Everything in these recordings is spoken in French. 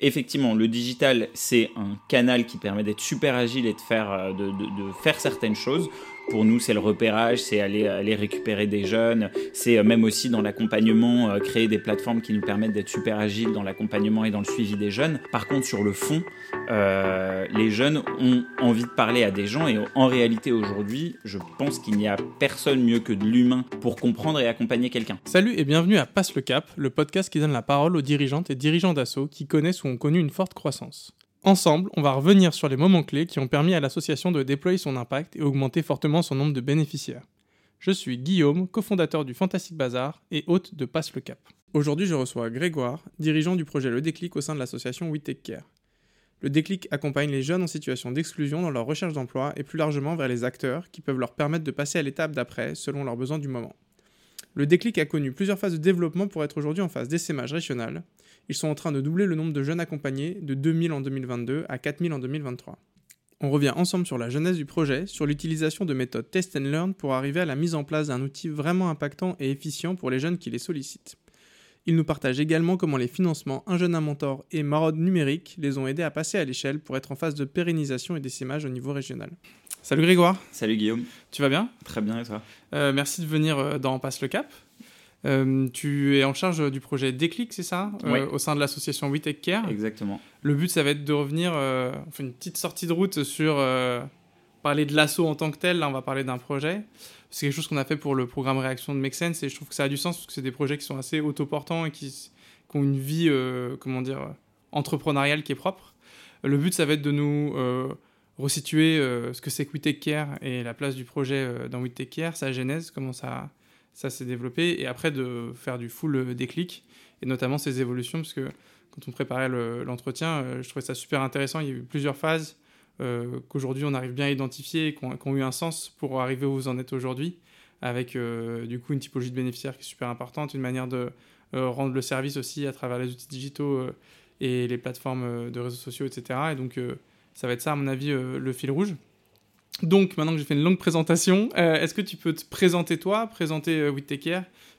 effectivement, le digital, c'est un canal qui permet d'être super agile et de faire, euh, de, de faire certaines choses. Pour nous, c'est le repérage, c'est aller, récupérer des jeunes, c'est euh, même aussi dans l'accompagnement, euh, créer des plateformes qui nous permettent d'être super agiles dans l'accompagnement et dans le suivi des jeunes. Par contre, sur le fond, euh, les jeunes ont envie de parler à des gens et en réalité aujourd'hui, je pense qu'il n'y a personne mieux que de l'humain pour comprendre et accompagner quelqu'un. Salut et bienvenue à Passe le Cap, le podcast qui donne la parole aux dirigeantes et dirigeants d'assaut qui connaissent ou ont connu une forte croissance. Ensemble, on va revenir sur les moments clés qui ont permis à l'association de déployer son impact et augmenter fortement son nombre de bénéficiaires. Je suis Guillaume, cofondateur du Fantastic Bazar et hôte de Passe le Cap. Aujourd'hui, je reçois Grégoire, dirigeant du projet Le Déclic au sein de l'association We Take Care. Le Déclic accompagne les jeunes en situation d'exclusion dans leur recherche d'emploi et plus largement vers les acteurs qui peuvent leur permettre de passer à l'étape d'après selon leurs besoins du moment. Le déclic a connu plusieurs phases de développement pour être aujourd'hui en phase d'essaimage régional. Ils sont en train de doubler le nombre de jeunes accompagnés de 2000 en 2022 à 4000 en 2023. On revient ensemble sur la genèse du projet, sur l'utilisation de méthodes test and learn pour arriver à la mise en place d'un outil vraiment impactant et efficient pour les jeunes qui les sollicitent. Ils nous partagent également comment les financements Un jeune à mentor et Maraude numérique les ont aidés à passer à l'échelle pour être en phase de pérennisation et d'essaimage au niveau régional. Salut Grégoire. Salut Guillaume. Tu vas bien? Très bien et toi? Euh, Merci de venir euh, dans Passe le Cap. Euh, tu es en charge du projet Déclic, c'est ça Au sein de l'association We Take Care. Exactement. Le but, ça va être de revenir, on fait une petite sortie de route sur parler de l'assaut en tant que tel. Là, on va parler d'un projet. C'est quelque chose qu'on a fait pour le programme Réaction de Make Sense et je trouve que ça a du sens parce que c'est des projets qui sont assez autoportants et qui, qui ont une vie, comment dire, entrepreneuriale qui est propre. Le but, ça va être de nous resituer euh, ce que c'est que We Take Care et la place du projet euh, dans We Take Care, sa genèse, comment ça, ça s'est développé, et après de faire du full euh, déclic, et notamment ses évolutions, parce que quand on préparait l'entretien, je trouvais ça super intéressant, il y a eu plusieurs phases qu'aujourd'hui on arrive bien à identifier qui ont, eu un sens pour arriver où vous en êtes aujourd'hui, avec du coup une typologie de bénéficiaires qui est super importante, une manière de rendre le service aussi à travers les outils digitaux et les plateformes de réseaux sociaux, etc. Et donc ça va être ça, à mon avis, euh, le fil rouge. Donc, maintenant que j'ai fait une longue présentation, euh, est-ce que tu peux te présenter toi, présenter euh,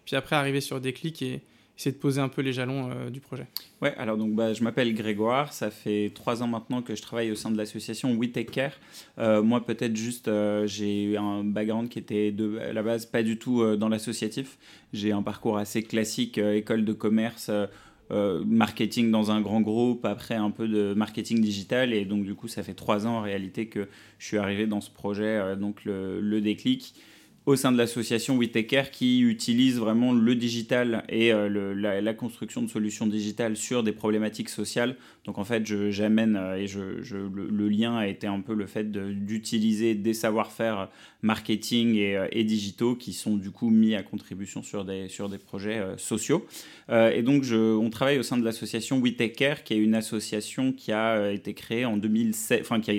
puis après arriver sur des clics et essayer de poser un peu les jalons du projet? Ouais, alors donc bah, je m'appelle Grégoire, ça fait trois ans maintenant que je travaille au sein de l'association We Take Care. moi, peut-être juste, j'ai un background qui était de, la base pas du tout dans l'associatif. J'ai un parcours assez classique, école de commerce euh, marketing dans un grand groupe, après un peu de marketing digital. Et donc, du coup, ça fait trois ans en réalité que je suis arrivé dans ce projet, euh, donc le, le déclic au sein de l'association We qui utilise vraiment le digital et euh, la, construction de solutions digitales sur des problématiques sociales. Donc en fait, j'amène euh, et le, lien a été un peu le fait d'utiliser des savoir-faire marketing et, et, digitaux qui sont du coup mis à contribution sur des, sur des projets euh, sociaux. et donc on travaille au sein de l'association We qui est une association qui a été créée en 2007, enfin qui a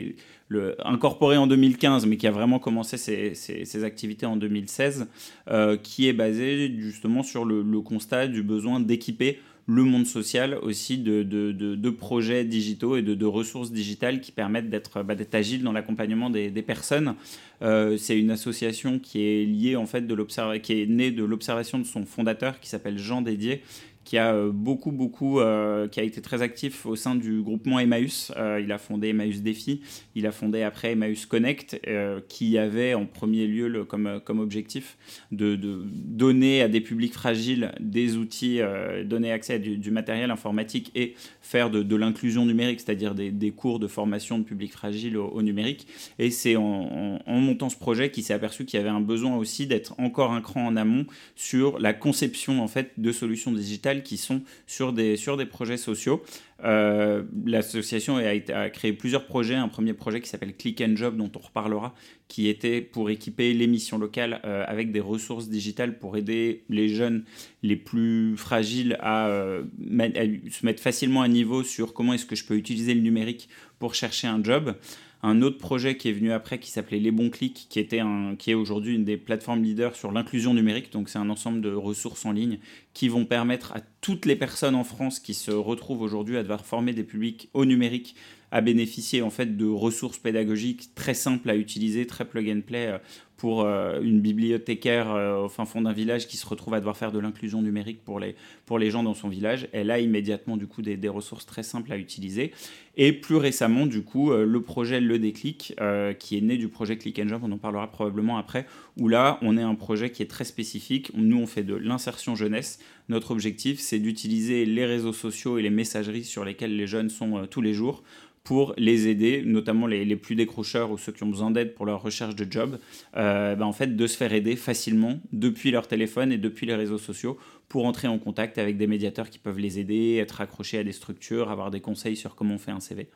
incorporé en 2015, mais qui a vraiment commencé ses, activités en 2016, euh, qui est basé justement sur le, constat du besoin d'équiper le monde social aussi de, projets digitaux et de, ressources digitales qui permettent d'être bah, agile dans l'accompagnement des, personnes. Euh, c'est une association qui est liée en fait de qui est née de l'observation de son fondateur qui s'appelle Jean Dédier, qui a euh, beaucoup, beaucoup, euh, qui a été très actif au sein du groupement Emmaüs. Euh, il a fondé Emmaüs Défi, il a fondé après Emmaüs Connect, qui avait en premier lieu comme, objectif de, de, donner à des publics fragiles des outils, donner accès à du, matériel informatique et faire de, l'inclusion numérique, c'est-à-dire des, cours de formation de publics fragiles au, numérique. Et c'est en, en, montant ce projet qu'il s'est aperçu qu'il y avait un besoin aussi d'être encore un cran en amont sur la conception en fait de solutions digitales qui sont sur des, sur des projets sociaux. Euh, l'association a, a, créé plusieurs projets. Un premier projet qui s'appelle Click and Job, dont on reparlera, qui était pour équiper les missions locales euh, avec des ressources digitales pour aider les jeunes les plus fragiles à, euh, à se mettre facilement à niveau sur comment est-ce que je peux utiliser le numérique pour chercher un job un autre projet qui est venu après qui s'appelait Les Bons Clics, qui, était un, qui est aujourd'hui une des plateformes leaders sur l'inclusion numérique. Donc c'est un ensemble de ressources en ligne qui vont permettre à toutes les personnes en France qui se retrouvent aujourd'hui à devoir former des publics au numérique à bénéficier en fait de ressources pédagogiques très simples à utiliser, très plug and play euh, pour euh, une bibliothécaire euh, au fin fond d'un village qui se retrouve à devoir faire de l'inclusion numérique pour les, pour les gens dans son village. Elle a immédiatement du coup des, ressources très simples à utiliser. Et plus récemment, du coup, le projet Le Déclic, qui est né du projet Click and Jump, on en parlera probablement après, où là, on est un projet qui est très spécifique. Nous, on fait de l'insertion jeunesse. Notre objectif, c'est d'utiliser les réseaux sociaux et les messageries sur lesquelles les jeunes sont tous les jours pour les aider, notamment les, plus décrocheurs ou ceux qui ont besoin d'aide pour leur recherche de job, euh, ben, en fait, de se faire aider facilement depuis leur téléphone et depuis les réseaux sociaux pour entrer en contact avec des médiateurs qui peuvent les aider, être accrochés à des structures, avoir des conseils sur comment on fait un CV.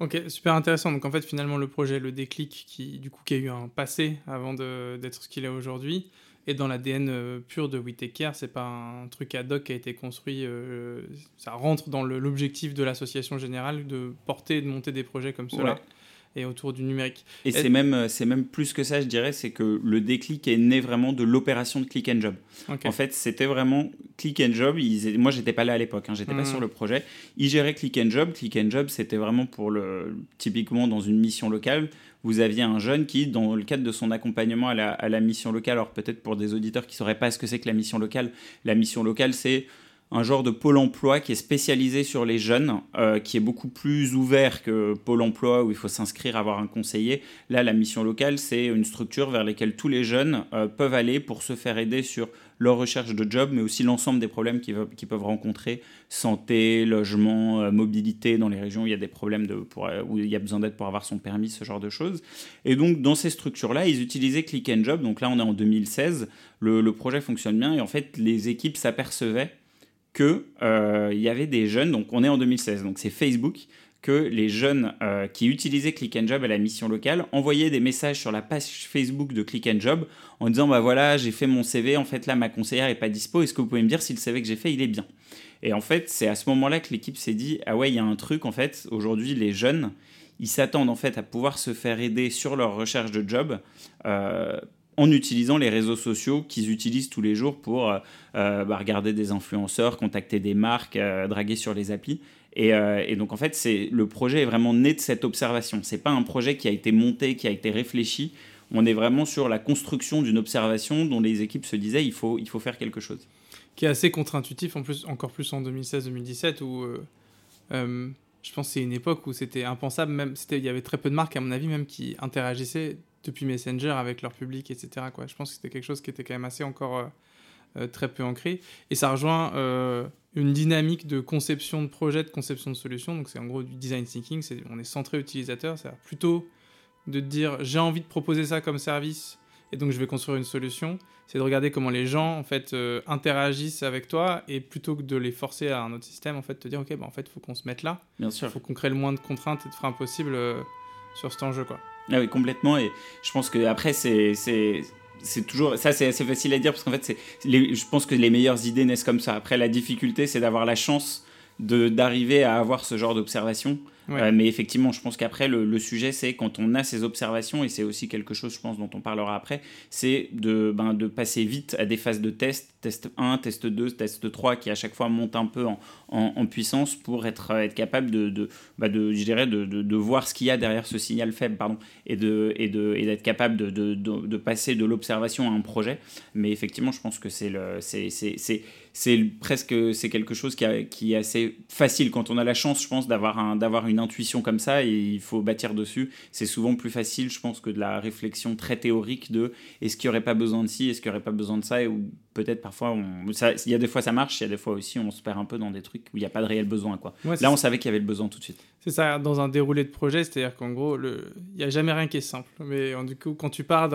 Ok, super intéressant. Donc en fait, finalement, le projet, le déclic, qui du coup qui a eu un passé avant d'être ce qu'il est aujourd'hui, et dans l'ADN euh, pur de We Take Care, c'est pas un truc ad hoc qui a été construit. Euh, ça rentre dans l'objectif de l'association générale de porter et de monter des projets comme cela. Et autour du numérique. Et, c'est même, euh, c'est même plus que ça, je dirais, c'est que le déclic est né vraiment de l'opération de Click and Job. En fait, c'était vraiment Click and Job. Ils, moi, j'étais pas là à l'époque, hein, j'étais pas mmh. sur le projet. Ils géraient Click and Job. Click and Job, c'était vraiment pour le, typiquement dans une mission locale vous aviez un jeune qui, dans le cadre de son accompagnement à la, mission locale, alors peut-être pour des auditeurs qui ne sauraient pas ce que c'est que la mission locale, la mission locale, c'est un genre de pôle emploi qui est spécialisé sur les jeunes, euh, qui est beaucoup plus ouvert que pôle emploi où il faut s'inscrire, avoir un conseiller. Là, la mission locale, c'est une structure vers laquelle tous les jeunes euh, peuvent aller pour se faire aider sur leur recherche de job, mais aussi l'ensemble des problèmes qu'ils peuvent rencontrer, santé, logement, euh, mobilité dans les régions où il y a des problèmes de, pour, où il y a besoin d'aide pour avoir son permis, ce genre de choses. Et donc dans ces structures-là, ils utilisaient Click and Job. Donc là, on est en 2016, le, le projet fonctionne bien et en fait, les équipes s'apercevaient qu'il euh, y avait des jeunes, donc on est en 2016, donc c'est Facebook, que les jeunes euh, qui utilisaient Click and Job à la mission locale envoyaient des messages sur la page Facebook de Click and Job en disant bah voilà j'ai fait mon CV en fait là ma conseillère est pas dispo. Est-ce que vous pouvez me dire si le CV que j'ai fait il est bien? Et en fait c'est à ce moment-là que l'équipe s'est dit ah ouais il y a un truc en fait aujourd'hui les jeunes ils s'attendent en fait à pouvoir se faire aider sur leur recherche de job euh, en utilisant les réseaux sociaux qu'ils utilisent tous les jours pour euh, bah, regarder des influenceurs, contacter des marques, draguer sur les applis. Euh, et, donc en fait, c'est le projet est vraiment né de cette observation. C'est pas un projet qui a été monté, qui a été réfléchi. On est vraiment sur la construction d'une observation dont les équipes se disaient il faut, il faut faire quelque chose. Qui est assez contre-intuitif, en plus, encore plus en 2016-2017, où euh, euh, je pense c'est une époque où c'était impensable, même il y avait très peu de marques, à mon avis, même qui interagissaient depuis Messenger avec leur public, etc. Quoi. Je pense que c'était quelque chose qui était quand même assez encore très peu ancré. Et ça rejoint une dynamique de conception de projet, de conception de solution. Donc c'est en gros du design thinking, on est centré utilisateur, c'est plutôt de dire j'ai envie de proposer ça comme service et donc je vais construire une solution. C'est de regarder comment les gens en fait euh, interagissent avec toi et plutôt que de les forcer à un autre système, en fait te dire ok bah en fait faut qu'on se mette là. Bien sûr. Il faut qu'on crée le moins de contraintes et de freins possibles euh, sur cet enjeu quoi. Ah oui complètement et je pense que après c'est c'est toujours ça c'est assez facile à dire parce qu'en fait c'est je pense que les meilleures idées naissent comme ça. Après la difficulté c'est d'avoir la chance de d'arriver à avoir ce genre d'observation euh, mais effectivement, je pense qu'après, le, sujet, c'est quand on a ces observations, et c'est aussi quelque chose, je pense, dont on parlera après, c'est de, ben, passer vite à des phases de test, test 1, test 2, test 3, qui à chaque fois montent un peu en, puissance pour être, être capable bah de je dirais, de, voir ce qu'il y a derrière ce signal faible, pardon, et d'être capable de, passer de l'observation à un projet. Mais effectivement, je pense que c'est, c'est presque c'est quelque chose qui, qui, est assez facile quand on a la chance, je pense, d'avoir un, d'avoir une intuition comme ça et il faut bâtir dessus. C'est souvent plus facile, je pense, que de la réflexion très théorique de est-ce qu'il n'y aurait pas besoin de ci, est-ce qu'il n'y aurait pas besoin de ça, et peut-être parfois, il y a des fois ça marche, il y a des fois aussi on se perd un peu dans des trucs où il n'y a pas de réel besoin. Quoi. Là, on savait qu'il y avait le besoin tout de suite. C'est ça, dans un déroulé de projet, c'est-à-dire qu'en gros, il n'y a jamais rien qui est simple. Mais du coup, quand tu pars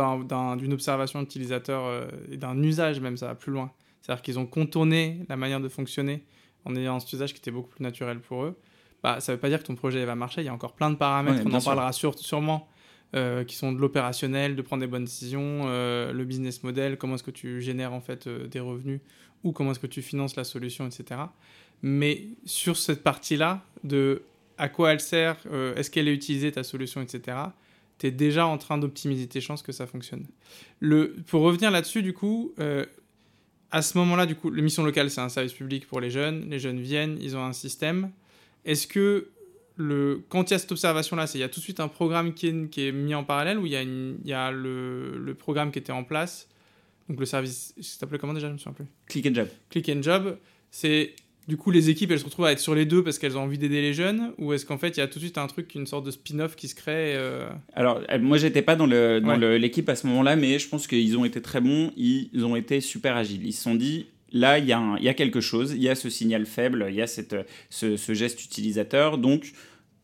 d'une observation utilisateur euh, et d'un usage même, ça va plus loin. C'est-à-dire qu'ils ont contourné la manière de fonctionner en ayant cet usage qui était beaucoup plus naturel pour eux bah, ça ne veut pas dire que ton projet va marcher. Il y a encore plein de paramètres, on en parlera sûrement, euh, qui sont de l'opérationnel, de prendre des bonnes décisions, euh, le business model, comment est-ce que tu génères en fait euh, des revenus ou comment est-ce que tu finances la solution, etc. Mais sur cette partie-là, de à quoi elle sert, est-ce qu'elle est utilisée ta solution, etc. Tu es déjà en train d'optimiser tes chances que ça fonctionne. Le, pour revenir là-dessus, du coup, à ce moment-là, du coup, l'émission locale, c'est un service public pour les jeunes. Les jeunes viennent, ils ont un système. Est-ce que le, quand il y a cette observation-là, il y a tout de suite un programme qui est, qui est mis en parallèle ou il y a, il y a le, le, programme qui était en place? Donc le service, ça s'appelait comment déjà? Je me souviens plus. Click and Job. Click and Job, c'est du coup, les équipes, elles se retrouvent à être sur les deux parce qu'elles ont envie d'aider les jeunes Ou est-ce qu'en fait, il y a tout de suite un truc, une sorte de spin-off qui se crée euh Alors, euh, moi, j'étais pas dans l'équipe à ce moment-là, mais je pense qu'ils ont été très bons, ils ont été super agiles. Ils se sont dit, là, il y, a y a quelque chose, il y a ce signal faible, il y a cette, ce, geste utilisateur, donc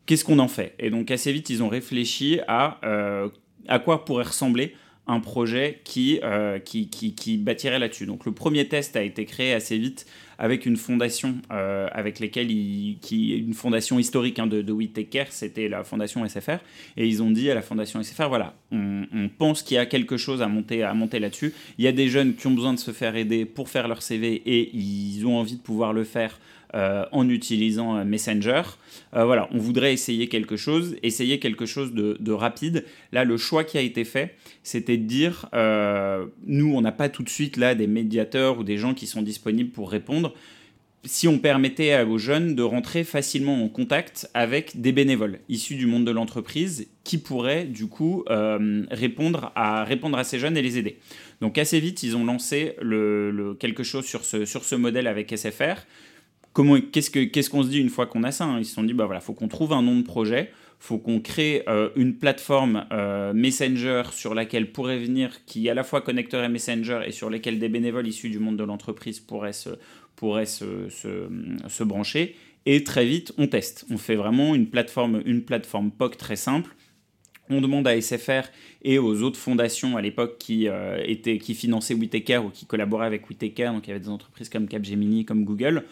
qu'est-ce qu'on en fait? Et donc, assez vite, ils ont réfléchi à, euh, à quoi pourrait ressembler un projet qui, qui, qui, qui, bâtirait là-dessus. Donc le premier test a été créé assez vite avec une fondation euh, avec lesquelles une fondation historique hein, de, de Whittaker, c'était la fondation SFR, et ils ont dit à la fondation SFR, voilà, on, pense qu'il y a quelque chose à monter, à monter là-dessus. Il y a des jeunes qui ont besoin de se faire aider pour faire leur CV et ils ont envie de pouvoir le faire en utilisant euh, Messenger. voilà, on voudrait essayer quelque chose, essayer quelque chose de, de rapide. Là, le choix qui a été fait, c'était de dire, nous, on n'a pas tout de suite là des médiateurs ou des gens qui sont disponibles pour répondre si on permettait aux jeunes de rentrer facilement en contact avec des bénévoles issus du monde de l'entreprise qui pourraient du coup euh, répondre, à, répondre à ces jeunes et les aider. Donc assez vite, ils ont lancé quelque chose sur ce, sur ce modèle avec SFR. Qu'est-ce qu'on ce qu'on se dit une fois qu'on a ça hein Ils se sont dit, bah voilà, faut qu'on trouve un nom de projet, faut qu'on crée euh, une plateforme euh, Messenger sur laquelle pourrait venir, qui à la fois connecterait Messenger et sur lesquels des bénévoles issus du monde de l'entreprise pourraient se, pourrait se, se, brancher. Et très vite, on teste. On fait vraiment une plateforme, une plateforme POC très simple. On demande à SFR et aux autres fondations à l'époque qui, euh, qui finançaient Whitaker ou qui collaboraient avec Whitaker, donc il y avait des entreprises comme Capgemini, comme Google.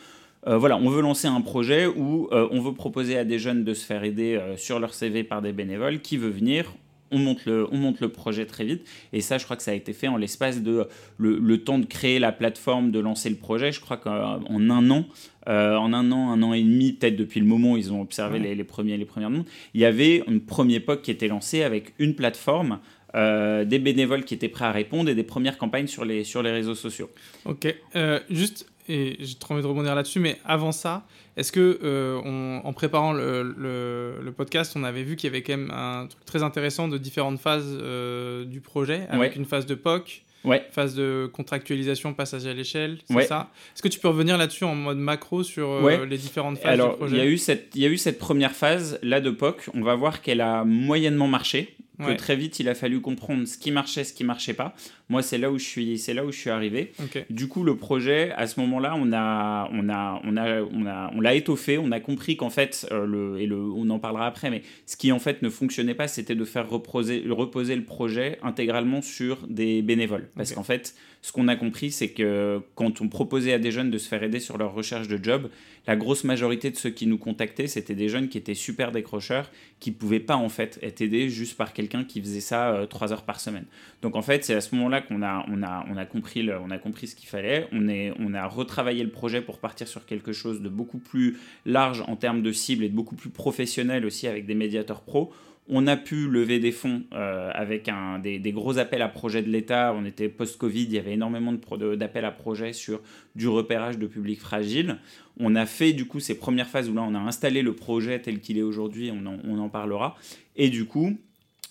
Euh, voilà, on veut lancer un projet où euh, on veut proposer à des jeunes de se faire aider sur leur CV par des bénévoles. Qui veut venir on monte, le, on monte le projet très vite. Et ça, je crois que ça a été fait en l'espace de le, temps de créer la plateforme, de lancer le projet. Je crois qu'en un an, euh, en un an, un an et demi, peut-être depuis le moment où ils ont observé les, premiers, les premières mondes, il y avait une première époque qui était lancée avec une plateforme. Euh, des bénévoles qui étaient prêts à répondre et des premières campagnes sur les, sur les réseaux sociaux. Ok, euh, juste, et j'ai trop envie de rebondir là-dessus, mais avant ça, est-ce que euh, en préparant le, podcast, on avait vu qu'il y avait quand même un truc très intéressant de différentes phases euh, du projet, avec une phase de POC, ouais. phase de contractualisation, passage à l'échelle, c'est ça. Est-ce que tu peux revenir là-dessus en mode macro sur euh, les différentes phases du projet il y, a eu cette, il y a eu cette première phase là de POC, on va voir qu'elle a moyennement marché que très vite il a fallu comprendre ce qui marchait, ce qui marchait pas. Moi, c'est là où je suis, c'est là où je suis arrivé. Du coup, le projet, à ce moment-là, on a, on a, on a, on a, on l'a étoffé. On a compris qu'en fait, euh, le, et le, on en parlera après, mais ce qui en fait ne fonctionnait pas, c'était de faire reposer, reposer le projet intégralement sur des bénévoles, parce qu'en fait, ce qu'on a compris, c'est que quand on proposait à des jeunes de se faire aider sur leur recherche de job, la grosse majorité de ceux qui nous contactaient, c'était des jeunes qui étaient super décrocheurs, qui pouvaient pas en fait être aidés juste par quelqu'un qui faisait ça euh, trois heures par semaine. Donc en fait, c'est à ce moment-là qu'on a, on a, on a, compris on a compris ce qu'il fallait. On, est, on a retravaillé le projet pour partir sur quelque chose de beaucoup plus large en termes de cible et de beaucoup plus professionnel aussi avec des médiateurs pros on a pu lever des fonds euh, avec des, gros appels à projets de l'État. On était post-Covid, il y avait énormément d'appels à projets sur du repérage de publics fragiles. On a fait du coup ces premières phases où là on a installé le projet tel qu'il est aujourd'hui, on, on en, parlera. Et du coup,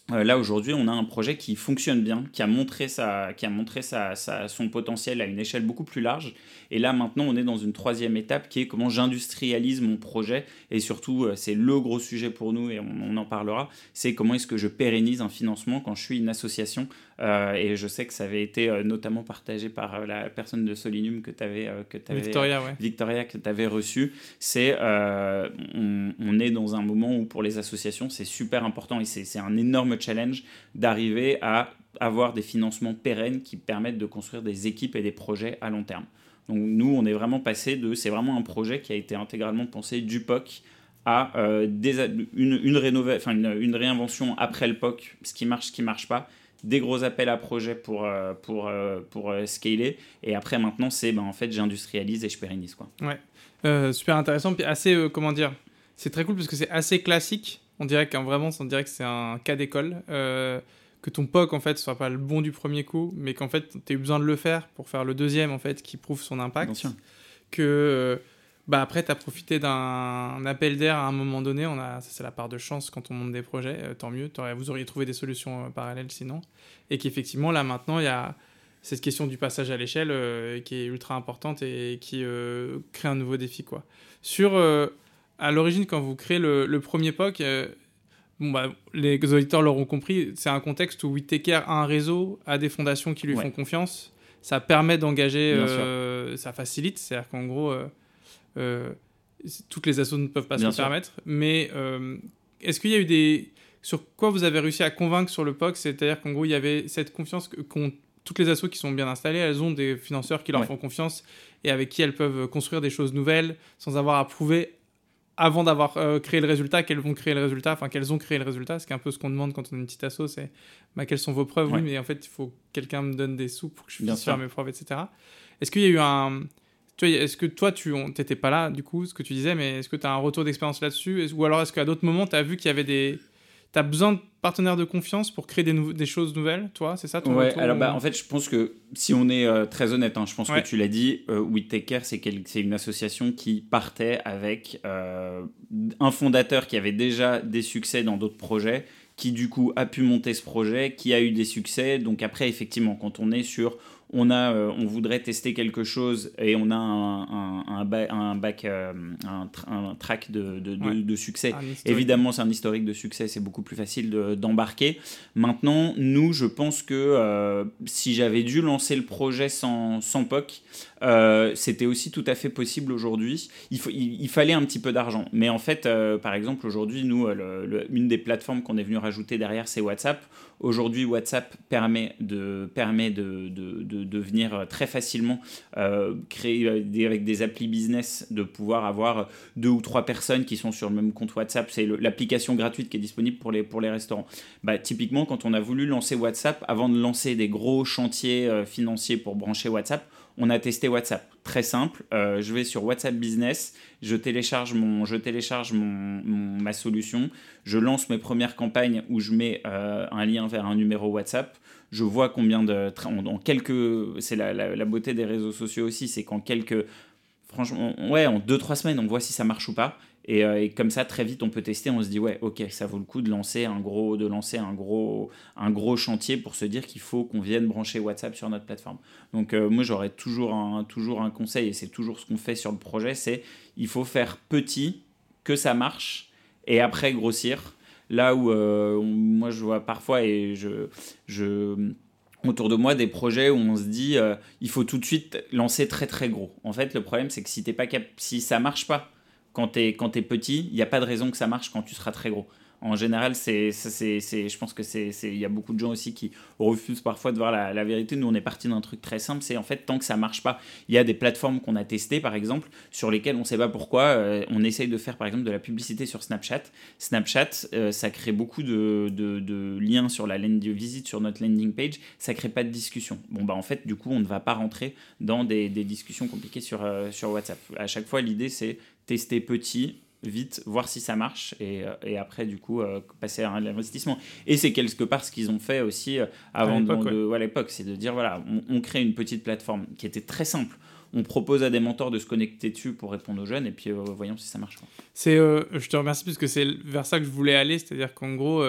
là aujourd'hui, on a un projet qui fonctionne bien, qui a montré, sa, qui a montré sa, son potentiel à une échelle beaucoup plus large. Et là maintenant, on est dans une troisième étape qui est comment j'industrialise mon projet. Et surtout, euh, c'est le gros sujet pour nous et on, en parlera. C'est comment est-ce que je pérennise un financement quand je suis une association. Euh, et je sais que ça avait été notamment partagé par la personne de Solinum que tu avais, que avais, Victoria, Victoria que tu avais reçu. C'est on, on est dans un moment où pour les associations, c'est super important et c'est un énorme challenge d'arriver à avoir des financements pérennes qui permettent de construire des équipes et des projets à long terme. Donc nous, on est vraiment passé de, c'est vraiment un projet qui a été intégralement pensé du POC à euh, une, une, une, réinvention après le POC, ce qui marche, ce qui marche pas, des gros appels à projets pour, euh, pour, euh, pour scaler, et après maintenant c'est ben, en fait j'industrialise et je pérennise. Quoi. Ouais, super intéressant, puis assez, comment dire, c'est très cool parce que c'est assez classique on dirait vraiment, on dirait que c'est un cas d'école. Que ton POC en fait soit pas le bon du premier coup, mais qu'en fait tu aies besoin de le faire pour faire le deuxième en fait qui prouve son impact. Que euh, bah après tu as profité d'un appel d'air à un moment donné, on a c'est la part de chance quand on monte des projets, euh, tant mieux, vous auriez trouvé des solutions euh, parallèles sinon et qu'effectivement là maintenant il y a cette question du passage à l'échelle qui est ultra importante et qui crée un nouveau défi quoi. Sur à l'origine quand vous créez le, le premier POC Bon, bah, les auditeurs l'auront compris, c'est un contexte où Whittaker a un réseau, a des fondations qui lui font confiance. Ça permet d'engager, euh, ça facilite, c'est-à-dire qu'en gros, euh, euh, toutes les assos ne peuvent pas se le permettre. Mais est-ce qu'il y a eu des. Sur quoi vous avez réussi à convaincre sur le POC? C'est-à-dire qu'en gros, il y avait cette confiance que toutes les assos qui sont bien installées, elles ont des financeurs qui leur font confiance et avec qui elles peuvent construire des choses nouvelles sans avoir à prouver avant d'avoir euh, créé le résultat, qu'elles vont créer le résultat, enfin qu'elles ont créé le résultat. C'est un peu ce qu'on demande quand on est une petite asso, c'est bah, quelles sont vos preuves? Oui, mais en fait, il faut que quelqu'un me donne des sous pour que je puisse faire mes preuves, etc. Est-ce qu'il y a eu un... Est-ce que toi, tu n'étais pas là, du coup, ce que tu disais, mais est-ce que tu as un retour d'expérience là-dessus? Ou alors est-ce qu'à d'autres moments, tu as vu qu'il y avait des tu as besoin de partenaires de confiance pour créer des, des choses nouvelles, toi C'est ça ton Ouais, alors bah, en fait, je pense que si on est euh, très honnête, hein, je pense que tu l'as dit, euh, We Take Care, c'est une association qui partait avec euh, un fondateur qui avait déjà des succès dans d'autres projets, qui du coup a pu monter ce projet, qui a eu des succès. Donc après, effectivement, quand on est sur on, a, euh, on voudrait tester quelque chose et on a un, un, un, bac, euh, un, track de, de, de, succès. Évidemment, c'est un historique de succès, c'est beaucoup plus facile d'embarquer. Maintenant, nous, je pense que euh, si j'avais dû lancer le projet sans, sans POC, c'était aussi tout à fait possible aujourd'hui. Il, il, fallait un petit peu d'argent. Mais en fait, par exemple, aujourd'hui, nous, une des plateformes qu'on est venu rajouter derrière, c'est WhatsApp. Aujourd'hui, WhatsApp permet de, venir très facilement euh, créer avec des applis business, de pouvoir avoir deux ou trois personnes qui sont sur le même compte WhatsApp. C'est l'application gratuite qui est disponible pour les, pour les restaurants. Bah, typiquement, quand on a voulu lancer WhatsApp, avant de lancer des gros chantiers euh, financiers pour brancher WhatsApp, on a testé WhatsApp. Très simple, euh, je vais sur WhatsApp Business, je télécharge, mon, je télécharge mon, ma solution, je lance mes premières campagnes où je mets euh, un lien vers un numéro WhatsApp, je vois combien de... En, quelques... C'est la, la, beauté des réseaux sociaux aussi, c'est qu'en quelques... Franchement, ouais, en 2-3 semaines, on voit si ça marche ou pas. Euh, et, comme ça, très vite, on peut tester. On se dit, ouais, ok, ça vaut le coup de lancer un gros, de lancer un gros, un gros chantier pour se dire qu'il faut qu'on vienne brancher WhatsApp sur notre plateforme. Donc, euh, moi, j'aurais toujours un, toujours un conseil, et c'est toujours ce qu'on fait sur le projet c'est il faut faire petit, que ça marche, et après grossir. Là où euh, moi, je vois parfois, et je. je autour de moi des projets où on se dit il faut tout de suite lancer très très gros. En fait, le problème c'est que si t'es pas cap si ça marche pas quand tu es, petit, il n'y a pas de raison que ça marche quand tu seras très gros. En général, c'est, je pense que c'est, il y a beaucoup de gens aussi qui refusent parfois de voir la, vérité. Nous, on est parti d'un truc très simple, c'est en fait tant que ça marche pas. Il y a des plateformes qu'on a testées, par exemple, sur lesquelles on ne sait pas pourquoi. Euh, on essaye de faire, par exemple, de la publicité sur Snapchat. Snapchat, euh, ça crée beaucoup de, de, liens sur la visite sur notre landing page. Ça crée pas de discussion. Bon bah en fait, du coup, on ne va pas rentrer dans des, des discussions compliquées sur euh, sur WhatsApp. À chaque fois, l'idée c'est tester petit, vite, voir si ça marche et, euh, et après du coup euh, passer à l'investissement. Et c'est quelque part ce qu'ils ont fait aussi euh, avant à l'époque, c'est de dire voilà, on, crée une petite plateforme qui était très simple. On propose à des mentors de se connecter dessus pour répondre aux jeunes et puis voyons si ça marche. C'est, je te remercie parce que c'est vers ça que je voulais aller, c'est-à-dire qu'en gros,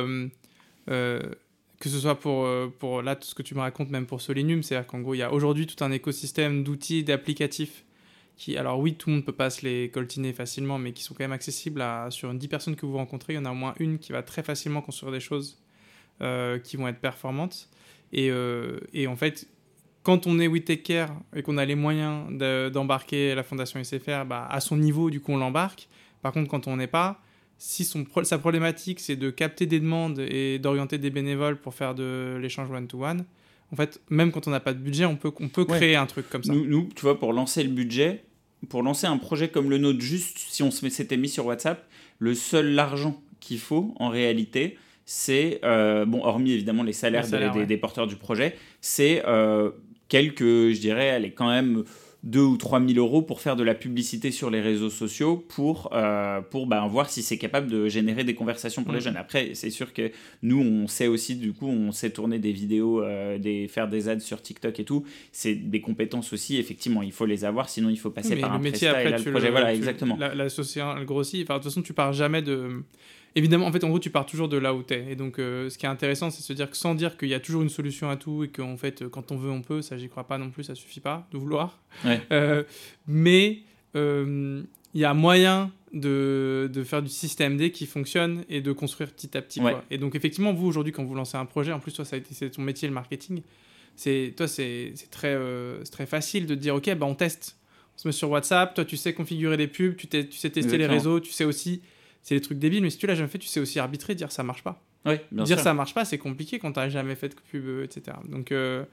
que ce soit pour, pour là tout ce que tu me racontes, même pour Solinum, c'est-à-dire qu'en gros il y a aujourd'hui tout un écosystème d'outils, d'applicatifs alors oui, tout le monde peut pas se les coltiner facilement, mais qui sont quand même accessibles à, sur 10 personnes que vous rencontrez, il y en a au moins une qui va très facilement construire des choses euh, qui vont être performantes. Et, euh, et, en fait, quand on est We Take Care et qu'on a les moyens d'embarquer la fondation SFR, bah, à son niveau, du coup, on l'embarque. Par contre, quand on n'est pas, si son, sa problématique, c'est de capter des demandes et d'orienter des bénévoles pour faire de l'échange one-to-one, en fait, même quand on n'a pas de budget, on peut, on peut créer un truc comme ça. Nous, nous, tu vois, pour lancer le budget, pour lancer un projet comme le nôtre, juste si on s'était mis sur WhatsApp, le seul argent qu'il faut en réalité, c'est, euh, bon, hormis évidemment les salaires, des, porteurs du projet, c'est euh, quelques, je dirais, elle est quand même 2 ou 3 000 euros pour faire de la publicité sur les réseaux sociaux pour, euh, pour ben, voir si c'est capable de générer des conversations pour les mmh. jeunes. Après, c'est sûr que nous, on sait aussi, du coup, on sait tourner des vidéos, euh, des, faire des ads sur TikTok et tout. C'est des compétences aussi, effectivement, il faut les avoir, sinon il faut passer par un métier après, le projet. voilà, exactement. La, la elle grossit. Enfin, de toute façon, tu pars jamais de évidemment, en fait, en gros, tu pars toujours de là où tu es. Et donc, euh, ce qui est intéressant, c'est de se dire que sans dire qu'il y a toujours une solution à tout et qu'en fait, quand on veut, on peut, ça, j'y crois pas non plus, ça suffit pas de vouloir. Euh, mais euh, il y a moyen de, de, faire du système D qui fonctionne et de construire petit à petit. Et donc, effectivement, vous, aujourd'hui, quand vous lancez un projet, en plus, toi, ça a été c'est ton métier, le marketing, c'est toi, c'est très, très facile de dire, OK, bah, on teste. On se met sur WhatsApp, toi, tu sais configurer les pubs, tu, tu sais tester les réseaux, tu sais aussi c'est des trucs débiles, mais si tu l'as jamais fait, tu sais aussi arbitrer, dire ça marche pas. Oui, bien dire ça marche pas, c'est compliqué quand tu n'as jamais fait de pub, euh, etc. Donc euh,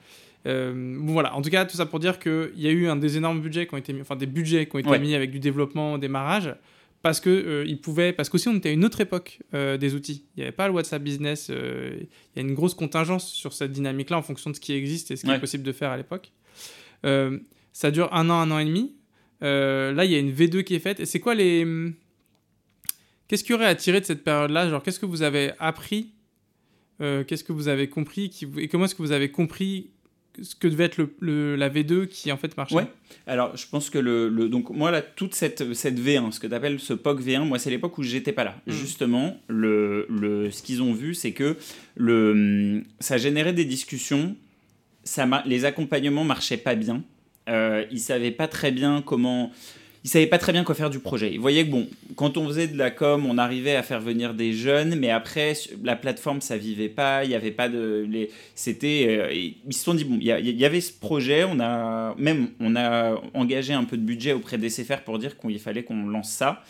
euh, voilà, en tout cas, tout ça pour dire qu'il y a eu un des énormes budgets qui ont été mis, enfin des budgets qui ont été mis avec du développement au démarrage, parce que ils pouvaient, parce qu'aussi on était à une autre époque des outils. Il n'y avait pas le WhatsApp Business, il y a une grosse contingence sur cette dynamique-là en fonction de ce qui existe et ce qui est possible de faire à l'époque. ça dure un an, un an et demi. là, il y a une V2 qui est faite. Et c'est quoi les Qu'est-ce qu'il y aurait à tirer de cette période-là? Genre, qu'est-ce que vous avez appris euh, Qu'est-ce que vous avez compris qui, Et comment est-ce que vous avez compris ce que devait être le, la V2 qui en fait marchait? Ouais. Alors, je pense que le, donc moi là toute cette, cette V1, ce que tu appelles ce POC V1, moi c'est l'époque où j'étais pas là. Mm. Justement, le, le ce qu'ils ont vu, c'est que le ça générait des discussions, ça les accompagnements marchaient pas bien. Euh, ils savaient pas très bien comment ils savaient pas très bien quoi faire du projet. Ils voyaient que bon, quand on faisait de la com, on arrivait à faire venir des jeunes, mais après la plateforme ça vivait pas, il y avait pas de les c'était euh, ils se sont dit bon, il y, avait ce projet, on a même on a engagé un peu de budget auprès des CFR pour dire qu'il fallait qu'on lance ça.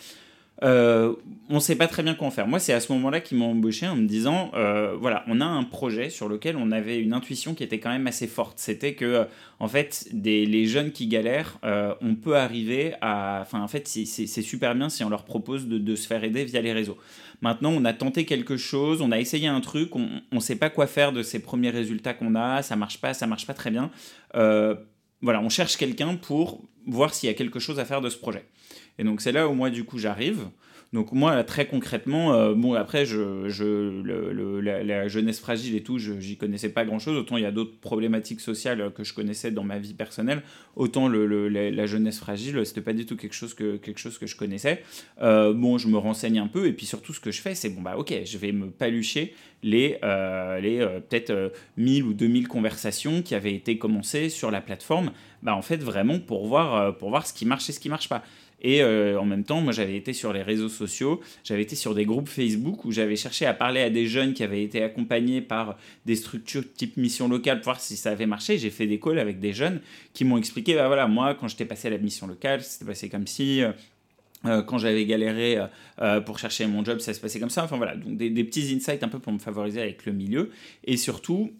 Euh, on ne sait pas très bien quoi en faire. Moi, c'est à ce moment-là qu'ils m'ont embauché en me disant, euh, voilà, on a un projet sur lequel on avait une intuition qui était quand même assez forte. C'était que, euh, en fait, des, les jeunes qui galèrent, on peut arriver à... Enfin, en fait, c'est super bien si on leur propose de, se faire aider via les réseaux. Maintenant, on a tenté quelque chose, on a essayé un truc, on ne sait pas quoi faire de ces premiers résultats qu'on a, ça marche pas, ça marche pas très bien. voilà, on cherche quelqu'un pour voir s'il y a quelque chose à faire de ce projet. Et donc c'est là où moi du coup j'arrive. Donc moi, très concrètement, euh, bon après, je, je la, jeunesse fragile et tout, j'y connaissais pas grand-chose. Autant il y a d'autres problématiques sociales que je connaissais dans ma vie personnelle, autant le, la, jeunesse fragile, c'était pas du tout quelque chose que, quelque chose que je connaissais. Euh, bon, je me renseigne un peu et puis surtout ce que je fais, c'est bon bah ok, je vais me palucher les, euh, les peut-être 1000 ou 2000 conversations qui avaient été commencées sur la plateforme, bah en fait vraiment pour voir, pour voir ce qui marche et ce qui marche pas. Et euh, en même temps, moi j'avais été sur les réseaux sociaux, j'avais été sur des groupes Facebook où j'avais cherché à parler à des jeunes qui avaient été accompagnés par des structures type mission locale pour voir si ça avait marché. J'ai fait des calls avec des jeunes qui m'ont expliqué, bah voilà, moi quand j'étais passé à la mission locale, c'était passé comme si... Euh, euh, quand j'avais galéré pour chercher mon job, ça se passait comme ça. Enfin voilà, donc des, des, petits insights un peu pour me favoriser avec le milieu. Et surtout,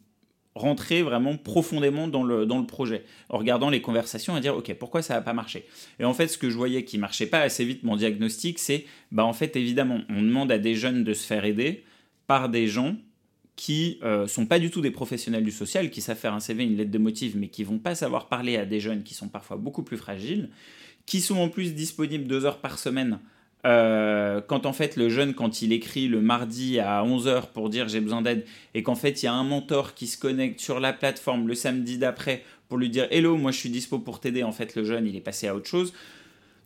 rentrer vraiment profondément dans le, dans le projet, en regardant les conversations et dire, OK, pourquoi ça n'a pas marché? Et en fait, ce que je voyais qui marchait pas assez vite, mon diagnostic, c'est, bah en fait, évidemment, on demande à des jeunes de se faire aider par des gens qui euh, sont pas du tout des professionnels du social, qui savent faire un CV, une lettre de motif, mais qui vont pas savoir parler à des jeunes qui sont parfois beaucoup plus fragiles, qui sont en plus disponibles deux heures par semaine euh, quand en fait le jeune, quand il écrit le mardi à 11h pour dire j'ai besoin d'aide, et qu'en fait il y a un mentor qui se connecte sur la plateforme le samedi d'après pour lui dire hello, moi je suis dispo pour t'aider, en fait le jeune il est passé à autre chose.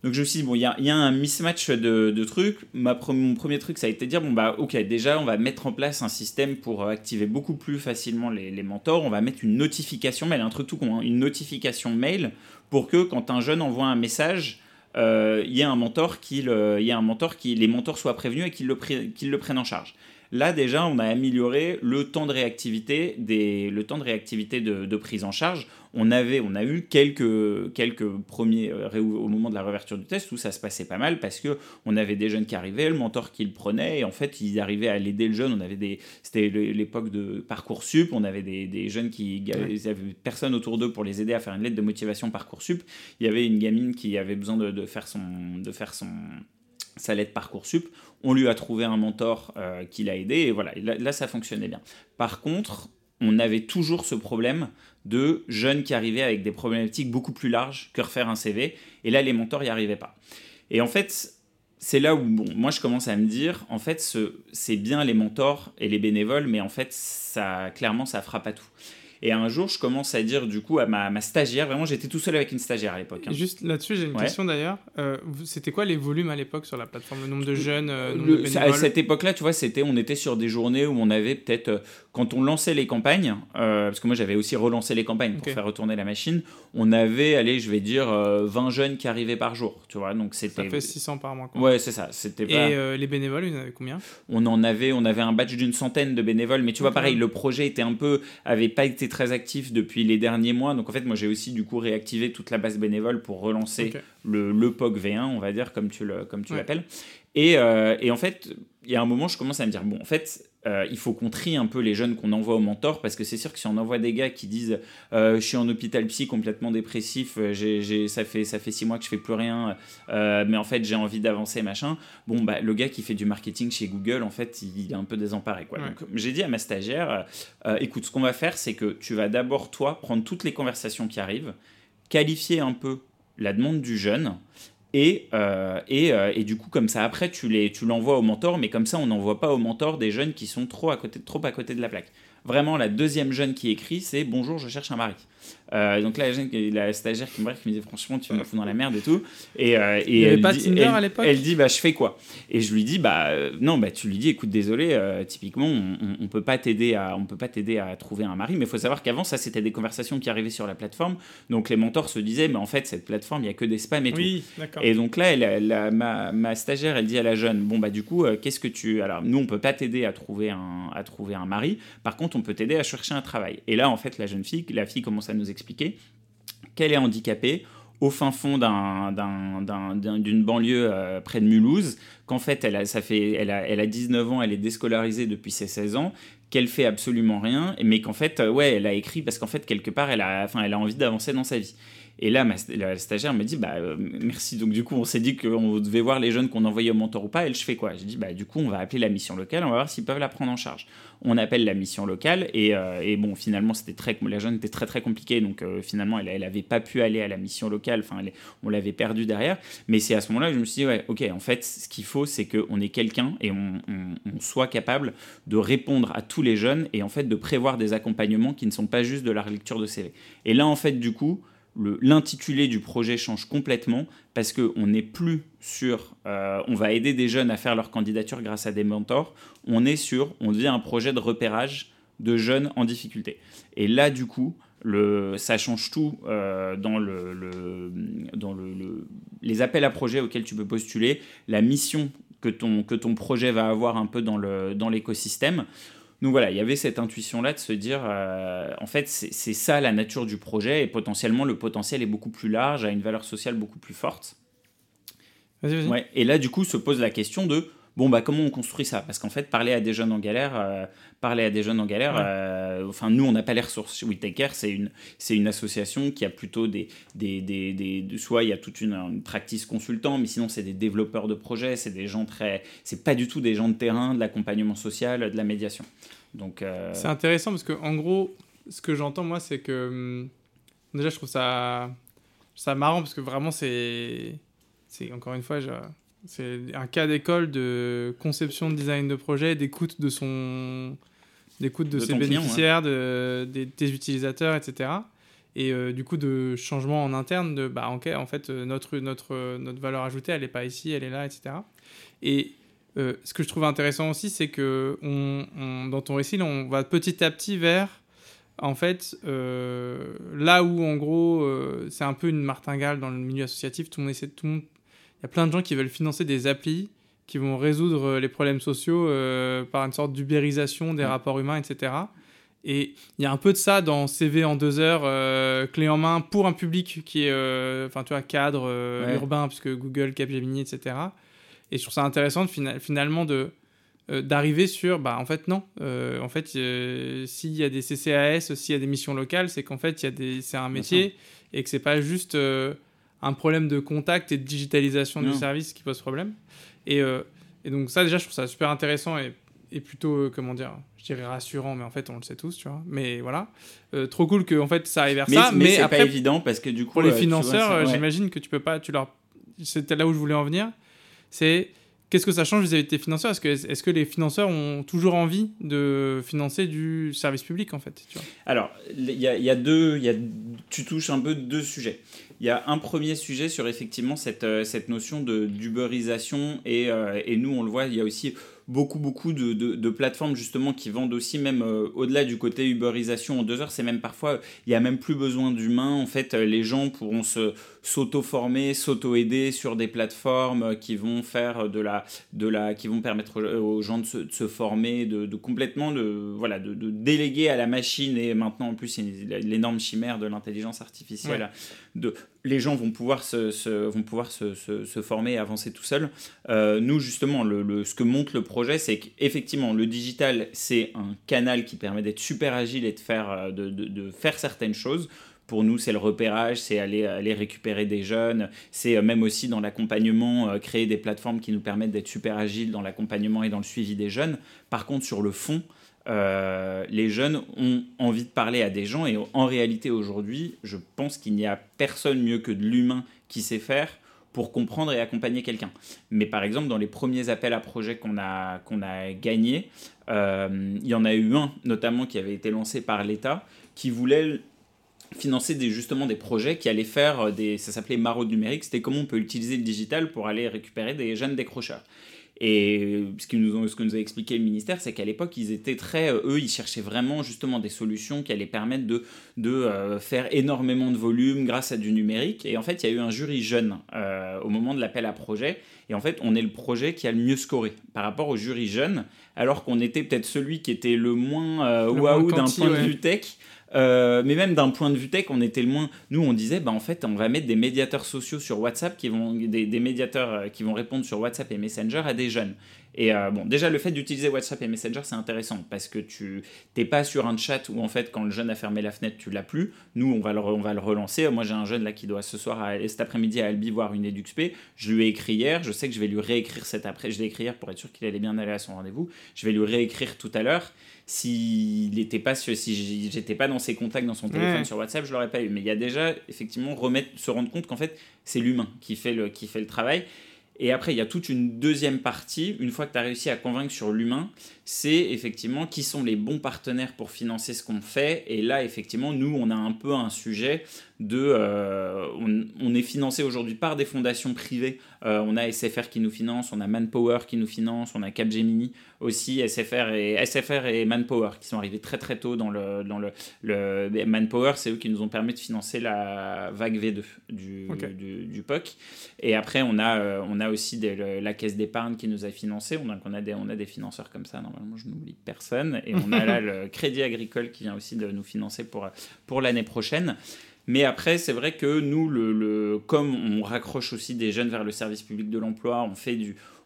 Donc je me suis dit, bon, il y a, un mismatch de, trucs. Mon premier truc, ça a été de dire, bon, bah, ok, déjà, on va mettre en place un système pour activer beaucoup plus facilement les, les mentors. On va mettre une notification mail, un truc tout con, hein, une notification mail pour que quand un jeune envoie un message, euh, il y a un mentor qui, y a un mentor qui, les mentors soient prévenus et qu'ils le, le prennent en charge. Là, déjà, on a amélioré le temps de réactivité, des, le temps de, réactivité de, prise en charge. On, avait, on a eu quelques, quelques premiers, euh, au moment de la réouverture du test, où ça se passait pas mal parce que on avait des jeunes qui arrivaient, le mentor qui le prenait, et en fait, ils arrivaient à l'aider le jeune. On avait des, c'était l'époque de Parcoursup, on avait des, des jeunes qui, ils avaient personne autour d'eux pour les aider à faire une lettre de motivation Parcoursup. Il y avait une gamine qui avait besoin de, de faire son, de faire son sa lettre Parcoursup, on lui a trouvé un mentor euh, qui l'a aidé, et voilà, là, ça fonctionnait bien. Par contre, on avait toujours ce problème de jeunes qui arrivaient avec des problématiques beaucoup plus larges que refaire un CV. Et là, les mentors n'y arrivaient pas. Et en fait, c'est là où bon, moi je commence à me dire, en fait, c'est bien les mentors et les bénévoles, mais en fait, ça, clairement, ça frappe à tout. Et un jour, je commence à dire du coup à ma, ma stagiaire, vraiment j'étais tout seul avec une stagiaire à l'époque. Hein. Juste là-dessus, j'ai une question d'ailleurs. Euh, c'était quoi les volumes à l'époque sur la plateforme? Le nombre de jeunes euh, À cette époque-là, tu vois, c'était, on était sur des journées où on avait peut-être, euh, quand on lançait les campagnes, parce que moi j'avais aussi relancé les campagnes pour faire retourner la machine, on avait, allez, je vais dire, 20 jeunes qui arrivaient par jour, tu vois. Donc c'était. Ça fait 600 par mois. Quoi. Ouais, c'est ça. C'était Et les bénévoles, y en combien? On en avait, on avait un batch d'une centaine de bénévoles, mais tu vois, pareil, le projet était un peu, avait pas été très actif depuis les derniers mois. Donc en fait, moi j'ai aussi du coup réactivé toute la base bénévole pour relancer le, le POG V1, on va dire, comme tu l'appelles. Et, euh, et en fait, il y a un moment, je commence à me dire, bon, en fait, euh, il faut qu'on trie un peu les jeunes qu'on envoie au mentor parce que c'est sûr que si on envoie des gars qui disent euh, je suis en hôpital psy complètement dépressif, euh, j'ai, ça, fait, ça fait six mois que je fais plus rien, mais en fait j'ai envie d'avancer machin, bon bah le gars qui fait du marketing chez Google en fait il, est un peu désemparé quoi. Donc j'ai dit à ma stagiaire écoute ce qu'on va faire c'est que tu vas d'abord toi prendre toutes les conversations qui arrivent, qualifier un peu la demande du jeune et, euh, et, euh, et, du coup, comme ça, après, tu l'envoies tu au mentor, mais comme ça, on n'envoie pas au mentor des jeunes qui sont trop à côté, trop à côté de la plaque. Vraiment, la deuxième jeune qui écrit, c'est Bonjour, je cherche un mari. Euh, donc là, la stagiaire qui me, qui me dit franchement, tu me fous dans la merde et tout. Et, euh, et elle, pas dit, Tinder à l'époque elle dit, bah, je fais quoi? Et je lui dis, bah, euh, non, bah, tu lui dis, écoute, désolé, typiquement, on, on, peut pas t'aider à, on peut pas t'aider à trouver un mari. Mais il faut savoir qu'avant, ça, c'était des conversations qui arrivaient sur la plateforme. Donc les mentors se disaient, mais en fait, cette plateforme, il y a que des spams et oui, tout. Et donc là, elle, ma, ma, stagiaire, elle dit à la jeune, bon, bah, du coup, qu'est-ce que tu. Alors, nous, on peut pas t'aider à trouver un, à trouver un mari. Par contre, on peut t'aider à chercher un travail. Et là, en fait, la jeune fille, la fille commence à nous expliquer qu'elle est handicapée au fin fond d'une banlieue euh, près de Mulhouse, qu'en fait, elle a, ça fait, elle, a, elle a 19 ans, elle est déscolarisée depuis ses 16 ans, qu'elle fait absolument rien, mais qu'en fait, euh, ouais, elle a écrit parce qu'en fait, quelque part, elle a, enfin, elle a envie d'avancer dans sa vie. Et là, la stagiaire me dit, bah, euh, merci. Donc, du coup, on s'est dit qu'on devait voir les jeunes qu'on envoyait au mentor ou pas. Et je fais quoi? J'ai dit, bah, du coup, on va appeler la mission locale, on va voir s'ils peuvent la prendre en charge. On appelle la mission locale et, euh, bon, finalement, c'était très, la jeune était très très compliquée. Donc, euh, finalement, elle, elle avait pas pu aller à la mission locale. Enfin, on l'avait perdue derrière. Mais c'est à ce moment-là que je me suis dit, ouais, ok, en fait, ce qu'il faut, c'est qu'on ait quelqu'un et on, on, soit capable de répondre à tous les jeunes et en fait de prévoir des accompagnements qui ne sont pas juste de la lecture de CV. Et là, en fait, du coup, l'intitulé du projet change complètement parce qu'on n'est plus sur euh, on va aider des jeunes à faire leur candidature grâce à des mentors, on est sur on devient un projet de repérage de jeunes en difficulté. Et là, du coup, le, ça change tout euh, dans, le, dans le, les appels à projets auxquels tu peux postuler, la mission que ton, que ton projet va avoir un peu dans l'écosystème. Dans donc voilà, il y avait cette intuition-là de se dire, euh, en fait, c'est ça la nature du projet, et potentiellement le potentiel est beaucoup plus large, a une valeur sociale beaucoup plus forte. Vas-y, vas-y. Ouais, et là, du coup, se pose la question de, bon, bah, comment on construit ça? Parce qu'en fait, parler à des jeunes en galère, euh, parler à des jeunes en galère, euh, enfin, nous, on n'a pas les ressources. We Take Care, c'est une, une association qui a plutôt des, des, des, des soit il y a toute une, une, practice consultant, mais sinon, c'est des développeurs de projets, c'est des gens très, c'est pas du tout des gens de terrain, de l'accompagnement social, de la médiation. Donc, euh, C'est intéressant parce que, en gros, ce que j'entends, moi, c'est que. Hum, déjà, je trouve ça, ça marrant parce que vraiment, c'est. C'est encore une fois, c'est un cas d'école de conception, de design de projet, d'écoute de son. d'écoute de, ses bénéficiaires, de, des, utilisateurs, etc. Et euh, du coup, de changement en interne, de bah, en fait, euh, notre, notre, notre valeur ajoutée, elle n'est pas ici, elle est là, etc. Et euh, ce que je trouve intéressant aussi, c'est que on, dans ton récit, on va petit à petit vers, en fait, euh, là où en gros, c'est un peu une martingale dans le milieu associatif, tout le monde essaie, tout le monde, il y a plein de gens qui veulent financer des applis qui vont résoudre les problèmes sociaux par une sorte d'ubérisation des rapports humains, etc. Et il y a un peu de ça dans CV en deux heures, clé en main pour un public qui est, enfin, tu vois, cadre urbain, puisque Google, Capgemini, etc. Et je trouve ça intéressant de, finalement de euh, d'arriver sur bah en fait non euh, en fait euh, s'il y a des CCAS s'il y a des missions locales c'est qu'en fait il y a des c'est un métier et que c'est pas juste un problème de contact et de digitalisation du service qui pose problème et, et, donc ça déjà je trouve ça super intéressant et, est plutôt, comment dire, je dirais rassurant, mais en fait, on le sait tous, tu vois. Mais voilà. trop cool que, en fait, ça arrive vers ça. Mais, c'est pas évident parce que du coup. Pour les financeurs, j'imagine que tu peux pas. Tu leur... C'était là où je voulais en venir. C'est Qu'est-ce que ça change vis-à-vis de tes financeurs? Est-ce que, est que les financeurs ont toujours envie de financer du service public, en fait Alors, il y a, deux, y a, tu touches un peu deux sujets. Il y a un premier sujet sur effectivement cette, euh, cette notion d'uberisation et, euh, et nous, on le voit, il y a aussi beaucoup, beaucoup de, de, plateformes justement qui vendent aussi, même euh, au-delà du côté uberisation en deux heures, c'est même parfois, il n'y a même plus besoin d'humains. En fait, les gens pourront se s'auto-former, s'auto-aider sur des plateformes qui vont faire de la, de la, qui vont permettre aux gens de se, former, de, complètement de, voilà, de, déléguer à la machine. Et maintenant en plus l'énorme chimère de l'intelligence artificielle de les gens vont pouvoir se, vont pouvoir se, se, former et avancer tout seuls. Euh, nous, justement, le, ce que montre le projet, c'est qu'effectivement, le digital, c'est un canal qui permet d'être super agile et de faire, euh, de, de, faire certaines choses. Pour nous, c'est le repérage, c'est aller, aller récupérer des jeunes, c'est euh, même aussi dans l'accompagnement, créer des plateformes qui nous permettent d'être super agiles dans l'accompagnement et dans le suivi des jeunes. Par contre, sur le fond, euh, les jeunes ont envie de parler à des gens et en réalité aujourd'hui, je pense qu'il n'y a personne mieux que de l'humain qui sait faire pour comprendre et accompagner quelqu'un. Mais par exemple, dans les premiers appels à projets qu'on a, a gagnés, euh, il y en a eu un notamment qui avait été lancé par l'État qui voulait financer des, justement des projets qui allaient faire des... Ça s'appelait maraude numérique, c'était comment on peut utiliser le digital pour aller récupérer des jeunes décrocheurs. Et ce, nous ce que nous a expliqué le ministère, c'est qu'à l'époque, ils étaient très. Euh, eux, ils cherchaient vraiment justement des solutions qui allaient permettre de, de euh, faire énormément de volume grâce à du numérique. Et en fait, il y a eu un jury jeune euh, au moment de l'appel à projet. Et en fait, on est le projet qui a le mieux scoré par rapport au jury jeune, alors qu'on était peut-être celui qui était le moins waouh d'un point de vue tech. Euh, mais même d'un point de vue tech, on était le moins. Nous, on disait, bah en fait, on va mettre des médiateurs sociaux sur WhatsApp qui vont, des, médiateurs euh, qui vont répondre sur WhatsApp et Messenger à des jeunes. Et euh, bon, déjà, le fait d'utiliser WhatsApp et Messenger, c'est intéressant parce que tu n'es pas sur un chat où en fait, quand le jeune a fermé la fenêtre, tu l'as plus. Nous, on va le, on va le relancer. Moi, j'ai un jeune là qui doit ce soir, à, cet après-midi à Albi voir une EduxP. Je lui ai écrit hier. Je sais que je vais lui réécrire cet après. Je l'ai écrit hier pour être sûr qu'il allait bien aller à son rendez-vous. Je vais lui réécrire tout à l'heure s'il n'était pas si j'étais pas dans ses contacts dans son téléphone sur WhatsApp je l'aurais pas eu. Mais il y a déjà effectivement remettre se rendre compte qu'en fait c'est l'humain qui fait le qui fait le travail. Et après il y a toute une deuxième partie. Une fois que tu as réussi à convaincre sur l'humain c'est effectivement qui sont les bons partenaires pour financer ce qu'on fait. Et là effectivement nous on a un peu un sujet de euh, on, est financé aujourd'hui par des fondations privées. Euh, on a SFR qui nous finance on a Manpower qui nous finance on a Capgemini aussi SFR et SFR et Manpower qui sont arrivés très très tôt dans le dans le, le Manpower c'est eux qui nous ont permis de financer la vague V2 du, du, POC et après on a euh, on a aussi la caisse d'épargne qui nous a financé on a on a des on a des financeurs comme ça. Normalement je n'oublie personne. Et on a là le Crédit Agricole qui vient aussi de nous financer pour pour l'année prochaine mais après, c'est vrai que nous, comme on raccroche aussi des jeunes vers le service public de l'emploi,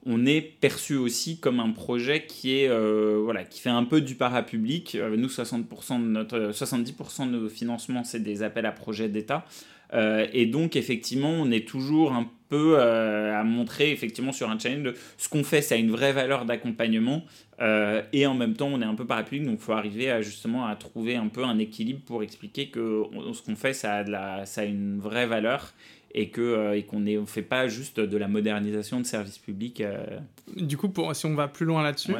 on est perçu aussi comme un projet qui euh, fait un peu du parapublic. Euh, nous, 60% de notre 70% de nos financements, c'est des appels à projets d'État. Euh, et donc, effectivement, on est toujours un peu à montrer, effectivement, sur un channel de ce qu'on fait, ça a une vraie valeur d'accompagnement. et en même temps, on est un peu parapublic, donc il faut arriver à, justement à trouver un peu un équilibre pour expliquer que ce qu'on fait, ça a, de la, ça a une vraie valeur et que euh, et qu'on ne fait pas juste de la modernisation de services publics. Euh. Du coup, pour, si on va plus loin là-dessus,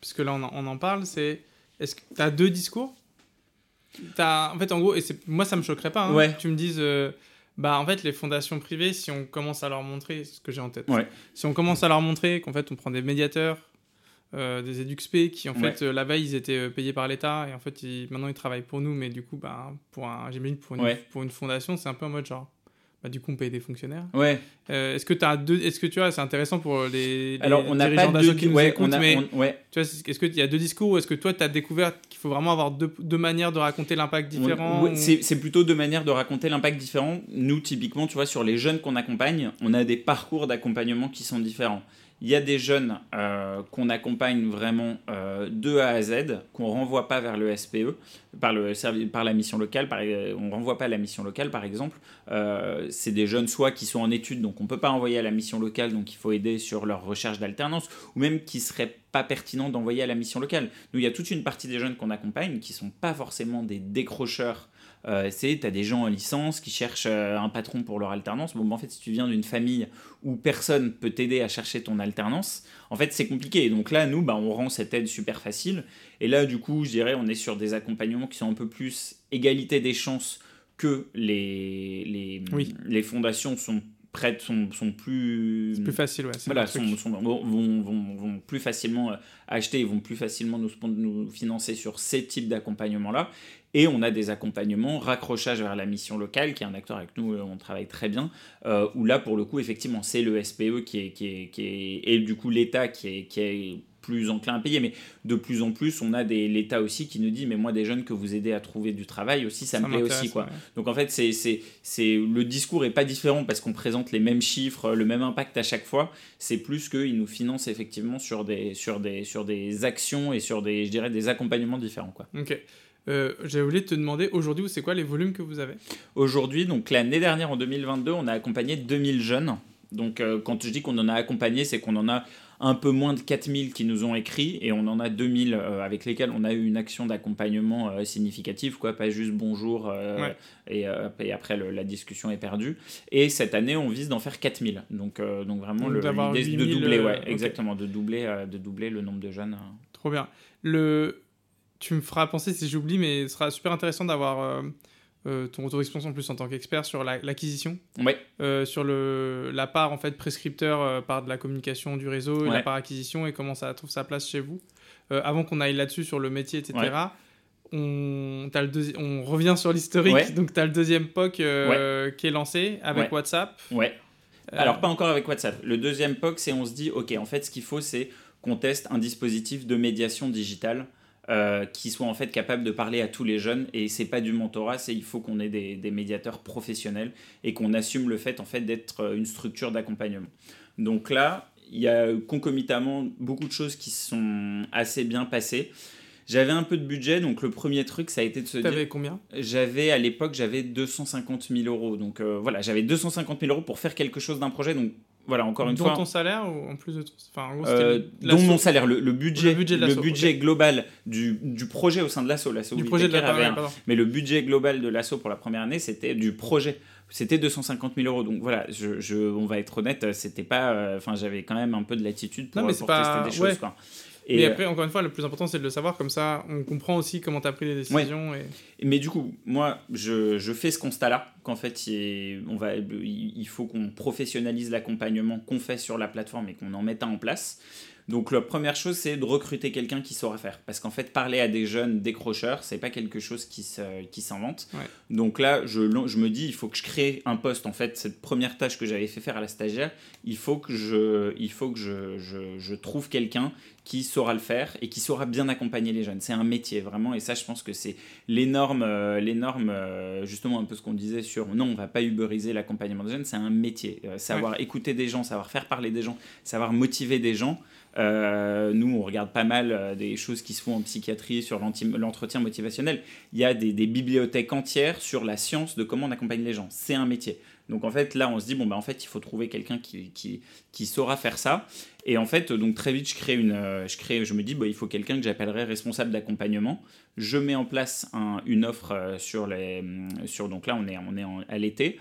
puisque là on en, on en parle, c'est est-ce que tu as deux discours? As, En fait, en gros, et moi ça me choquerait pas hein, que tu me dises. Euh, bah en fait les fondations privées si on commence à leur montrer ce que j'ai en tête. Si on commence à leur montrer qu'en fait on prend des médiateurs des EduxP qui en fait la veille ils étaient payés par l'État et en fait maintenant ils travaillent pour nous mais du coup bah pour un j'imagine pour une, pour une fondation c'est un peu en mode genre bah, du coup, on paye des fonctionnaires. Ouais. Euh, est-ce que tu as deux Est-ce que tu vois, c'est intéressant pour les, Alors, on n'a pas deux qui nous ouais, écoutent, mais ouais. tu vois, est-ce qu'il y a deux discours ou est-ce que toi, tu as découvert qu'il faut vraiment avoir deux, deux manières de raconter l'impact différent C'est plutôt deux manières de raconter l'impact différent. Nous, typiquement, tu vois, sur les jeunes qu'on accompagne, on a des parcours d'accompagnement qui sont différents. Il y a des jeunes qu'on accompagne vraiment de A à Z, qu'on renvoie pas vers le SPE, par, le, par la mission locale. Par, on renvoie pas à la mission locale, par exemple. c'est des jeunes soit qui sont en études, donc on peut pas envoyer à la mission locale, donc il faut aider sur leur recherche d'alternance, ou même qui seraient pas pertinent d'envoyer à la mission locale. Nous, il y a toute une partie des jeunes qu'on accompagne qui sont pas forcément des décrocheurs. Euh, c'est, tu as des gens en licence qui cherchent euh, un patron pour leur alternance. Bon, ben, en fait, si tu viens d'une famille où personne peut t'aider à chercher ton alternance, en fait, c'est compliqué. Donc là, nous, bah, on rend cette aide super facile. Et là, du coup, je dirais, on est sur des accompagnements qui sont un peu plus égalité des chances que les, les, les fondations sont prêtes sont, sont plus plus facile ouais voilà sont, vont, vont, vont, plus facilement euh, acheter ils vont plus facilement nous, nous financer sur ces types d'accompagnement là et on a des accompagnements raccrochage vers la mission locale qui est un acteur avec nous euh, on travaille très bien euh, où là pour le coup effectivement c'est le SPE qui est, qui est, qui est et du coup l'État qui est, qui est plus enclin à payer. Mais de plus en plus, on a l'État aussi qui nous dit, mais moi, des jeunes que vous aidez à trouver du travail aussi, ça, me plaît aussi. Quoi. Donc en fait, c'est, c'est, c'est, le discours est pas différent parce qu'on présente les mêmes chiffres, le même impact à chaque fois. C'est plus qu'ils nous financent effectivement sur des, sur, des, sur des actions et sur des, je dirais, des accompagnements différents. Quoi. Ok. Euh, J'avais voulu te demander, aujourd'hui, c'est quoi les volumes que vous avez? Aujourd'hui, donc l'année dernière, en 2022, on a accompagné 2000 jeunes. Donc euh, quand je dis qu'on en a accompagné, c'est qu'on en a un peu moins de 4000 qui nous ont écrit et on en a 2000 euh, avec lesquels on a eu une action d'accompagnement euh, significative, quoi, pas juste bonjour euh, et, et, après la discussion est perdue. Et cette année, on vise d'en faire 4000. Donc, donc vraiment, l'idée de doubler, ouais, exactement, de, doubler, de doubler le nombre de jeunes. Trop bien. Le... Tu me feras penser si j'oublie, mais ce sera super intéressant d'avoir euh, ton retour d'expérience en plus en tant qu'expert sur l'acquisition, euh, sur le, la part en fait prescripteur euh, par de la communication du réseau, et la part acquisition et comment ça trouve sa place chez vous. avant qu'on aille là-dessus sur le métier, etc. On, as le on revient sur l'historique, donc tu as le deuxième POC qui est lancé avec WhatsApp. Ouais. Alors pas encore avec WhatsApp. Le deuxième POC, c'est on se dit, ok, en fait ce qu'il faut c'est qu'on teste un dispositif de médiation digitale euh, qui soit en fait capable de parler à tous les jeunes et c'est pas du mentorat c'est il faut qu'on ait des, des, médiateurs professionnels et qu'on assume le fait en fait d'être euh, une structure d'accompagnement donc là il y a concomitamment beaucoup de choses qui sont assez bien passées j'avais un peu de budget, donc le premier truc, ça a été de se T'avais combien? J'avais, à l'époque, j'avais 250 000 euros. Donc euh, voilà, j'avais 250 000 euros pour faire quelque chose d'un projet. Donc voilà, encore une fois. Dont ton salaire ou en plus de ton. Enfin, en gros, euh, dont mon salaire, le, budget, le budget, global du, du, projet au sein de l'assaut. Du projet de la Mais le budget global de l'assaut pour la première année, c'était du projet. C'était 250 000 euros. Donc voilà, je, je, on va être honnête, c'était pas. euh, Enfin, j'avais quand même un peu de latitude pour, non, mais pour pas... tester des choses. Quoi. Et mais euh, après, encore une fois, le plus important, c'est de le savoir. Comme ça, on comprend aussi comment tu as pris les décisions. Et... Mais du coup, moi, je, je fais ce constat-là, qu'en fait, il, on va, il faut qu'on professionnalise l'accompagnement qu'on fait sur la plateforme et qu'on en mette un en place. Donc la première chose, c'est de recruter quelqu'un qui saura faire. Parce qu'en fait, parler à des jeunes décrocheurs, c'est pas quelque chose qui s'invente. Donc là, je, je, me dis, il faut que je crée un poste. En fait, cette première tâche que j'avais fait faire à la stagiaire, il faut que je, il faut que je, je, je trouve quelqu'un qui saura le faire et qui saura bien accompagner les jeunes. C'est un métier vraiment, et ça, je pense que c'est l'énorme, euh, l'énorme, euh, justement un peu ce qu'on disait sur non, on va pas uberiser l'accompagnement des jeunes, c'est un métier. Euh, savoir écouter des gens, savoir faire parler des gens, savoir motiver des gens. Nous, on regarde pas mal des choses qui se font en psychiatrie sur l'entretien motivationnel. Il y a des, bibliothèques entières sur la science de comment on accompagne les gens. C'est un métier. Donc en fait, là, on se dit, bon, bah, en fait, il faut trouver quelqu'un qui, qui, saura faire ça. Et en fait, donc très vite, je crée une, euh, je, crée, je me dis, bah, il faut quelqu'un que j'appellerais responsable d'accompagnement. Je mets en place un, une offre euh, sur les. Sur, donc là, on est, on est à l'été.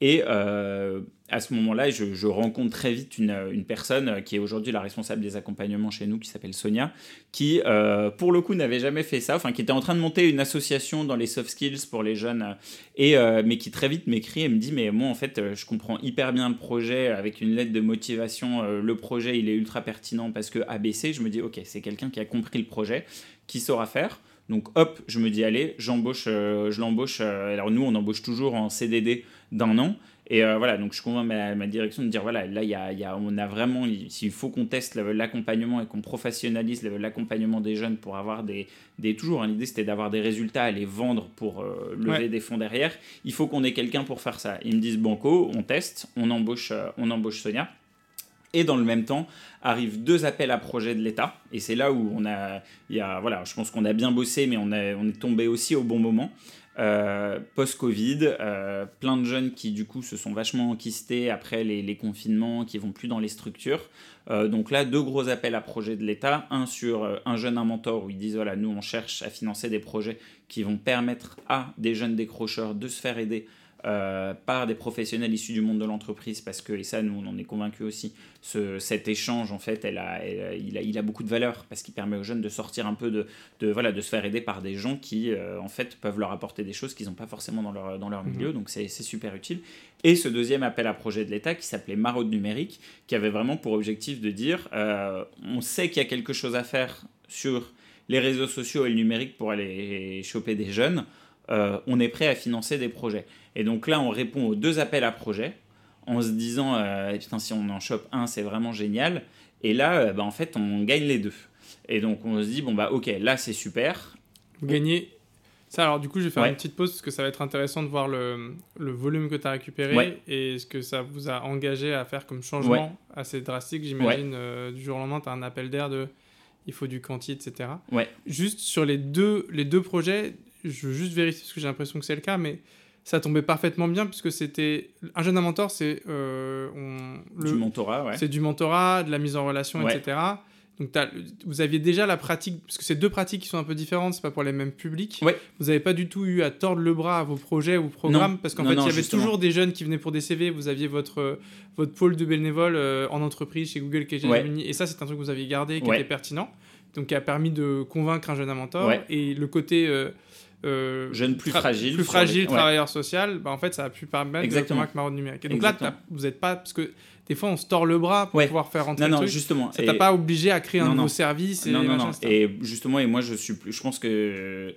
Et euh, à ce moment-là, je, rencontre très vite une, une personne qui est aujourd'hui la responsable des accompagnements chez nous, qui s'appelle Sonia, qui, euh, pour le coup, n'avait jamais fait ça, enfin, qui était en train de monter une association dans les soft skills pour les jeunes, et, euh, mais qui très vite m'écrit et me dit, mais moi, en fait, je comprends hyper bien le projet, avec une lettre de motivation, le projet, il est ultra pertinent parce que ABC, je me dis, ok, c'est quelqu'un qui a compris le projet, qui saura faire. Donc hop, je me dis allez, j'embauche, je l'embauche. alors nous, on embauche toujours en CDD d'un an. Et euh, voilà, donc je convainc ma, ma, direction de dire voilà, là, y a, y a, on a vraiment, s'il faut qu'on teste l'accompagnement et qu'on professionnalise l'accompagnement des jeunes pour avoir des. des toujours, hein, l'idée c'était d'avoir des résultats, à les vendre pour euh, lever des fonds derrière. Il faut qu'on ait quelqu'un pour faire ça. Ils me disent Banco, on teste, on embauche, euh, on embauche Sonia. Et dans le même temps, arrivent deux appels à projets de l'État. Et c'est là où on a, y a, voilà, je pense qu'on a bien bossé, mais on, a, on est tombé aussi au bon moment. Euh, post-Covid, euh, plein de jeunes qui du coup se sont vachement enquistés après les, confinements, qui vont plus dans les structures. Euh, donc là, deux gros appels à projets de l'État. Un sur un jeune, un mentor, où ils disent, voilà, nous on cherche à financer des projets qui vont permettre à des jeunes décrocheurs de se faire aider euh, par des professionnels issus du monde de l'entreprise, parce que, et ça, nous, on en est convaincus aussi, ce, cet échange, en fait, elle a, il, a, il a beaucoup de valeur, parce qu'il permet aux jeunes de sortir un peu de, de, voilà, de se faire aider par des gens qui, euh, en fait, peuvent leur apporter des choses qu'ils n'ont pas forcément dans leur, dans leur mhm. milieu, donc c'est super utile. Et ce deuxième appel à projet de l'État, qui s'appelait Maraude numérique, qui avait vraiment pour objectif de dire, euh, on sait qu'il y a quelque chose à faire sur les réseaux sociaux et le numérique pour aller choper des jeunes, on est prêt à financer des projets. Et donc là, on répond aux deux appels à projet en se disant euh, putain, si on en chope un, c'est vraiment génial. Et là, euh, bah, en fait, on gagne les deux. Et donc on se dit bon bah ok, là c'est super. Vous gagnez ça, alors du coup, je vais faire une petite pause parce que ça va être intéressant de voir le, le volume que tu as récupéré et ce que ça vous a engagé à faire comme changement assez drastique. J'imagine, euh, du jour au lendemain, tu as un appel d'air de il faut du quanti, etc. Juste sur les deux, les deux projets, je veux juste vérifier parce que j'ai l'impression que c'est le cas, mais ça tombait parfaitement bien puisque c'était un jeune mentor, c'est euh, du mentorat, ouais. C'est du mentorat, de la mise en relation, etc. Donc vous aviez déjà la pratique, parce que c'est deux pratiques qui sont un peu différentes, c'est pas pour les mêmes publics. Ouais. Vous n'avez pas du tout eu à tordre le bras à vos projets ou programmes, parce qu'en fait il y avait toujours des jeunes qui venaient pour des CV. Vous aviez votre votre pôle de bénévoles euh, en entreprise chez Google qui et ça c'est un truc que vous aviez gardé qui était pertinent, donc qui a permis de convaincre un jeune mentor. Et le côté euh, euh, jeune plus fragile, plus fragile, travailleur social, bah, en fait, ça a pu permettre Exactement. de convaincre numérique. Et donc là, vous n'êtes pas parce que des fois, on se tord le bras pour pouvoir faire rentrer non, non, justement. Ça t'a pas obligé à créer un nouveau service. Et non, non, non. Et justement, et moi, je suis, je pense que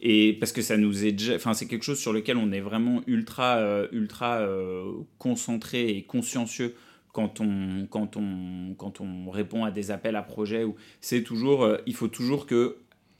et parce que ça nous est déjà, enfin, c'est quelque chose sur lequel on est vraiment ultra, euh, ultra euh, concentré et consciencieux quand on, quand on, quand on répond à des appels à projets. Où c'est toujours, euh, il faut toujours que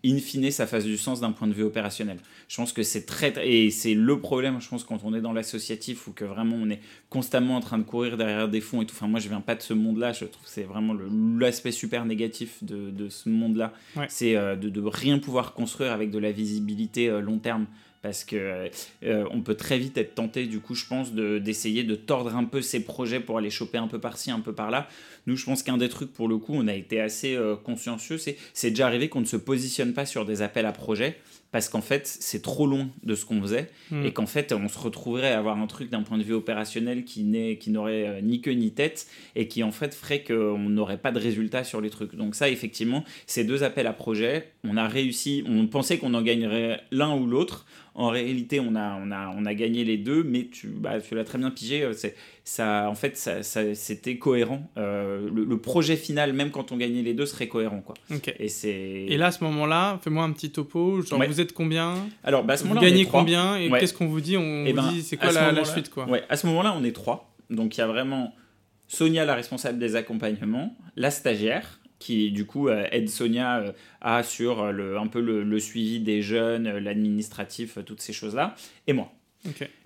in fine, ça fasse du sens d'un point de vue opérationnel. Je pense que c'est très, et c'est le problème, je pense, quand on est dans l'associatif ou que vraiment on est constamment en train de courir derrière des fonds et tout. Enfin, moi, je viens pas de ce monde-là. Je trouve que c'est vraiment l'aspect super négatif de, de ce monde-là. C'est euh, de, de, rien pouvoir construire avec de la visibilité euh, long terme parce que euh, on peut très vite être tenté du coup je pense d'essayer de, tordre un peu ses projets pour aller choper un peu par-ci un peu par-là. Nous je pense qu'un des trucs pour le coup on a été assez euh, consciencieux c'est c'est déjà arrivé qu'on ne se positionne pas sur des appels à projets parce qu'en fait c'est trop long de ce qu'on faisait hmm. et qu'en fait on se retrouverait à avoir un truc d'un point de vue opérationnel qui qui n'aurait euh, ni queue ni tête et qui en fait ferait qu'on n'aurait pas de résultat sur les trucs donc ça effectivement ces deux appels à projets on a réussi on pensait qu'on en gagnerait l'un ou l'autre en réalité, on a, on a, on a gagné les deux, mais tu, bah, tu l'as très bien pigé. Euh, c'est, ça, en fait, ça, c'était cohérent. Euh, le, projet final, même quand on gagnait les deux, serait cohérent. Quoi. Et, c'est... et là, à ce moment-là, fais-moi un petit topo. Genre, vous êtes combien? Alors, bah, à ce moment-là, vous gagnez combien? Et qu'est-ce qu'on vous dit? On eh ben, dit, c'est quoi la, la, suite quoi? ouais, À ce moment-là, on est trois. Donc, il y a vraiment Sonia, la responsable des accompagnements, la stagiaire, qui du coup euh, aide Sonia euh, à sur le, un peu le, suivi des jeunes, l'administratif, toutes ces choses-là, et moi.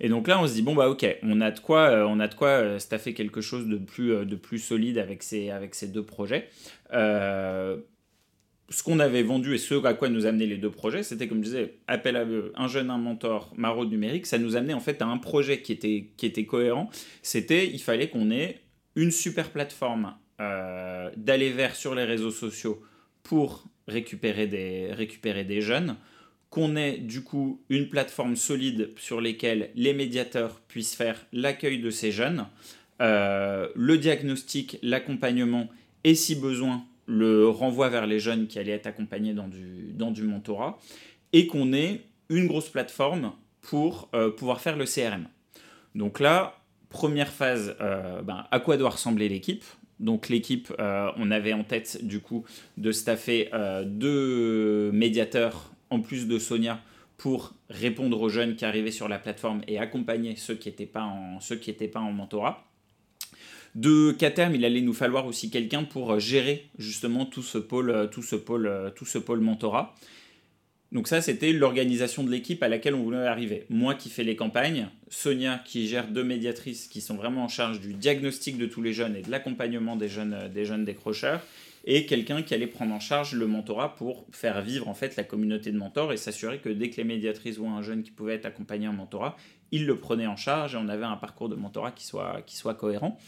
Et donc là, on se dit bon bah ok, on a de quoi, on a de quoi staffer quelque chose de plus, de plus solide avec ces, avec ces deux projets. ce qu'on avait vendu et ce à quoi nous amenaient les deux projets, c'était comme je disais, appel à un jeune, un mentor, maraude numérique. Ça nous amenait en fait à un projet qui était, qui était cohérent. C'était, il fallait qu'on ait une super plateforme euh, d'aller vers sur les réseaux sociaux pour récupérer des, récupérer des jeunes, qu'on ait du coup une plateforme solide sur laquelle les médiateurs puissent faire l'accueil de ces jeunes, euh, le diagnostic, l'accompagnement et si besoin le renvoi vers les jeunes qui allaient être accompagnés dans du, dans du mentorat, et qu'on ait une grosse plateforme pour euh, pouvoir faire le CRM. Donc là, première phase, ben, à quoi doit ressembler l'équipe? Donc l'équipe, euh, on avait en tête du coup de staffer euh, deux médiateurs en plus de Sonia pour répondre aux jeunes qui arrivaient sur la plateforme et accompagner ceux qui n'étaient pas, en, pas en mentorat. De qu'à terme, il allait nous falloir aussi quelqu'un pour gérer justement tout ce pôle, tout ce pôle, tout ce pôle mentorat. Donc ça, c'était l'organisation de l'équipe à laquelle on voulait arriver. Moi qui fais les campagnes, Sonia qui gère deux médiatrices qui sont vraiment en charge du diagnostic de tous les jeunes et de l'accompagnement des jeunes, des jeunes décrocheurs, et quelqu'un qui allait prendre en charge le mentorat pour faire vivre en fait la communauté de mentors et s'assurer que dès que les médiatrices voient un jeune qui pouvait être accompagné en mentorat, ils le prenaient en charge et on avait un parcours de mentorat qui soit, qui soit cohérent.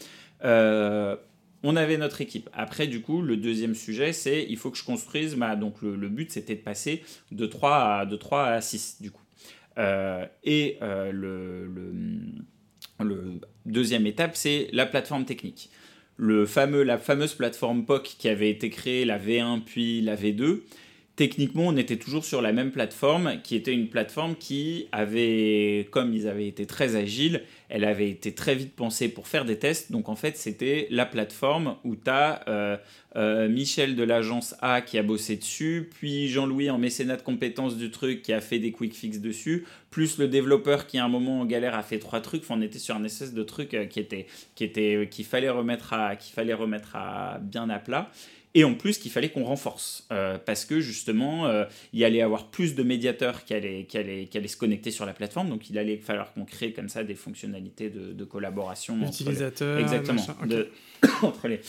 Euh, on avait notre équipe. Après, du coup, le deuxième sujet, c'est il faut que je construise. Donc, le, but, c'était de passer de 3 à, de 3 à 6, du coup. Euh, et euh, le, deuxième étape, c'est la plateforme technique. Le fameux, la fameuse plateforme POC qui avait été créée, la V1 puis la V2, techniquement, on était toujours sur la même plateforme, qui était une plateforme qui avait, comme ils avaient été très agiles, elle avait été très vite pensée pour faire des tests. Donc en fait, c'était la plateforme où tu as euh, euh, Michel de l'agence A qui a bossé dessus, puis Jean-Louis en mécénat de compétences du truc qui a fait des quick fix dessus, plus le développeur qui à un moment en galère a fait trois trucs. Enfin, on était sur un espèce de truc euh, qui était qui était qu'il fallait remettre à qu'il fallait remettre à bien à plat et en plus qu'il fallait qu'on renforce euh, parce que justement euh, il allait avoir plus de médiateurs qui allaient, qui, allaient, qui allaient se connecter sur la plateforme donc il allait falloir qu'on crée comme ça des fonctionnalités de, de collaboration utilisateurs exactement de, entre les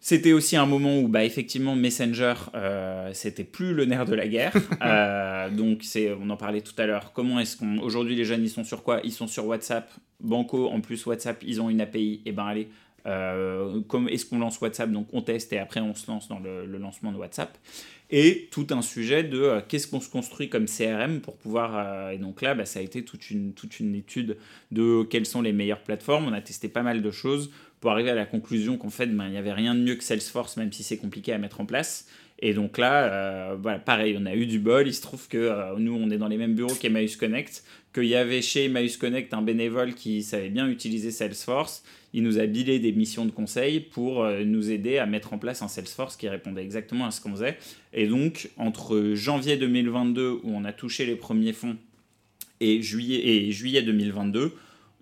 c'était aussi un moment où, bah, effectivement, Messenger, euh, c'était plus le nerf de la guerre. donc, c'est, on en parlait tout à l'heure. Comment est-ce qu'on. Aujourd'hui, les jeunes, ils sont sur quoi? Ils sont sur WhatsApp. Banco, en plus, WhatsApp, ils ont une API. Et ben, allez, euh, est-ce qu'on lance WhatsApp Donc on teste et après on se lance dans le, lancement de WhatsApp. Et tout un sujet de euh, qu'est-ce qu'on se construit comme CRM pour pouvoir. Euh, et donc là, bah, ça a été toute une, toute une étude de quelles sont les meilleures plateformes. On a testé pas mal de choses pour arriver à la conclusion qu'en fait, ben, il n'y avait rien de mieux que Salesforce, même si c'est compliqué à mettre en place. Et donc là, voilà, pareil, on a eu du bol. Il se trouve que nous, on est dans les mêmes bureaux qu'Emmaüs Connect, qu'il y avait chez Emmaüs Connect un bénévole qui savait bien utiliser Salesforce il nous a bilé des missions de conseil pour euh, nous aider à mettre en place un Salesforce qui répondait exactement à ce qu'on faisait. Et donc, entre janvier 2022, où on a touché les premiers fonds, et juillet, et juillet 2022,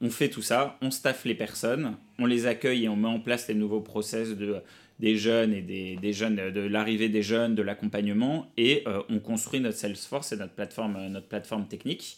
on fait tout ça, on staffe les personnes, on les accueille et on met en place les nouveaux process de, des jeunes et des, jeunes, de l'arrivée des jeunes, de l'accompagnement, et euh, on construit notre Salesforce et notre plateforme, notre plateforme technique.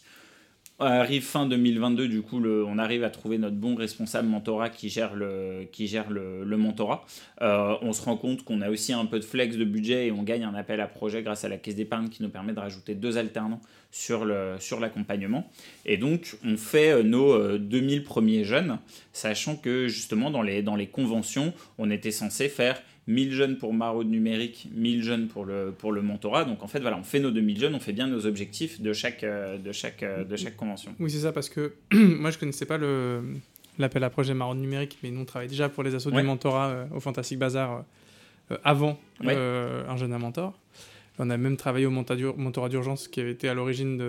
Arrive fin 2022, du coup, on arrive à trouver notre bon responsable mentorat qui gère le, qui gère le, le mentorat. Euh, on se rend compte qu'on a aussi un peu de flex de budget et on gagne un appel à projet grâce à la caisse d'épargne qui nous permet de rajouter deux alternants sur, sur l'accompagnement. Et donc, on fait euh, nos 2000 euh, premiers jeunes, sachant que justement, dans les, dans les conventions, on était censé faire 1000 jeunes pour Maraude numérique, 1000 jeunes pour le, pour le mentorat. Donc en fait, voilà, on fait nos 2000 jeunes, on fait bien nos objectifs de chaque, euh, de chaque, euh, de chaque convention. Oui, c'est ça, parce que moi, je connaissais pas le, l'appel à projet Maraude numérique, mais nous, on travaille déjà pour les assos du mentorat euh, au Fantastic Bazar avant un jeune à mentor. On a même travaillé au mentorat d'urgence qui avait été à l'origine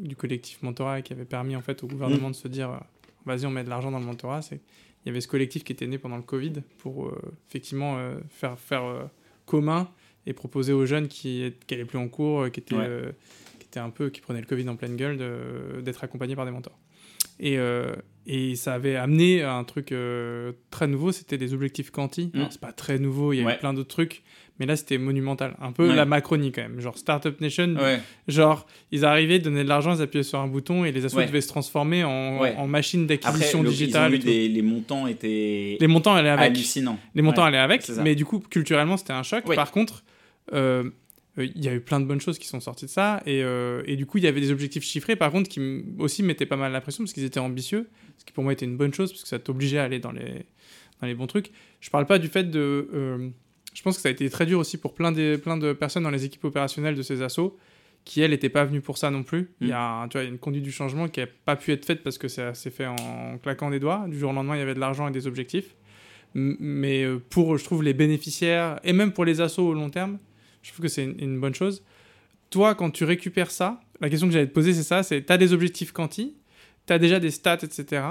du collectif mentorat et qui avait permis en fait au gouvernement mmh. de se dire vas-y on met de l'argent dans le mentorat. C'est il y avait ce collectif qui était né pendant le Covid pour euh, effectivement euh, faire, faire euh, commun et proposer aux jeunes qui n'allaient plus en cours, qui étaient, qui étaient un peu, qui prenaient le Covid en pleine gueule, d'être accompagnés par des mentors. Et, et ça avait amené un truc très nouveau, c'était des objectifs quanti. Mmh. C'est pas très nouveau, il y avait plein d'autres trucs, mais là, c'était monumental. Un peu la Macronie quand même. Genre Startup Nation. Genre, ils arrivaient, donnaient de l'argent, ils appuyaient sur un bouton et les assos devaient se transformer en, en machine d'acquisition digitale. les montants étaient les montants allaient avec. hallucinants. Les montants allaient avec, mais du coup, culturellement, c'était un choc. Par contre, euh, euh, il y a eu plein de bonnes choses qui sont sorties de ça. Et, euh, et du coup, il y avait des objectifs chiffrés, par contre, qui aussi mettaient pas mal la pression parce qu'ils étaient ambitieux. Ce qui pour moi était une bonne chose parce que ça t'obligeait à aller dans les, dans les bons trucs. Je parle pas du fait de je pense que ça a été très dur aussi pour plein de, plein de personnes dans les équipes opérationnelles de ces assos qui, elles, n'étaient pas venues pour ça non plus. Il, y a, tu vois, une conduite du changement qui n'a pas pu être faite parce que ça s'est fait en claquant des doigts. Du jour au lendemain, il y avait de l'argent et des objectifs. Mais euh, pour, je trouve, les bénéficiaires, et même pour les assos au long terme, je trouve que c'est une, bonne chose. Toi, quand tu récupères ça, la question que j'allais te poser, c'est ça, c'est, tu as des objectifs quanti, tu as déjà des stats, etc.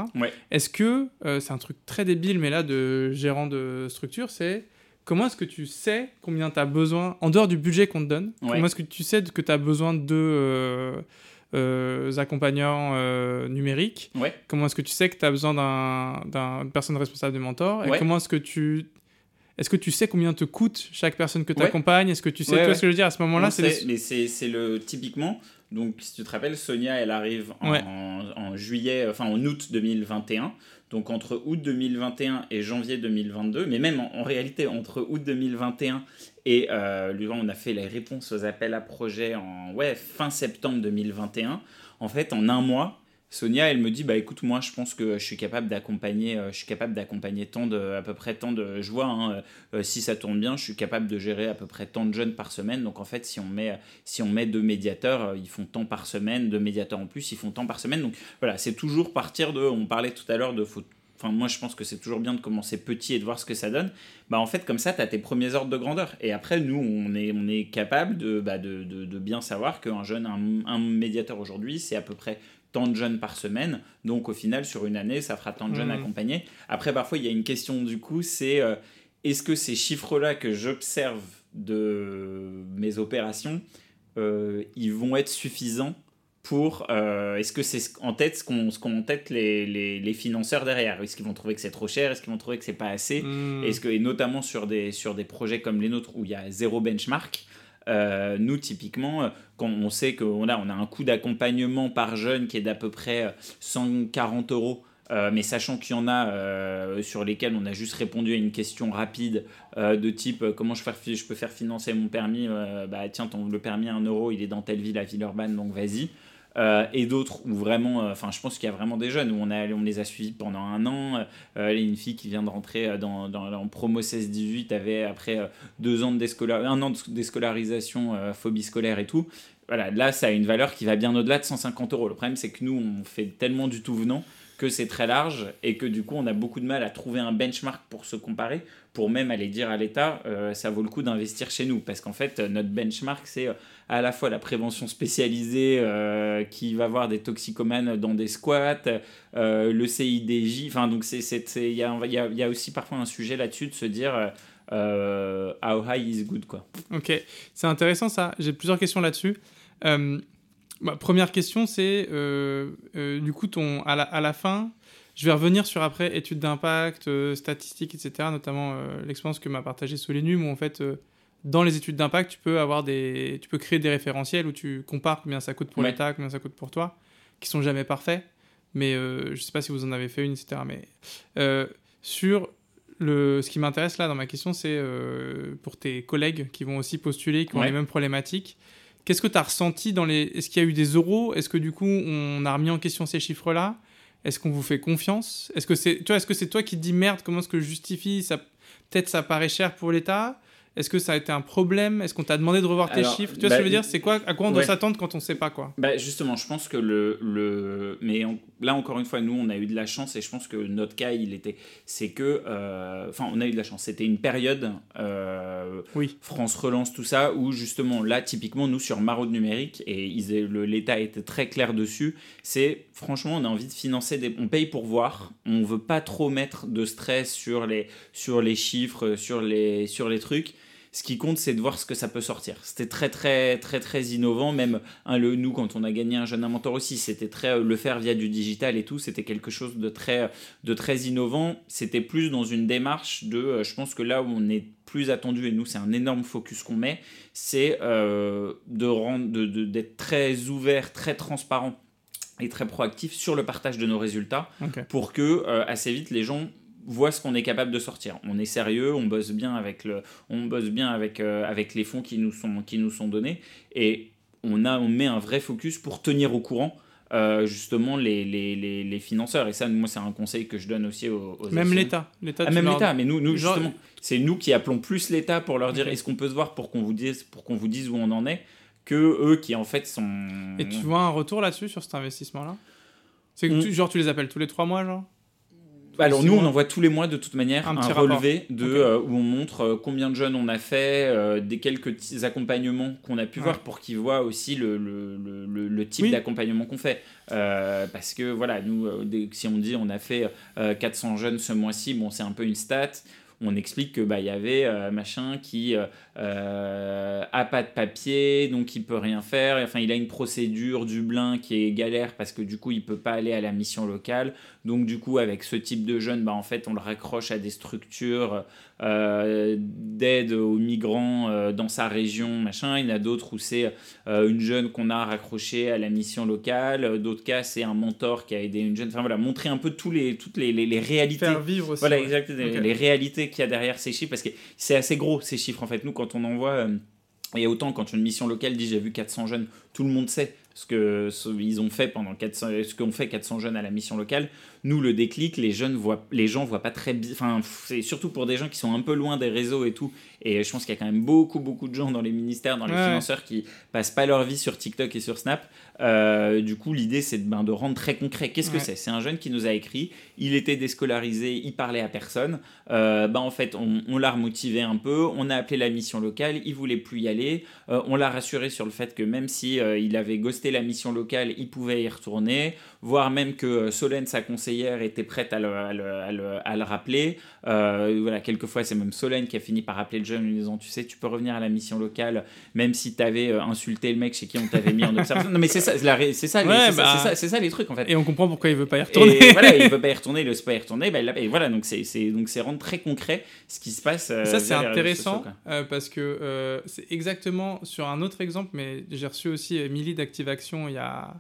Est-ce que, euh, c'est un truc très débile, mais là, de gérant de structure, c'est comment est-ce que tu sais combien tu as besoin, en dehors du budget qu'on te donne, comment est-ce que tu sais que tu as besoin de euh, euh, accompagnants euh, numériques? Comment est-ce que tu sais que tu as besoin d'une personne responsable de mentor Et comment est-ce que tu... est-ce que tu sais combien te coûte chaque personne que tu accompagnes Est-ce que tu sais, tu vois ce que je veux dire? À ce moment-là c'est Mais c'est le typiquement. Donc, si tu te rappelles, Sonia, elle arrive en, en, juillet, enfin en août 2021. Donc, entre août 2021 et janvier 2022, mais même en, réalité, entre août 2021 et euh, on a fait les réponses aux appels à projets en ouais, fin septembre 2021. En fait, en un mois, Sonia, elle me dit bah écoute moi je pense que je suis capable d'accompagner euh, je suis capable d'accompagner tant de à peu près tant de je vois hein, euh, euh, si ça tourne bien je suis capable de gérer à peu près tant de jeunes par semaine donc en fait si on met si on met deux médiateurs ils font tant par semaine deux médiateurs en plus ils font tant par semaine donc voilà c'est toujours partir de on parlait tout à l'heure de faut Enfin, moi, je pense que c'est toujours bien de commencer petit et de voir ce que ça donne. Bah, en fait, comme ça, tu as tes premiers ordres de grandeur. Et après, nous, on est, on est capable de, bah, de, de, de, bien savoir qu'un jeune, un, un médiateur aujourd'hui, c'est à peu près tant de jeunes par semaine. Donc au final, sur une année, ça fera tant de jeunes mmh. accompagnés. Après, parfois, il y a une question du coup, c'est euh, est-ce que ces chiffres-là que j'observe de mes opérations, euh, ils vont être suffisants pour... Euh, est-ce que c'est en tête ce qu'ont en tête les, les, les, financeurs derrière? Est-ce qu'ils vont trouver que c'est trop cher? Est-ce qu'ils vont trouver que c'est pas assez? Mmh. Est-ce que, Et notamment sur des, sur des projets comme les nôtres où il y a zéro benchmark, euh, nous, typiquement, euh, quand on sait qu'on a, on a un coût d'accompagnement par jeune qui est d'à peu près 140 euh, euros. mais sachant qu'il y en a sur lesquels on a juste répondu à une question rapide de type comment je, peux faire financer mon permis bah tiens ton, le permis à 1 euro il est dans telle ville à Villeurbanne donc vas-y euh, et d'autres où vraiment, euh, enfin, je pense qu'il y a vraiment des jeunes où on, a, on les a suivis pendant un an. Euh, une fille qui vient de rentrer dans, dans, en promo 16-18 avait après deux ans de un an de déscolarisation, phobie scolaire et tout. Voilà, là, ça a une valeur qui va bien au-delà de 150 euros. Le problème, c'est que nous, on fait tellement du tout venant que c'est très large et que du coup on a beaucoup de mal à trouver un benchmark pour se comparer, pour même aller dire à l'État euh, ça vaut le coup d'investir chez nous parce qu'en fait notre benchmark c'est euh, à la fois la prévention spécialisée euh, qui va voir des toxicomanes dans des squats, le CIDJ, enfin donc il y a, y, a, y a aussi parfois un sujet là-dessus de se dire how high is good quoi. Ok, c'est intéressant ça, j'ai plusieurs questions là-dessus. Ma première question, c'est euh, euh, du coup, ton, à, la, à la fin, je vais revenir sur après études d'impact, euh, statistiques, etc., notamment l'expérience que m'a partagée Solenum, où en fait, dans les études d'impact, tu peux avoir des, tu peux créer des référentiels où tu compares combien ça coûte pour l'État, combien ça coûte pour toi, qui sont jamais parfaits. Mais je ne sais pas si vous en avez fait une, etc. Mais sur le, ce qui m'intéresse là dans ma question, c'est pour tes collègues qui vont aussi postuler, qui ont les mêmes problématiques. Qu'est-ce que tu as ressenti dans les. Est-ce qu'il y a eu des euros? Est-ce que du coup, on a remis en question ces chiffres-là? Est-ce qu'on vous fait confiance? Est-ce que c'est toi, est-ce que c'est toi qui te dis merde Comment est-ce que je justifie? Ça Peut-être ça paraît cher pour l'État. Est-ce que ça a été un problème? Est-ce qu'on t'a demandé de revoir tes chiffres? Tu vois ce que je veux bah, dire C'est quoi À quoi on doit s'attendre quand on sait pas quoi? Bah Justement, je pense que le. le... Mais là, encore une fois, nous, on a eu de la chance et je pense que notre cas, il était. C'est que. Euh, enfin, on a eu de la chance. C'était une période. Euh, oui. France Relance, tout ça, où justement, là, typiquement, nous, sur Maraude Numérique, et l'État était très clair dessus, c'est franchement, on a envie de financer des. On paye pour voir. On veut pas trop mettre de stress sur les, sur les chiffres, sur les, sur les trucs. Ce qui compte, c'est de voir ce que ça peut sortir. C'était très, très, très, très innovant. Même hein, le, nous, quand on a gagné un jeune inventeur aussi, c'était très euh, le faire via du digital et tout. C'était quelque chose de très, de très innovant. C'était plus dans une démarche de. Euh, je pense que là où on est plus attendu et nous, c'est un énorme focus qu'on met, c'est euh, de rendre, d'être très ouvert, très transparent et très proactif sur le partage de nos résultats pour que assez vite les gens voit ce qu'on est capable de sortir. On est sérieux, on bosse bien avec, le, on bosse bien avec, euh, avec les fonds qui nous, sont, qui nous sont donnés et on, a, on met un vrai focus pour tenir au courant euh, justement les, les, les, les, financeurs. Et ça, moi, c'est un conseil que je donne aussi aux. même l'État. Ah, même l'État, mais nous, nous justement, c'est nous qui appelons plus l'État pour leur dire est-ce qu'on peut se voir pour qu'on vous, dise, pour qu'on vous dise où on en est que eux qui en fait sont. Et tu vois un retour là-dessus sur cet investissement-là? C'est que mm. genre tu les appelles tous les trois mois, genre? Alors nous, on envoie tous les mois de toute manière un, relevé de, euh, où on montre euh, combien de jeunes on a fait, euh, des quelques petits accompagnements qu'on a pu voir pour qu'ils voient aussi le, le, le, le type d'accompagnement qu'on fait. parce que voilà, nous, si on dit on a fait 400 jeunes ce mois-ci, bon, c'est un peu une stat on explique que bah il y avait machin qui euh, a pas de papier, donc il peut rien faire. Enfin, il a une procédure Dublin qui est galère parce que du coup, il peut pas aller à la mission locale. Donc, du coup, avec ce type de jeune, bah, en fait, on le raccroche à des structures euh, d'aide aux migrants euh, dans sa région, machin. Il y en a d'autres où c'est euh, une jeune qu'on a raccrochée à la mission locale. D'autres cas, c'est un mentor qui a aidé une jeune. Enfin, voilà, montrer un peu tous les, toutes les, les, les réalités. Faire vivre aussi. Voilà, ouais. Les réalités qu'il y a derrière ces chiffres, parce que c'est assez gros ces chiffres en fait. Nous, quand on envoie, euh, et autant quand une mission locale dit j'ai vu 400 jeunes, tout le monde sait ce que ont fait pendant 400, ce qu'ont fait 400 jeunes à la mission locale. Nous, le déclic, les jeunes voient, les gens voient pas très bien. Enfin, c'est surtout pour des gens qui sont un peu loin des réseaux et tout. Et je pense qu'il y a quand même beaucoup, beaucoup de gens dans les ministères, dans les Ouais. financeurs qui passent pas leur vie sur TikTok et sur Snap. Euh, du coup, l'idée, c'est de, ben, de rendre très concret. Qu'est-ce que c'est? C'est un jeune qui nous a écrit. Il était déscolarisé, il parlait à personne. Euh, ben, en fait, on, on l'a remotivé un peu. On a appelé la mission locale. Il voulait plus y aller. Euh, on l'a rassuré sur le fait que même si il avait ghosté la mission locale, il pouvait y retourner. Voire même que Solène, sa conseillère, était prête à le, à le- à le- à le rappeler. Euh, voilà, quelquefois, c'est même Solène qui a fini par appeler le jeune en lui disant Tu sais, tu peux revenir à la mission locale, même si tu avais insulté le mec chez qui on t'avait mis en observation. Non, mais c'est ça, c'est ça, les- Ouais, c'est ça, c'est ça, c'est ça les trucs en fait. Et on comprend pourquoi il veut pas y retourner. Et voilà, il veut pas y retourner, il veut pas y retourner, bah, et voilà, donc c'est donc c'est rendre très concret ce qui se passe. euh, Ça, c'est intéressant sociaux, euh, parce que euh, c'est exactement sur un autre exemple, mais j'ai reçu aussi Emily d'Active Action il y a.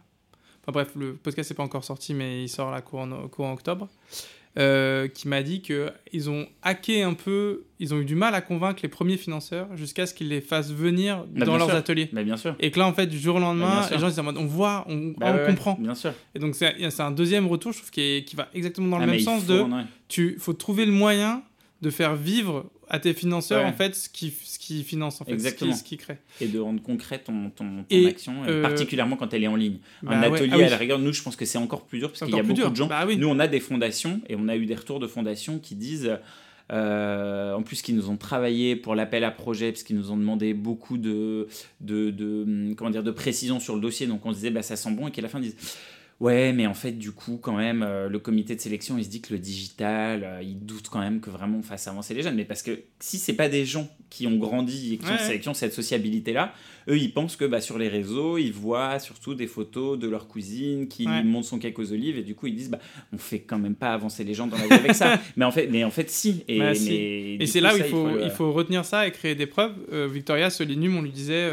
Enfin bref, le podcast n'est pas encore sorti, mais il sort la courant, courant octobre. euh, qui m'a dit qu'ils ont hacké un peu, ils ont eu du mal à convaincre les premiers financeurs jusqu'à ce qu'ils les fassent venir Bah, dans leurs sûr. ateliers. Bah, bien sûr. Et que là, en fait, du jour au Bah, lendemain, les gens disent on voit, on, Bah, on ouais, ouais, comprend. Bien sûr. Et donc, c'est un deuxième retour, je trouve, qui, est- qui va exactement dans le Ah, même sens faut de ouais. tu faut trouver le moyen de faire vivre à tes financeurs Ouais. en fait ce qui ce qui finance en fait Exactement. ce qui, ce qui crée Et de rendre concret ton, ton, ton Et, action, euh, particulièrement quand elle est en ligne. Bah un ouais. atelier, Ah oui. à la rigueur, nous, je pense que c'est encore plus dur parce qu'il y a beaucoup dur. de gens. bah oui Nous, on a des fondations et on a eu des retours de fondations qui disent, euh, en plus, qui nous ont travaillé pour l'appel à projet, parce qu'ils nous ont demandé beaucoup de, de, de, hum, comment dire, de précision sur le dossier. Donc, on se disait, bah, ça sent bon, et qu'à la fin, ils disent. Ouais, mais en fait, du coup, quand même, euh, le comité de sélection, il se dit que le digital, euh, il doute quand même que vraiment on fasse avancer les jeunes. Mais parce que si c'est pas des gens qui ont grandi et qui ont, Ouais. cette- qui ont cette sociabilité-là, eux, ils pensent que bah, sur les réseaux, ils voient surtout des photos de leur cousine qui Ouais. monte son cake aux olives et du coup, ils disent, bah, on fait quand même pas avancer les gens dans la vie avec ça. mais, en fait, mais en fait, si. Et, Bah, si. et c'est là où il faut, il faut retenir ça et créer des preuves Euh, Victoria Solinum on lui disait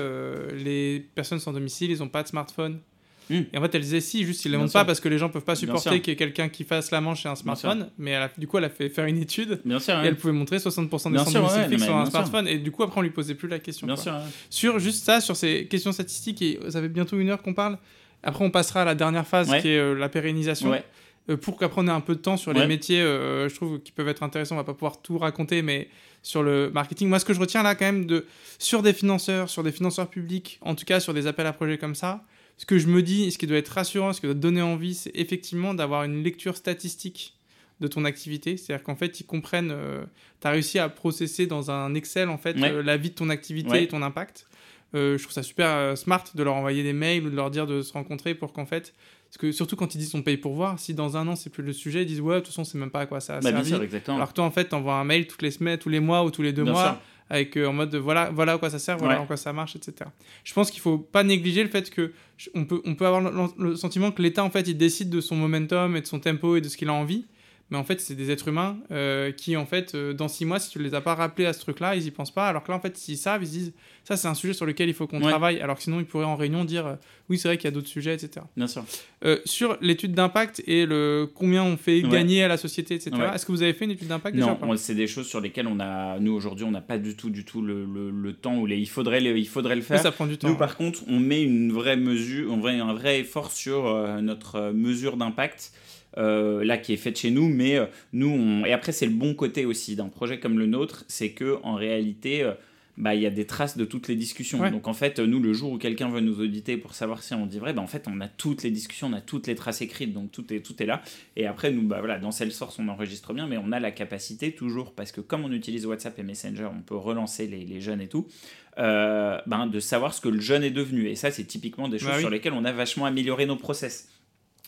les personnes sans domicile ils ont pas de smartphone Hmm. et en fait elle disait si juste ils montrent sûr. pas parce que les gens peuvent pas supporter qu'il y ait quelqu'un qui fasse la manche et un smartphone mais elle a- du coup elle a fait faire une étude Bien et elle pouvait montrer 60% des ouais, non, sur un sûr. smartphone et du coup après on lui posait plus la question Bien sûr. Sur juste ça, sur ces questions statistiques, et ça fait bientôt une heure qu'on parle. Après, on passera à la dernière phase qui est euh, la pérennisation. Euh, pour qu'après on ait un peu de temps sur les métiers, euh, je trouve qui peuvent être intéressants. On va pas pouvoir tout raconter, mais sur le marketing, moi ce que je retiens là quand même de sur des financeurs, sur des financeurs publics, en tout cas sur des appels à projets comme ça, ce que je me dis, ce qui doit être rassurant, ce qui doit te donner envie, c'est effectivement d'avoir une lecture statistique de ton activité. C'est-à-dire qu'en fait, ils comprennent, tu as réussi à processer dans un Excel en fait Ouais. euh, la vie de ton activité Ouais. et ton impact. Euh, je trouve ça super euh, smart de leur envoyer des mails ou de leur dire de se rencontrer pour qu'en fait, parce que surtout quand ils disent on paye pour voir, si dans un an c'est plus le sujet, ils disent ouais de toute façon c'est même pas à quoi ça a Bah, servi. sûr. Alors que toi en fait t'envoies un mail toutes les semaines, tous les mois ou tous les deux Bien mois sûr. Avec euh, en mode de, voilà voilà à quoi ça sert, voilà Ouais. en quoi ça marche, etc. Je pense qu'il faut pas négliger le fait que on peut on peut avoir le, le sentiment que l'État en fait il décide de son momentum et de son tempo et de ce qu'il a envie. Mais en fait, c'est des êtres humains euh, qui, en fait, euh, dans six mois, si tu les as pas rappelés à ce truc-là, ils y pensent pas. Alors que là, en fait, s'ils savent, ils se disent, ça, c'est un sujet sur lequel il faut qu'on Ouais. travaille. Alors que sinon, ils pourraient en réunion dire, euh, oui, c'est vrai qu'il y a d'autres sujets, etc. Bien sûr. Sur l'étude d'impact et le combien on fait Ouais. gagner à la société, etc. Ouais. Est-ce que vous avez fait une étude d'impact déjà Non, ou c'est des choses sur lesquelles on a, nous aujourd'hui, on n'a pas du tout, du tout le, le- le temps où les, il faudrait, le, il faudrait le faire. ça prend du temps. Nous, par contre, on met une vraie mesure, on met un vrai effort sur notre mesure d'impact. Euh, là qui est faite chez nous mais euh, nous on... et après c'est le bon côté aussi d'un projet comme le nôtre c'est que en réalité euh, bah, il y a des traces de toutes les discussions. Ouais. Donc en fait, nous, le jour où quelqu'un veut nous auditer pour savoir si on dit vrai, bah, en fait, on a toutes les discussions, on a toutes les traces écrites, donc tout est, tout est là. Et après, nous, bah, voilà, dans Salesforce, on enregistre bien, mais on a la capacité toujours, parce que comme on utilise WhatsApp et Messenger, on peut relancer les, les jeunes et tout, euh, ben, de savoir ce que le jeune est devenu. Et ça, c'est typiquement des choses Bah oui. sur lesquelles on a vachement amélioré nos process.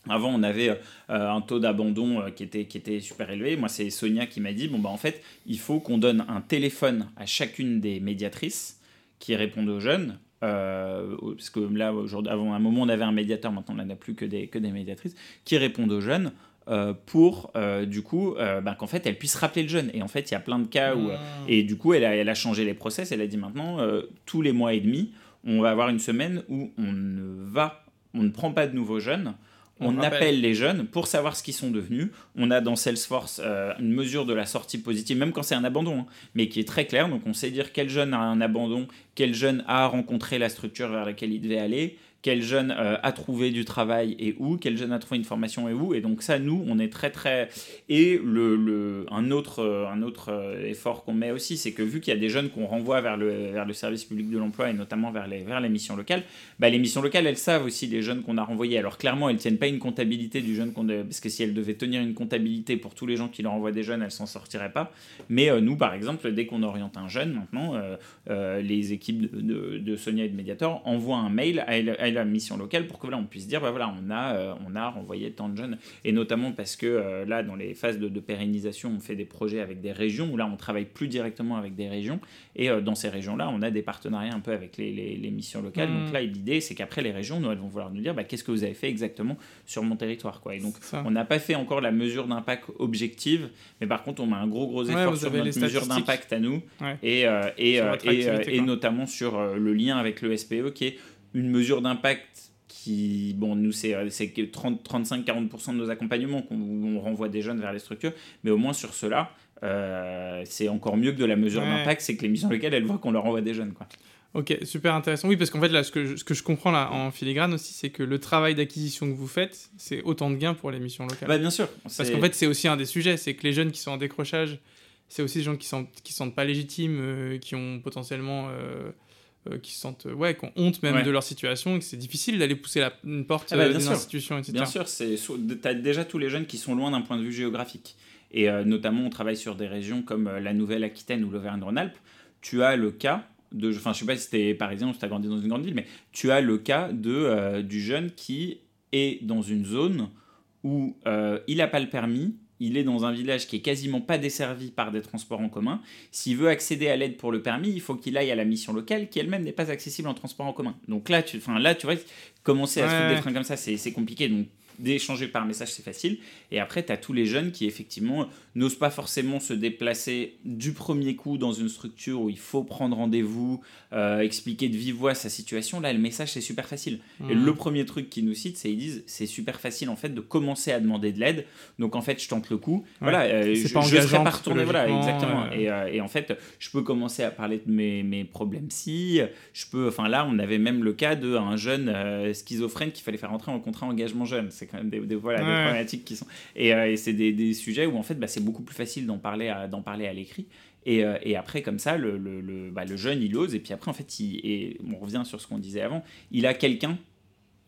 Avant, on avait un taux d'abandon qui, était, qui était super élevé. Moi, c'est Sonia qui m'a dit, bon, bah, en fait, il faut qu'on donne un téléphone à chacune des médiatrices qui répondent aux jeunes euh, parce que là, avant un moment, on avait un médiateur, maintenant on n'a plus que des, que des médiatrices, qui répondent aux jeunes euh, pour, euh, du coup, ben, qu'en fait, elle puisse rappeler le jeune. Et en fait, il y a plein de cas où... Ah. Et du coup, elle a, elle a changé les process, elle a dit maintenant, tous les mois et demi, on va avoir une semaine où on ne va, on ne prend pas de nouveaux jeunes, on, appelle les jeunes pour savoir ce qu'ils sont devenus. On a dans Salesforce euh, une mesure de la sortie positive, même quand c'est un abandon, hein, mais qui est très claire. Donc on sait dire quel jeune a un abandon, quel jeune a rencontré la structure vers laquelle il devait aller, quel jeune euh, a trouvé du travail et où, quel jeune a trouvé une formation et où. Et donc ça, nous, on est très très... Et le, le un autre, euh, un autre euh, effort qu'on met aussi, c'est que vu qu'il y a des jeunes qu'on renvoie vers le, vers le service public de l'emploi et notamment vers les, vers les missions locales, bah, les missions locales, elles savent aussi les jeunes qu'on a renvoyés. Alors clairement, elles tiennent pas une comptabilité du jeune qu'on... Parce que si elles devaient tenir une comptabilité pour tous les gens qui leur envoient des jeunes, elles s'en sortiraient pas. Mais nous, par exemple, dès qu'on oriente un jeune, maintenant, les équipes de, de, Sonia et de Mediator envoient un mail à, à la mission locale pour que voilà, on puisse dire bah voilà, on a, euh, on a renvoyé tant de jeunes. Et notamment parce que euh, là, dans les phases de, pérennisation, on fait des projets avec des régions où là, on travaille plus directement avec des régions. Et euh, dans ces régions-là, on a des partenariats un peu avec les, les, missions locales. Donc mmh. là, l'idée, c'est qu'après, les régions, nous, elles vont vouloir nous dire bah, qu'est-ce que vous avez fait exactement sur mon territoire. Quoi. Et donc, on n'a pas fait encore la mesure d'impact objective, mais par contre, on met un gros, gros effort sur notre mesure d'impact à nous. Et, et, et, et, notamment sur le lien avec le SPE qui est une mesure d'impact qui, bon, nous, c'est 35-40% de nos accompagnements qu'on renvoie des jeunes vers les structures, mais au moins sur cela, euh, c'est encore mieux que de la mesure d'impact, c'est que les missions locales, elles voient qu'on leur envoie des jeunes. Quoi. Ok, super intéressant. Oui, parce qu'en fait, là, ce que, je, ce que je comprends là en filigrane aussi, c'est que le travail d'acquisition que vous faites, c'est autant de gains pour les missions locales. Bah, bien sûr. Parce qu'en fait, c'est aussi un des sujets, c'est que les jeunes qui sont en décrochage, c'est aussi des gens qui ne sentent, qui sentent pas légitimes, euh, qui ont potentiellement. Euh, euh, qui se sentent euh, ouais, qui ont honte même de leur situation et que c'est difficile d'aller pousser la, une porte ah bah, euh, d'une institution, etc. Bien sûr, tu as déjà tous les jeunes qui sont loin d'un point de vue géographique. Et notamment, on travaille sur des régions comme la Nouvelle-Aquitaine ou l'Auvergne-Rhône-Alpes. Tu as le cas de. Enfin, je sais pas si tu es parisien ou si tu as grandi dans une grande ville, mais tu as le cas de, du jeune qui est dans une zone où il n'a pas le permis, il est dans un village qui est quasiment pas desservi par des transports en commun. S'il veut accéder à l'aide pour le permis, il faut qu'il aille à la mission locale qui elle-même n'est pas accessible en transport en commun. Donc là, tu, là, tu vois, commencer à se foutre des freins comme ça, c'est compliqué. Donc d'échanger par message, c'est facile. Et après, tu as tous les jeunes qui, effectivement, n'osent pas forcément se déplacer du premier coup dans une structure où il faut prendre rendez-vous, euh, expliquer de vive voix sa situation. Là, le message, c'est super facile. Et mmh. le premier truc qu'ils nous citent, c'est ils disent c'est super facile, en fait, de commencer à demander de l'aide. Donc, en fait, je tente le coup. Voilà, euh, je, pas je serais pas retourné. Voilà, exactement. Et, euh, et, en fait, je peux commencer à parler de mes, mes problèmes si. Je peux, enfin, là, on avait même le cas d'un jeune schizophrène qu'il fallait faire entrer en contrat engagement jeune. C'est quand même des, voilà, des problématiques qui sont. Et, et c'est des, des, sujets où, en fait, bah, c'est beaucoup plus facile d'en parler à, parler à l'écrit. Et, euh, et, après, comme ça, le, le, le, bah, le, jeune, il ose. Et puis après, en fait, il, et on revient sur ce qu'on disait avant, il a quelqu'un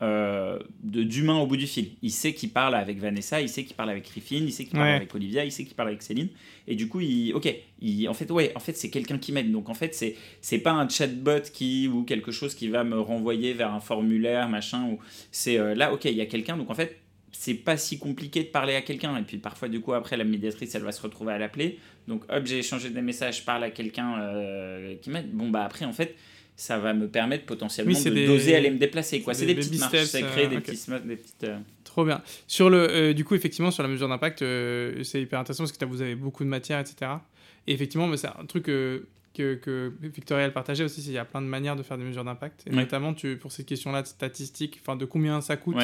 euh, d'humain au bout du fil. Il sait qu'il parle avec Vanessa, il sait qu'il parle avec Griffin, il sait qu'il parle avec Olivia, il sait qu'il parle avec Céline. Et du coup, il, ok, il, en fait, ouais, en fait, c'est quelqu'un qui m'aide. Donc en fait, c'est c'est pas un chatbot qui ou quelque chose qui va me renvoyer vers un formulaire, machin. Ou c'est euh, là, ok, il y a quelqu'un. Donc en fait, c'est pas si compliqué de parler à quelqu'un. Et puis parfois, du coup, après, la médiatrice, elle va se retrouver à l'appeler. Donc, hop, j'ai échangé des messages, je parle à quelqu'un euh, qui m'aide. Bon, bah après, en fait, ça va me permettre potentiellement de doser aller me déplacer. Quoi. C'est des, petites marches, ça crée des, petites, des petites... Trop bien. Sur le, euh, du coup, effectivement, sur la mesure d'impact, euh, c'est hyper intéressant parce que vous avez beaucoup de matière, etc. Et effectivement, c'est un truc que, que Victoria a partagé aussi, il y a plein de manières de faire des mesures d'impact. Et notamment, tu, pour cette question-là de statistiques, enfin, de combien ça coûte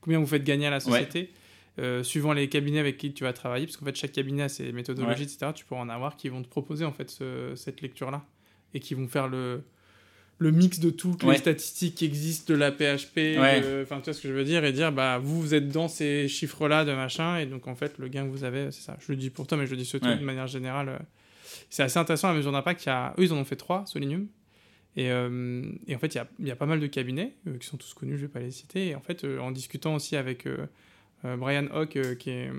combien vous faites gagner à la société. Euh, suivant les cabinets avec qui tu vas travailler, parce qu'en fait chaque cabinet a ses méthodologies, etc. Tu pourras en avoir qui vont te proposer en fait cette lecture-là et qui vont faire le, le mix de toutes les statistiques qui existent de la PHP, enfin tu vois ce que je veux dire, et dire bah vous vous êtes dans ces chiffres-là de machin, et donc en fait le gain que vous avez, c'est ça. Je le dis pour toi, mais je le dis surtout de manière générale. Euh, c'est assez intéressant la mesure d'impact. Eux ils en ont fait trois, Solinium. Et, euh, et, en fait, il y a, y a, pas mal de cabinets euh, qui sont tous connus, je ne vais pas les citer. Et en fait, euh, en discutant aussi avec Brian Hawk, qui est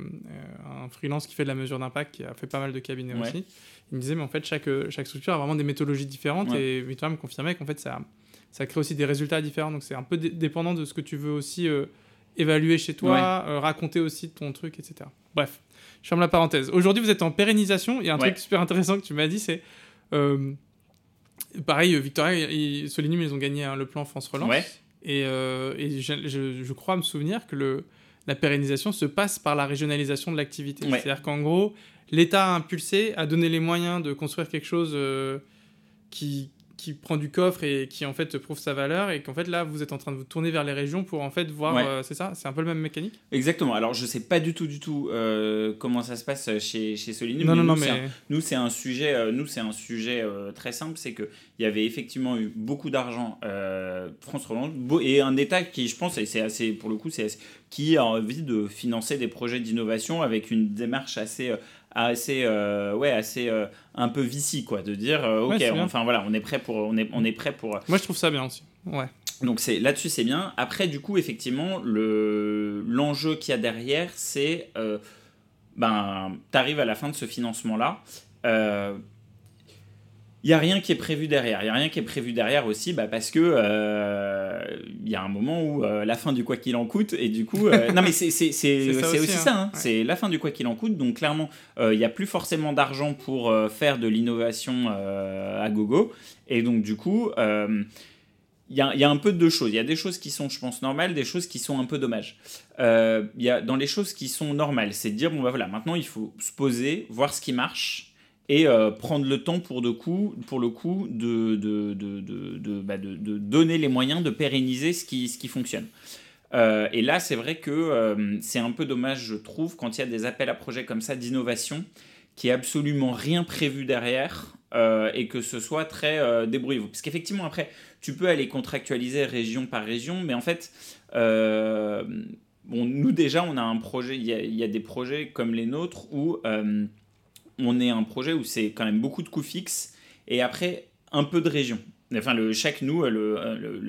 un freelance qui fait de la mesure d'impact, qui a fait pas mal de cabinets aussi, il me disait, mais en fait, chaque, chaque structure a vraiment des méthodologies différentes. Et Victor me confirmait qu'en fait, ça, ça crée aussi des résultats différents. Donc, c'est un peu dépendant de ce que tu veux aussi évaluer chez toi, raconter aussi ton truc, etc. Bref, je ferme la parenthèse. Aujourd'hui, vous êtes en pérennisation. Il y a un truc super intéressant que tu m'as dit, c'est pareil, Victoria et Solinum, ils ont gagné hein, le plan France Relance. Et, et je, je, crois me souvenir que le, la pérennisation se passe par la régionalisation de l'activité. C'est-à-dire qu'en gros, l'État a impulsé, a donné les moyens de construire quelque chose euh, qui, qui prend du coffre et qui en fait prouve sa valeur et qu'en fait là vous êtes en train de vous tourner vers les régions pour en fait voir euh, c'est ça c'est un peu le même mécanique? Exactement. Alors je sais pas du tout du tout euh, comment ça se passe chez chez Solinum non, non, non, mais... nous c'est un sujet euh, nous c'est un sujet très simple c'est que il y avait effectivement eu beaucoup d'argent France Relance et un État qui je pense et c'est assez pour le coup c'est qui a envie de financer des projets d'innovation avec une démarche assez assez euh, ouais assez euh, un peu vici quoi de dire euh, ok enfin voilà on est prêt pour on est on est prêt pour moi je trouve ça bien aussi. Ouais. Donc c'est là-dessus c'est bien. Après du coup effectivement le l'enjeu qu'il y a derrière c'est ben arrives à la fin de ce financement là il n'y a rien qui est prévu derrière. Il n'y a rien qui est prévu derrière aussi bah, parce que euh, il y a un moment où euh, la fin du quoi qu'il en coûte et du coup... Euh, non mais c'est aussi, aussi, ça. Hein. C'est la fin du quoi qu'il en coûte. Donc clairement, il n'y a plus forcément d'argent pour faire de l'innovation à gogo. Et donc du coup... il y, a, y, a, un peu de deux choses. Il y a des choses qui sont, je pense, normales, des choses qui sont un peu dommages. Il y a, dans les choses qui sont normales, c'est de dire, bon, bah voilà, maintenant il faut se poser, voir ce qui marche, et euh, prendre le temps pour, le coup bah de, donner les moyens de pérenniser ce qui, fonctionne. Euh, et là, c'est vrai que euh, c'est un peu dommage, je trouve, quand il y a des appels à projets comme ça d'innovation, qui est absolument rien prévu derrière et que ce soit très débrouillé. Parce qu'effectivement, après, tu peux aller contractualiser région par région, mais en fait, bon, nous déjà, on a un projet, il y a, des projets comme les nôtres où on est un projet où c'est quand même beaucoup de coûts fixes et après un peu de région. Enfin, le, chaque nous, le,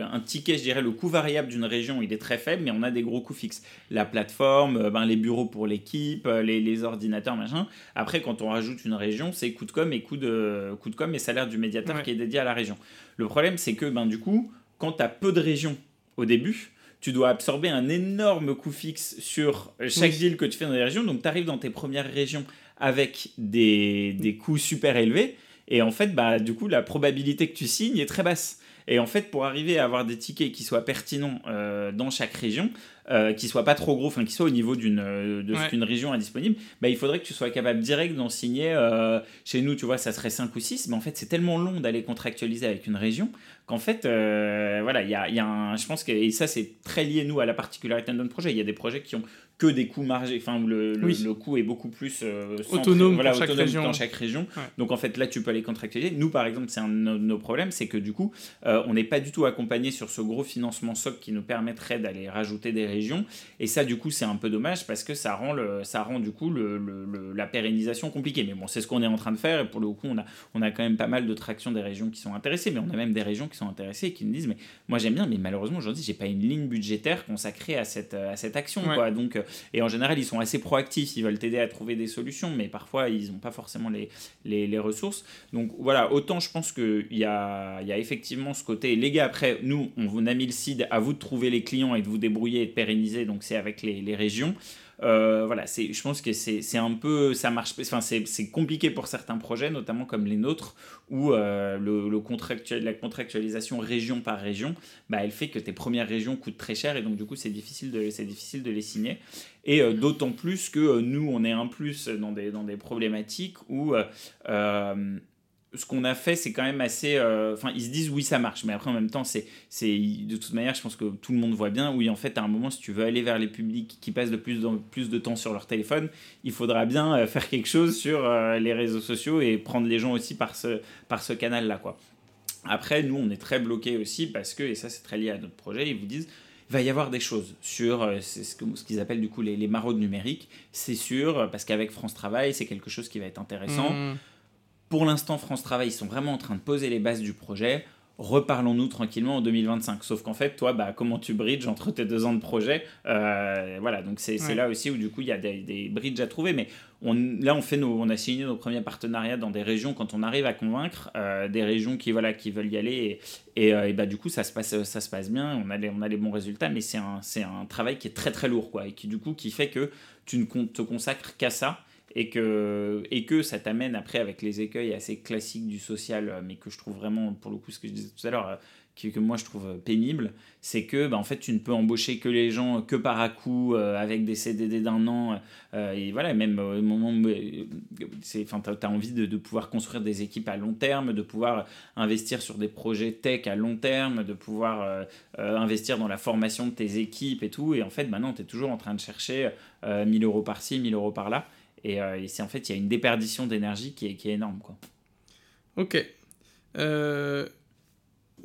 un ticket, je dirais, le coût variable d'une région, il est très faible, mais on a des gros coûts fixes. La plateforme, euh, ben, les bureaux pour l'équipe, euh, les, ordinateurs, machin. Après, quand on rajoute une région, c'est coût de com et coût de, coût de com et salaire du médiateur qui est dédié à la région. Le problème, c'est que, ben, du coup, quand tu as peu de régions au début, tu dois absorber un énorme coût fixe sur chaque ville que tu fais dans les régions. Donc, tu arrives dans tes premières régions avec des, coûts super élevés. Et en fait, bah, du coup, la probabilité que tu signes est très basse. Et en fait, pour arriver à avoir des tickets qui soient pertinents euh, dans chaque région, euh, qui soient pas trop gros, enfin qui soient au niveau d'une euh, de ce qu'une région a disponible, bah, il faudrait que tu sois capable direct d'en signer. Euh, chez nous, tu vois, ça serait 5 ou 6, mais en fait, c'est tellement long d'aller contractualiser avec une région qu'en fait, voilà, il y a, y a un, je pense que, et ça, c'est très lié, nous, à la particularité de notre projet. Il y a des projets qui ont que des coûts margés, enfin le, le, coût est beaucoup plus euh, autonome, voilà, chaque région. dans chaque région. Donc en fait là tu peux aller contractualiser. Nous par exemple c'est un de nos, problèmes, c'est que du coup euh, on n'est pas du tout accompagné sur ce gros financement SOC qui nous permettrait d'aller rajouter des régions. Et ça du coup c'est un peu dommage parce que ça rend, le, ça rend du coup le, la pérennisation compliquée. Mais bon c'est ce qu'on est en train de faire et pour le coup on a, on a quand même pas mal de traction des régions qui sont intéressées. Mais on a même des régions qui sont intéressées et qui nous disent mais moi j'aime bien mais malheureusement aujourd'hui j'ai pas une ligne budgétaire consacrée à cette, à cette action. Quoi. Donc et en général, ils sont assez proactifs, ils veulent t'aider à trouver des solutions, mais parfois, ils n'ont pas forcément les, les, ressources. Donc voilà, autant je pense qu'il y a, y a effectivement ce côté. Les gars, après, nous, on vous a mis le CID, à vous de trouver les clients et de vous débrouiller et de donc c'est avec les, les régions. Euh, voilà, c'est, je pense que c'est, un peu, ça marche, enfin c'est, compliqué pour certains projets, notamment comme les nôtres, où euh, le, contractuel, la contractualisation région par région, bah, elle fait que tes premières régions coûtent très cher et donc du coup c'est difficile de, c'est difficile de les signer. Et euh, d'autant plus que nous, on est un plus dans des, dans des problématiques où ce qu'on a fait, c'est quand même assez. Euh, enfin, ils se disent oui, ça marche, mais après, en même temps, c'est, c'est de toute manière, je pense que tout le monde voit bien. Oui, en fait, à un moment, si tu veux aller vers les publics qui passent de plus en plus de temps sur leur téléphone, il faudra bien euh, faire quelque chose sur euh, les réseaux sociaux et prendre les gens aussi par ce, par ce canal-là, quoi. Après, nous, on est très bloqués aussi parce que, et ça, c'est très lié à notre projet, ils vous disent il va y avoir des choses sur ce, qu'ils appellent du coup les, les maraudes numériques. C'est sûr, parce qu'avec France Travail, c'est quelque chose qui va être intéressant. Mmh. Pour l'instant, France Travail, ils sont vraiment en train de poser les bases du projet. reparlons-nous tranquillement en 2025. Sauf qu'en fait, toi, bah, comment tu bridges entre tes deux ans de projet euh, Voilà, donc c'est là aussi où du coup il y a des, des, bridges à trouver. Mais on, là, on, fait nos, on a signé nos premiers partenariats dans des régions quand on arrive à convaincre euh, des régions qui, voilà, qui veulent y aller. Et, et, bah, du coup, ça se passe, ça se passe bien, on a les, on a les bons résultats, mais c'est un, un travail qui est très très lourd, quoi, et qui du coup qui fait que tu ne te consacres qu'à ça et que, et que ça t'amène après avec les écueils assez classiques du social, euh, mais que je trouve vraiment, pour le coup, ce que je disais tout à l'heure, euh, que, moi je trouve pénible, c'est que bah, en fait tu ne peux embaucher que les gens que par à coup euh, avec des CDD d'un an et voilà même au moment enfin tu as envie de, pouvoir construire des équipes à long terme de pouvoir investir sur des projets tech à long terme de pouvoir investir dans la formation de tes équipes et tout et en fait maintenant tu es toujours en train de chercher 1000 euros par-ci 1000 euros par-là euh, et, c'est en fait, il y a une déperdition d'énergie qui est, qui est énorme. Quoi. Ok. Euh,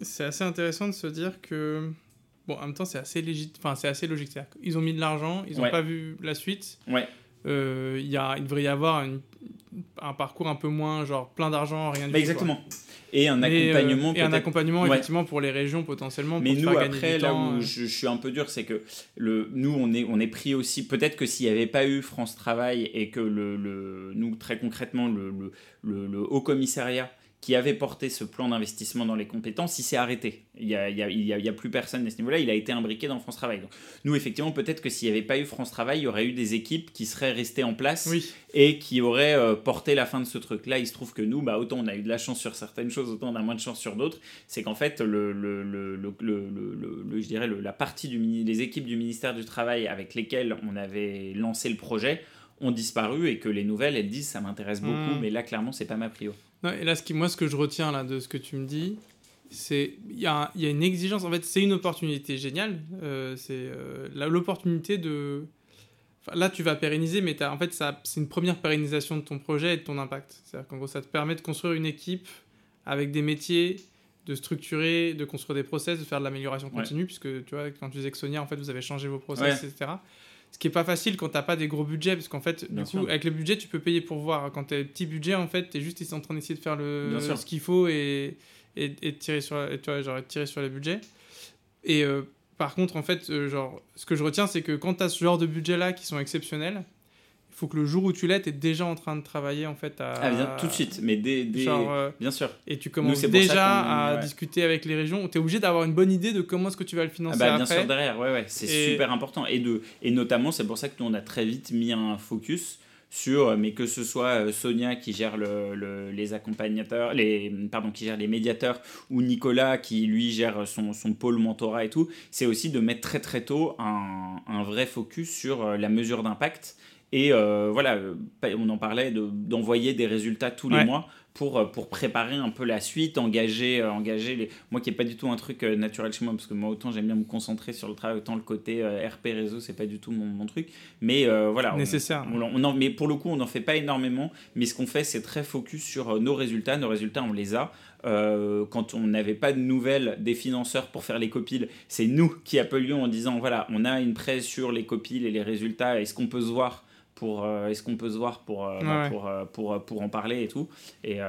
c'est assez intéressant de se dire que. Bon, en même temps, c'est assez, légit... enfin, c'est assez logique. Ils ont mis de l'argent, ils n'ont pas vu la suite. Ouais. Euh, y a, il devrait y avoir un parcours un peu moins genre plein d'argent, rien de bah, Exactement. Et un accompagnement. et un accompagnement effectivement pour les régions potentiellement. Mais nous après là où je, suis un peu dur, c'est que le, nous on est, on est pris aussi. Peut-être que s'il n'y avait pas eu France Travail et que le, le nous très concrètement le, le, le haut commissariat qui avait porté ce plan d'investissement dans les compétences, il s'est arrêté. Il n'y a, plus personne à ce niveau-là, il a été imbriqué dans France Travail. Donc, nous, effectivement, peut-être que s'il n'y avait pas eu France Travail, il y aurait eu des équipes qui seraient restées en place et qui auraient euh, porté la fin de ce truc. Là, il se trouve que nous, bah, autant on a eu de la chance sur certaines choses, autant on a moins de chance sur d'autres. C'est qu'en fait, le, le, le, le, je dirais la partie du, des équipes du ministère du Travail avec lesquelles on avait lancé le projet ont disparu et que les nouvelles, elles disent ça m'intéresse beaucoup, hmm. mais là, clairement, c'est pas ma prio et là, ce qui, moi, ce que je retiens là, de ce que tu me dis, c'est il y, a, y a une exigence. En fait, c'est une opportunité géniale. Euh, c'est euh, l'opportunité de. là, tu vas pérenniser, mais as, en fait, c'est une première pérennisation de ton projet et de ton impact. C'est-à-dire qu'en gros, ça te permet de construire une équipe avec des métiers, de structurer, de construire des process, de faire de l'amélioration continue, puisque tu vois, quand tu disais que Sonia, en fait, vous avez changé vos process, etc. Ce qui est pas facile quand t'as pas des gros budgets, parce qu'en fait, du coup, avec le budget, tu peux payer pour voir. Quand t'as petit budget, en fait, t'es juste en train d'essayer de faire le, ce qu'il faut et, et, et, tirer sur, et, tu vois, genre, tirer sur les budgets. Et euh, par contre, en fait, euh, genre, ce que je retiens, c'est que quand t'as ce genre de budget-là qui sont exceptionnels, faut que le jour où tu l'es, tu es déjà en train de travailler en fait à. Ah, bien, tout de suite, mais dès, euh, bien sûr. Et tu commences déjà à discuter avec les régions. Tu es obligé d'avoir une bonne idée de comment est-ce que tu vas le financer. Ah bah, bien sûr, derrière, ouais, ouais. c'est super important. Et, de, et notamment, c'est pour ça que nous, on a très vite mis un focus sur, euh, mais que ce soit euh, Sonia qui gère le, les accompagnateurs, les, pardon, qui gère les médiateurs, ou Nicolas qui lui gère son, son pôle mentorat et tout, c'est aussi de mettre très très tôt un, un vrai focus sur la mesure d'impact et euh, voilà, euh, on en parlait d'envoyer des résultats tous les mois pour, euh, pour préparer un peu la suite, engager, engager les... Moi qui n'ai pas du tout un truc naturel chez moi, parce que moi autant j'aime bien me concentrer sur le travail, autant le côté RP réseau, c'est pas du tout mon, mon truc. Mais voilà. Nécessaire. On, mais pour le coup, on n'en fait pas énormément. Mais ce qu'on fait, c'est très focus sur nos résultats. Nos résultats, on les a. quand on n'avait pas de nouvelles des financeurs pour faire les copiles, c'est nous qui appelions en disant voilà, on a une presse sur les copiles et les résultats, est-ce qu'on peut se voir pour euh, est-ce qu'on peut se voir pour euh, bah, pour, euh, pour, pour, en parler et tout. Et,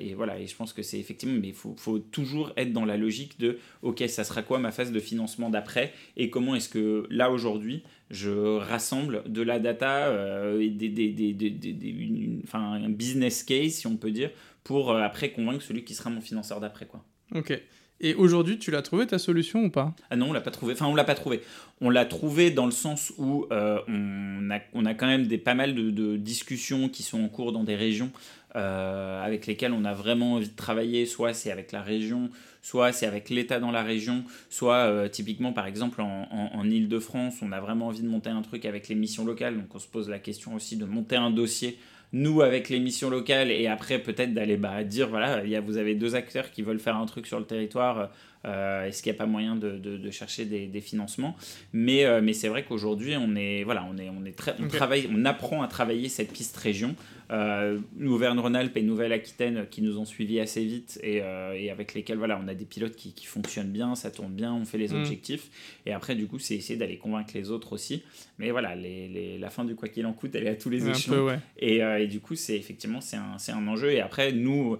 et voilà et je pense que c'est effectivement mais il faut, faut, toujours être dans la logique de ok ça sera quoi ma phase de financement d'après et comment est-ce que là aujourd'hui je rassemble de la data et des, des, des, des enfin, un business case si on peut dire pour après convaincre celui qui sera mon financeur d'après quoi. Ok et aujourd'hui, tu l'as trouvé ta solution ou pas? Ah non, on l'a pas trouvé. Enfin, on l'a pas trouvé. On l'a trouvé dans le sens où euh, on, a, quand même pas mal de, discussions qui sont en cours dans des régions euh, avec lesquelles on a vraiment envie de travailler. Soit c'est avec la région, soit c'est avec l'État dans la région, soit euh, typiquement par exemple en, en, en Ile-de-France, on a vraiment envie de monter un truc avec les missions locales. Donc on se pose la question aussi de monter un dossier nous avec les missions locales et après peut-être d'aller bah, dire voilà y a, vous avez deux acteurs qui veulent faire un truc sur le territoire euh, est-ce qu'il n'y a pas moyen de, de, chercher des, des, financements? Mais, euh, mais c'est vrai qu'aujourd'hui on est voilà on est on est très on travaille on apprend à travailler cette piste région euh, Auvergne-Rhône-Alpes et Nouvelle-Aquitaine qui nous ont suivis assez vite et, euh, et, avec lesquels voilà, on a des pilotes qui, qui, fonctionnent bien, ça tourne bien, on fait les mm. objectifs. Et après, du coup, c'est essayer d'aller convaincre les autres aussi. Mais voilà, les, les, la fin du quoi qu'il en coûte, elle est à tous les échelons. Et, et, du coup, c'est effectivement c'est un, un, enjeu. Et après, nous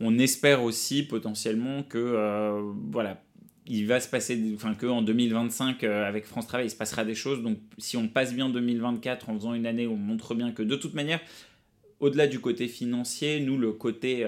on espère aussi potentiellement que voilà, il va se passer, enfin que en 2025 avec France Travail, il se passera des choses. Donc si on passe bien 2024 en faisant une année on montre bien que de toute manière, au-delà du côté financier, nous, le côté,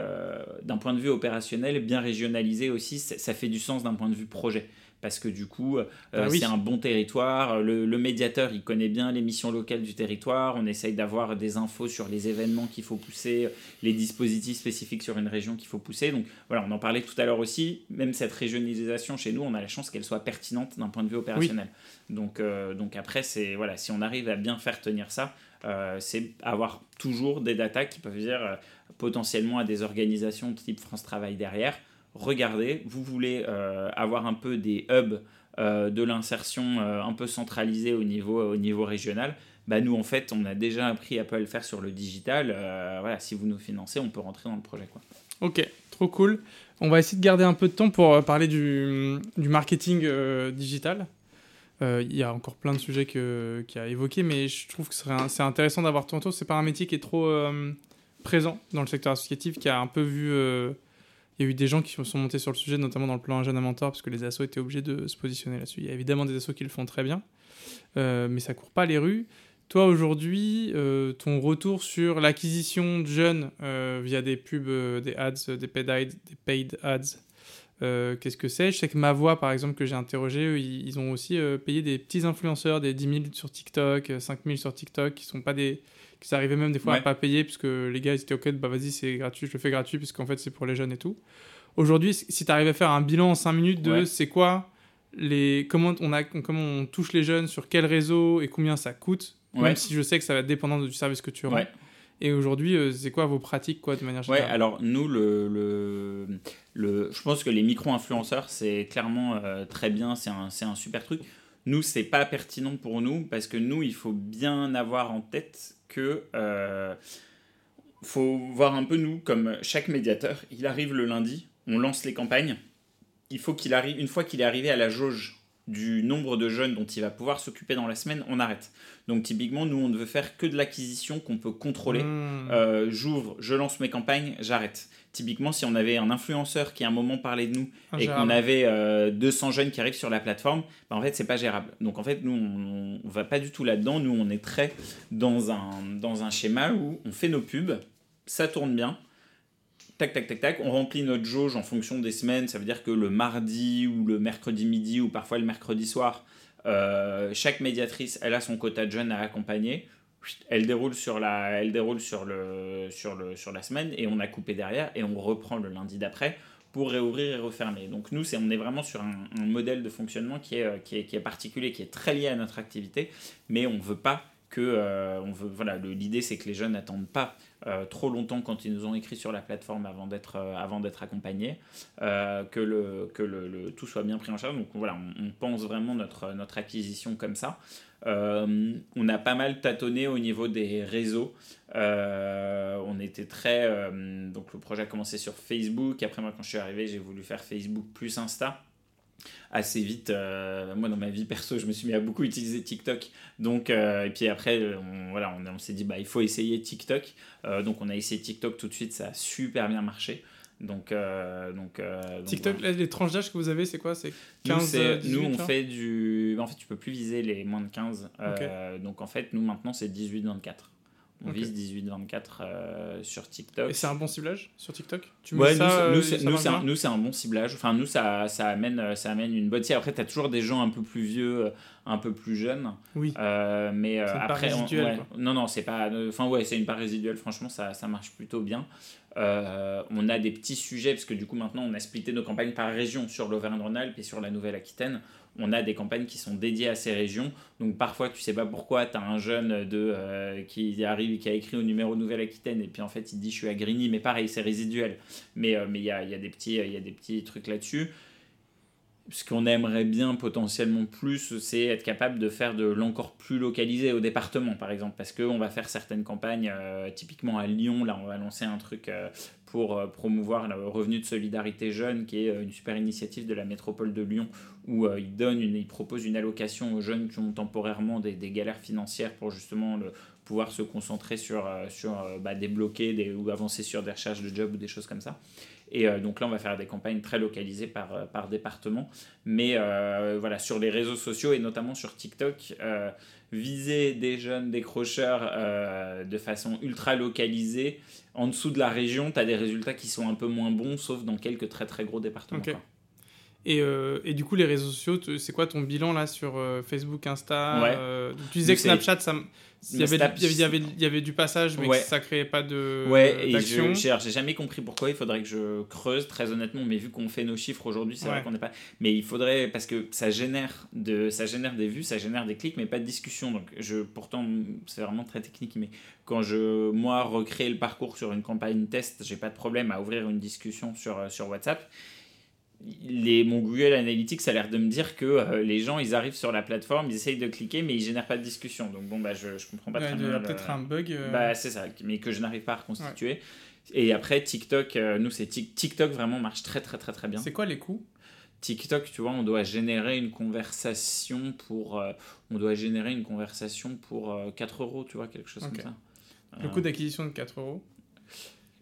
d'un point de vue opérationnel, bien régionalisé aussi, ça fait du sens d'un point de vue projet parce que du coup, euh, bah c'est un bon territoire. Le, médiateur, il connaît bien les missions locales du territoire. On essaye d'avoir des infos sur les événements qu'il faut pousser, les dispositifs spécifiques sur une région qu'il faut pousser. Donc voilà, on en parlait tout à l'heure aussi. Même cette régionalisation chez nous, on a la chance qu'elle soit pertinente d'un point de vue opérationnel. Donc, euh, donc après, c'est voilà, si on arrive à bien faire tenir ça, euh, c'est avoir toujours des datas qui peuvent dire potentiellement à des organisations type France Travail derrière regardez, vous voulez euh, avoir un peu des hubs euh, de l'insertion euh, un peu centralisés au niveau, au niveau régional, bah nous en fait on a déjà appris à le faire sur le digital. voilà, si vous nous financez, on peut rentrer dans le projet. Quoi. Ok, trop cool. On va essayer de garder un peu de temps pour parler du, du marketing digital. Il y a encore plein de sujets qu'il y a évoqués, mais je trouve que c'est intéressant d'avoir tour. C'est pas un métier qui est trop présent dans le secteur associatif, qui a un peu vu il y a eu des gens qui sont montés sur le sujet, notamment dans le plan Jeune à Mentor, parce que les assos étaient obligés de se positionner là-dessus. Il y a évidemment des assos qui le font très bien, euh, mais ça court pas les rues. Toi, aujourd'hui, euh, ton retour sur l'acquisition de jeunes euh, via des pubs, des ads, des paid ads, des paid ads, qu'est-ce que c'est? Je sais que ma voix, par exemple, que j'ai interrogé, ils, ont aussi payé des petits influenceurs, des 10 000 sur TikTok, 5 000 sur TikTok, qui sont pas des, ça arrivait même des fois à pas payer, puisque les gars ils étaient ok, bah vas-y, c'est gratuit, je le fais gratuit, puisqu'en fait c'est pour les jeunes et tout. Aujourd'hui, si tu arrives à faire un bilan en 5 minutes de c'est quoi, les, comment, on a, comment on touche les jeunes, sur quel réseau et combien ça coûte, même si je sais que ça va être dépendant du service que tu rends. Et aujourd'hui, euh, c'est quoi vos pratiques quoi, de manière générale Ouais, alors nous, le, le, le, je pense que les micro-influenceurs, c'est clairement euh, très bien, c'est un, un super truc. Nous, c'est pas pertinent pour nous parce que nous, il faut bien avoir en tête que euh, faut voir un peu nous comme chaque médiateur. Il arrive le lundi, on lance les campagnes. Il faut qu'il arrive une fois qu'il est arrivé à la jauge du nombre de jeunes dont il va pouvoir s'occuper dans la semaine, on arrête. Donc typiquement, nous, on ne veut faire que de l'acquisition qu'on peut contrôler. Mmh. Euh, j'ouvre, je lance mes campagnes, j'arrête. Typiquement, si on avait un influenceur qui à un moment parlait de nous et qu'on avait 200 euh, jeunes qui arrivent sur la plateforme, bah, en fait, c'est pas gérable. Donc en fait, nous, on, on va pas du tout là-dedans. Nous, on est très dans un, dans un schéma où on fait nos pubs, ça tourne bien, tac, tac, tac, tac, on remplit notre jauge en fonction des semaines. Ça veut dire que le mardi ou le mercredi midi ou parfois le mercredi soir, euh, chaque médiatrice, elle a son quota de jeunes à accompagner. Elle déroule sur la, elle déroule sur le, sur le, sur la semaine et on a coupé derrière et on reprend le lundi d'après pour réouvrir et refermer. Donc nous, on est vraiment sur un, modèle de fonctionnement qui est, euh, qui est, qui, est, particulier, qui est très lié à notre activité, mais on veut pas que, euh, on veut, voilà, l'idée c'est que les jeunes n'attendent pas trop longtemps quand ils nous ont écrit sur la plateforme avant d'être euh, avant d'être accompagnés, euh, que, le, que le, tout soit bien pris en charge. Donc voilà, on, pense vraiment notre, notre acquisition comme ça. on a pas mal tâtonné au niveau des réseaux. on était très. donc le projet a commencé sur Facebook. Après, moi, quand je suis arrivé, j'ai voulu faire Facebook plus Insta assez vite. Euh, moi, dans ma vie perso, je me suis mis à beaucoup utiliser TikTok. Donc, euh, et puis après, on, voilà, on, on s'est dit, bah, il faut essayer TikTok. Euh, donc, on a essayé TikTok tout de suite, ça a super bien marché. Donc, donc, TikTok, les tranches d'âge que vous avez, c'est quoi? C'est 15 Nous, nous on fait du. En fait, tu peux plus viser les moins de 15. donc, en fait, nous, maintenant, c'est 18-24. On vise 18-24 euh, sur TikTok. Et c'est un bon ciblage sur TikTok? Tu ouais, ça, nous, nous, c'est un, bon ciblage. Enfin, nous, ça, ça, amène, ça amène une bonne... Après, tu as toujours des gens un peu plus vieux, euh, un peu plus jeunes. Oui. Euh, mais euh, après... On, non, non, c'est pas... Enfin, ouais, c'est une part résiduelle. Franchement, ça, ça marche plutôt bien. on a des petits sujets, parce que du coup, maintenant, on a splitté nos campagnes par région sur l'Auvergne-Rhône-Alpes et sur la Nouvelle-Aquitaine on a des campagnes qui sont dédiées à ces régions. Donc parfois, tu sais pas pourquoi, tu as un jeune de, euh, qui arrive, qui a écrit au numéro Nouvelle-Aquitaine, et puis en fait, il dit je suis à Grigny, mais pareil, c'est résiduel. Mais euh, il y, a, y, a des petits, y a des petits trucs là-dessus. Ce qu'on aimerait bien potentiellement plus, c'est être capable de faire de l'encore plus localisé au département, par exemple, parce qu'on va faire certaines campagnes, euh, typiquement à Lyon, là on va lancer un truc pour euh, promouvoir le revenu de solidarité jeune, qui est euh, une super initiative de la métropole de Lyon, où euh, il donne une, propose une allocation aux jeunes qui ont temporairement des, galères financières pour justement le, pouvoir se concentrer sur, sur bah, débloquer des, ou avancer sur des recherches de job ou des choses comme ça. Et donc là, on va faire des campagnes très localisées par, par département. Mais voilà, sur les réseaux sociaux et notamment sur TikTok, viser des jeunes décrocheurs de façon ultra localisée, en dessous de la région, tu as des résultats qui sont un peu moins bons, sauf dans quelques très très gros départements. Et, euh, et, du coup, les réseaux sociaux, c'est quoi ton bilan là sur euh, Facebook, Insta euh, Tu disais que Snapchat, ça, il, y avait, il, y avait, il y avait du passage, mais que ça créait pas de. Ouais, et j'ai jamais compris pourquoi. Il faudrait que je creuse, très honnêtement. Mais vu qu'on fait nos chiffres aujourd'hui, c'est vrai qu'on n'est pas. Mais il faudrait. Parce que ça génère, de, ça génère des vues, ça génère des clics, mais pas de discussion. Donc, je, pourtant, c'est vraiment très technique. Mais quand je, moi, recrée le parcours sur une campagne test, j'ai pas de problème à ouvrir une discussion sur, sur WhatsApp les, mon Google Analytics a l'air de me dire que euh, les gens, ils arrivent sur la plateforme, ils essayent de cliquer, mais ils génèrent pas de discussion. Donc bon, bah, je, je comprends pas très bien. Il y a peut-être un bug. Euh. Bah, c'est ça, mais que je n'arrive pas à reconstituer. Et après, TikTok, euh, nous, c'est TikTok vraiment marche très, très, très, très bien. C'est quoi les coûts? TikTok, tu vois, on doit générer une conversation pour, on doit générer une conversation pour 4 euros, tu vois, quelque chose comme ça. Le coût d'acquisition de 4 euros?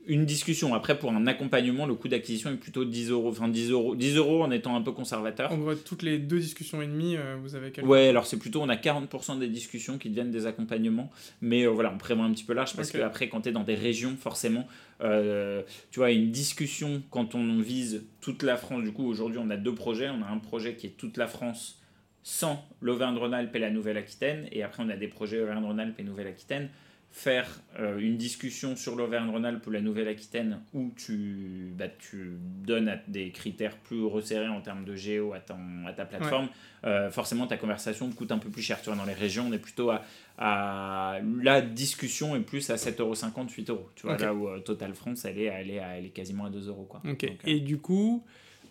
Une discussion. Après, pour un accompagnement, le coût d'acquisition est plutôt 10 euros. Enfin, 10 euros, 10 euros en étant un peu conservateur. On voit toutes les deux discussions et demie, euh, vous avez quelques... Ouais, alors c'est plutôt, on a 40% des discussions qui deviennent des accompagnements. Mais euh, voilà, on prévoit un petit peu large parce que après, quand tu es dans des régions, forcément, euh, tu vois, une discussion, quand on vise toute la France, du coup, aujourd'hui, on a deux projets. On a un projet qui est toute la France sans l'Auvergne-Rhône-Alpes et la Nouvelle-Aquitaine. Et après, on a des projets Auvergne-Rhône-Alpes et Nouvelle-Aquitaine faire euh, une discussion sur l'Auvergne-Rhône-Alpes ou la Nouvelle-Aquitaine où tu, bah, tu donnes des critères plus resserrés en termes de géo à, à ta plateforme, euh, forcément ta conversation coûte un peu plus cher. Tu vois, dans les régions, on est plutôt à, à la discussion est plus à 7,50€, 8€. Tu vois, là où euh, Total France, elle est, elle, est elle est quasiment à 2€. Quoi. Et du coup,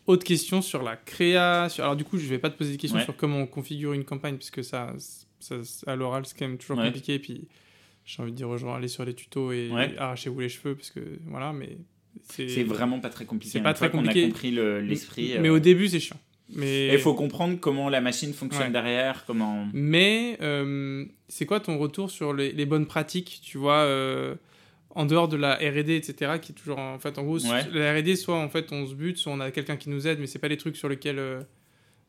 autre question sur la création. Alors, du coup, je vais pas te poser des questions sur comment on configure une campagne, puisque ça, ça à l'oral, c'est quand même toujours compliqué. Et puis j'ai envie de dire aux gens allez sur les tutos et arrachez-vous les cheveux parce que voilà mais c'est vraiment pas très compliqué c'est pas très compliqué on a compris l'esprit mais, au euh, début c'est chiant. Mais il faut comprendre comment la machine fonctionne derrière comment mais euh, c'est quoi ton retour sur les, bonnes pratiques tu vois euh, en dehors de la R&D etc qui est toujours en fait en gros la R&D soit en fait on se bute soit on a quelqu'un qui nous aide mais c'est pas les trucs sur lesquels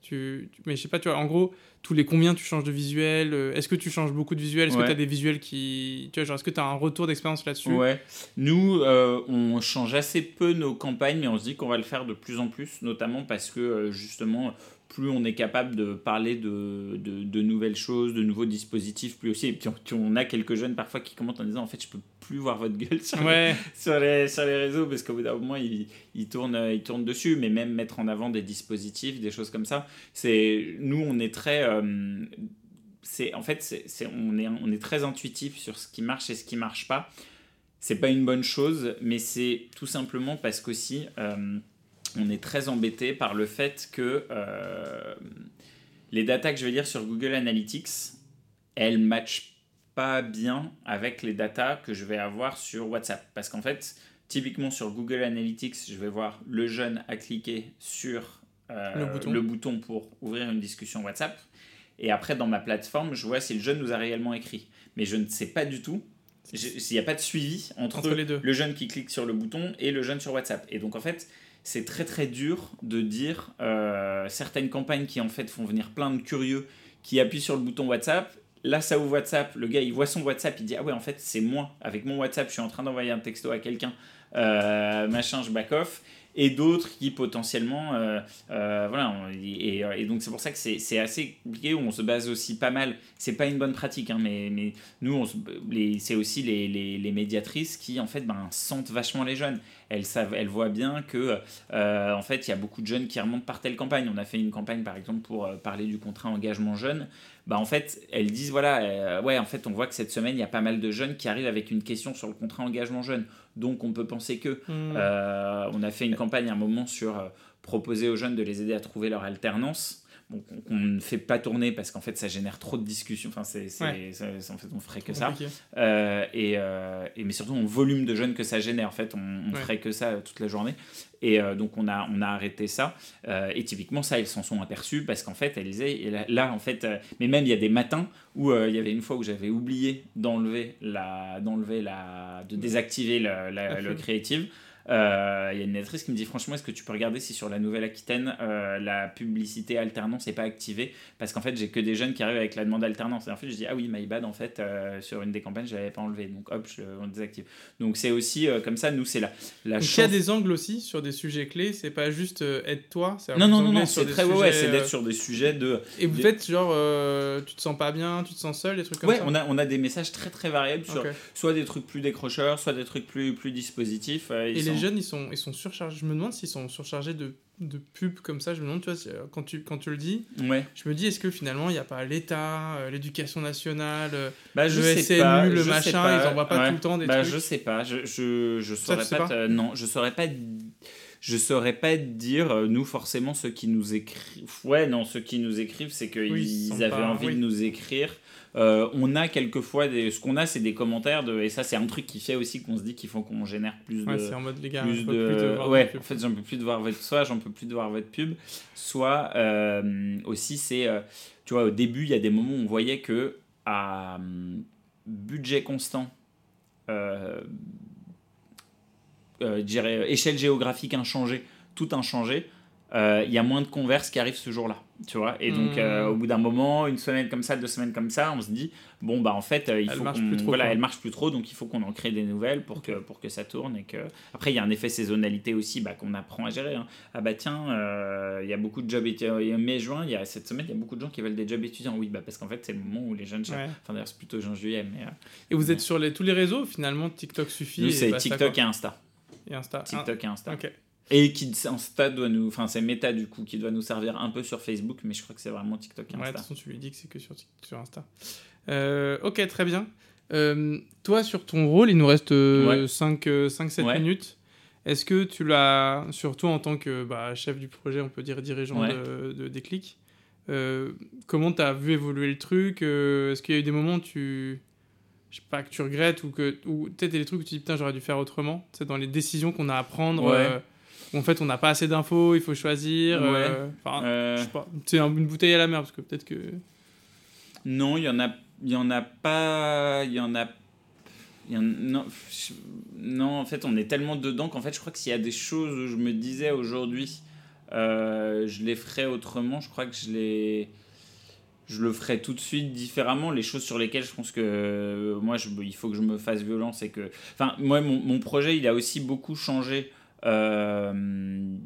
tu, mais je sais pas, tu vois, en gros, tous les combien tu changes de visuel euh, Est-ce que tu changes beaucoup de visuels Est-ce que tu as des visuels qui. Tu vois, genre, est-ce que tu as un retour d'expérience là-dessus? Ouais. Nous, euh, on change assez peu nos campagnes, mais on se dit qu'on va le faire de plus en plus, notamment parce que, euh, justement, plus on est capable de parler de, de, nouvelles choses, de nouveaux dispositifs, plus aussi. Et puis on, a quelques jeunes parfois qui commentent en disant en fait je peux plus voir votre gueule sur, les, sur, les, sur les réseaux parce qu'au bout d'un moment ils, ils, tournent, ils tournent dessus, mais même mettre en avant des dispositifs, des choses comme ça. C'est nous on est très euh, c'est en fait c'est, on, est, on est très intuitif sur ce qui marche et ce qui marche pas. C'est pas une bonne chose, mais c'est tout simplement parce qu'aussi euh, on est très embêté par le fait que euh, les datas que je vais dire sur Google Analytics, elles matchent pas bien avec les datas que je vais avoir sur WhatsApp. Parce qu'en fait, typiquement sur Google Analytics, je vais voir le jeune a cliqué sur euh, le, bouton. pour ouvrir une discussion WhatsApp. Et après, dans ma plateforme, je vois si le jeune nous a réellement écrit. Mais je ne sais pas du tout s'il n'y a pas de suivi entre, les deux. le jeune qui clique sur le bouton et le jeune sur WhatsApp. Et donc, en fait, c'est très très dur de dire euh, certaines campagnes qui en fait font venir plein de curieux qui appuient sur le bouton WhatsApp. Là, ça ouvre WhatsApp, le gars il voit son WhatsApp, il dit Ah ouais, en fait, c'est moi, avec mon WhatsApp, je suis en train d'envoyer un texto à quelqu'un, euh, machin, je back off et d'autres qui potentiellement euh, euh, voilà et, donc c'est pour ça que c'est assez compliqué on se base aussi pas mal. C'est pas une bonne pratique hein, mais, mais nous c'est aussi les, les, les, médiatrices qui en fait ben, sentent vachement les jeunes. Elles savent elles voient bien que euh, en fait il y a beaucoup de jeunes qui remontent par telle campagne. On a fait une campagne par exemple pour parler du contrat engagement jeune. Bah en fait elles disent voilà ouais en fait on voit que cette semaine il y a pas mal de jeunes qui arrivent avec une question sur le contrat engagement jeune donc on peut penser que hmm. euh, on a fait une campagne à un moment sur euh, proposer aux jeunes de les aider à trouver leur alternance. Bon, on ne fait pas tourner parce qu'en fait ça génère trop de discussions. Enfin, c'est, en fait on ferait que ça. Euh, et, et, mais surtout en volume de jeunes que ça génère. En fait, on, on ferait que ça toute la journée. Et donc on a, on a arrêté ça. et typiquement ça, ils s'en sont aperçus parce qu'en fait, elles disaient, là, en fait, mais même il y a des matins où il y avait une fois où j'avais oublié d'enlever la, d'enlever la, de désactiver le, la, le creative. Euh, il y a une lectrice qui me dit franchement, est-ce que tu peux regarder si sur la Nouvelle-Aquitaine, euh, la publicité alternance n'est pas activée? Parce qu'en fait, j'ai que des jeunes qui arrivent avec la demande alternance. Et en fait, je dis, ah oui, my bad, en fait, euh, sur une des campagnes, je l'avais pas enlevé. Donc hop, je, on désactive. Donc c'est aussi comme ça, nous, c'est la, la Il y a des angles aussi sur des sujets clés, c'est pas juste aide-toi. Non, non, non, non c'est très, ouais, c'est d'être sur des sujets de. Et vous faites genre, tu te sens pas bien, tu te sens seul, des trucs comme ouais, ça on a, on a des messages très très variables sur soit des trucs plus décrocheurs, soit des trucs plus, plus dispositifs. et les jeunes, ils sont, ils sont surchargés. Je me demande s'ils sont surchargés de, de pubs comme ça. Je me demande, tu vois, quand tu, quand tu le dis, ouais. je me dis, est-ce que finalement, il n'y a pas l'État, euh, l'éducation nationale, euh, bah, je le sais SNU, pas, le machin, ils envoient pas tout le temps des bah, trucs Je sais pas. Je, je, je saurais pas, Non, je saurais pas je saurais pas dire, euh, nous forcément ceux qui nous écrivent, ouais non, ceux qui nous écrivent, c'est qu'ils avaient envie de nous écrire. Euh, on a quelquefois des, ce qu'on a, c'est des commentaires de, et ça c'est un truc qui fait aussi qu'on se dit qu'il faut qu'on génère plus de. Ouais, c'est en mode les gars, plus de, ouais. En fait, j'en peux plus de voir votre, soit j'en peux plus de voir votre pub, soit euh, aussi c'est, tu vois, au début il y a des moments où on voyait que à budget constant. Euh, euh, dirais, échelle géographique inchangée, tout inchangé, euh, il y a moins de converses qui arrivent ce jour-là, tu vois. Et donc, euh, mmh. au bout d'un moment, une semaine comme ça, deux semaines comme ça, on se dit, bon, bah en fait, il faut qu'on... Voilà, elle marche plus trop, donc il faut qu'on en crée des nouvelles pour, que, pour que ça tourne. Et que... Après, il y a un effet saisonnalité aussi bah, qu'on apprend à gérer. Hein. Ah bah tiens, il y a beaucoup de jobs étudiants. Mai-juin, il y a, cette semaine, il y a beaucoup de gens qui veulent des jobs étudiants. Oui, bah parce qu'en fait, c'est le moment où les jeunes... Enfin, d'ailleurs, c'est plutôt juin-juillet. Mais, et vous êtes sur les, tous les réseaux, finalement, TikTok suffit Nous, c'est TikTok et Insta. Et Insta. TikTok et Insta. Et qui Insta doit nous, enfin c'est Meta du coup qui doit nous servir un peu sur Facebook, mais je crois que c'est vraiment TikTok et Insta. Ouais, de toute façon tu lui dis que c'est que sur, sur Insta. Euh, ok, très bien. Euh, toi sur ton rôle, il nous reste 5-7 euh, minutes. Est-ce que tu l'as, surtout en tant que bah, chef du projet, on peut dire dirigeant de, de, Déclic, comment tu as vu évoluer le truc Est-ce qu'il y a eu des moments où tu je sais pas, que tu regrettes ou que ou peut-être des trucs où tu dis putain j'aurais dû faire autrement c'est dans les décisions qu'on a à prendre en fait on n'a pas assez d'infos il faut choisir euh, enfin euh. je sais pas c'est une bouteille à la mer parce que peut-être que non il y en a il y en a pas il y en a non, non, en fait, on est tellement dedans qu'en fait, je crois que s'il y a des choses où je me disais aujourd'hui, je les ferais autrement, je crois que je les je le ferai tout de suite différemment. Les choses sur lesquelles je pense que euh, moi, je, il faut que je me fasse violence et que. Enfin, moi, mon, mon, projet, il a aussi beaucoup changé. Euh,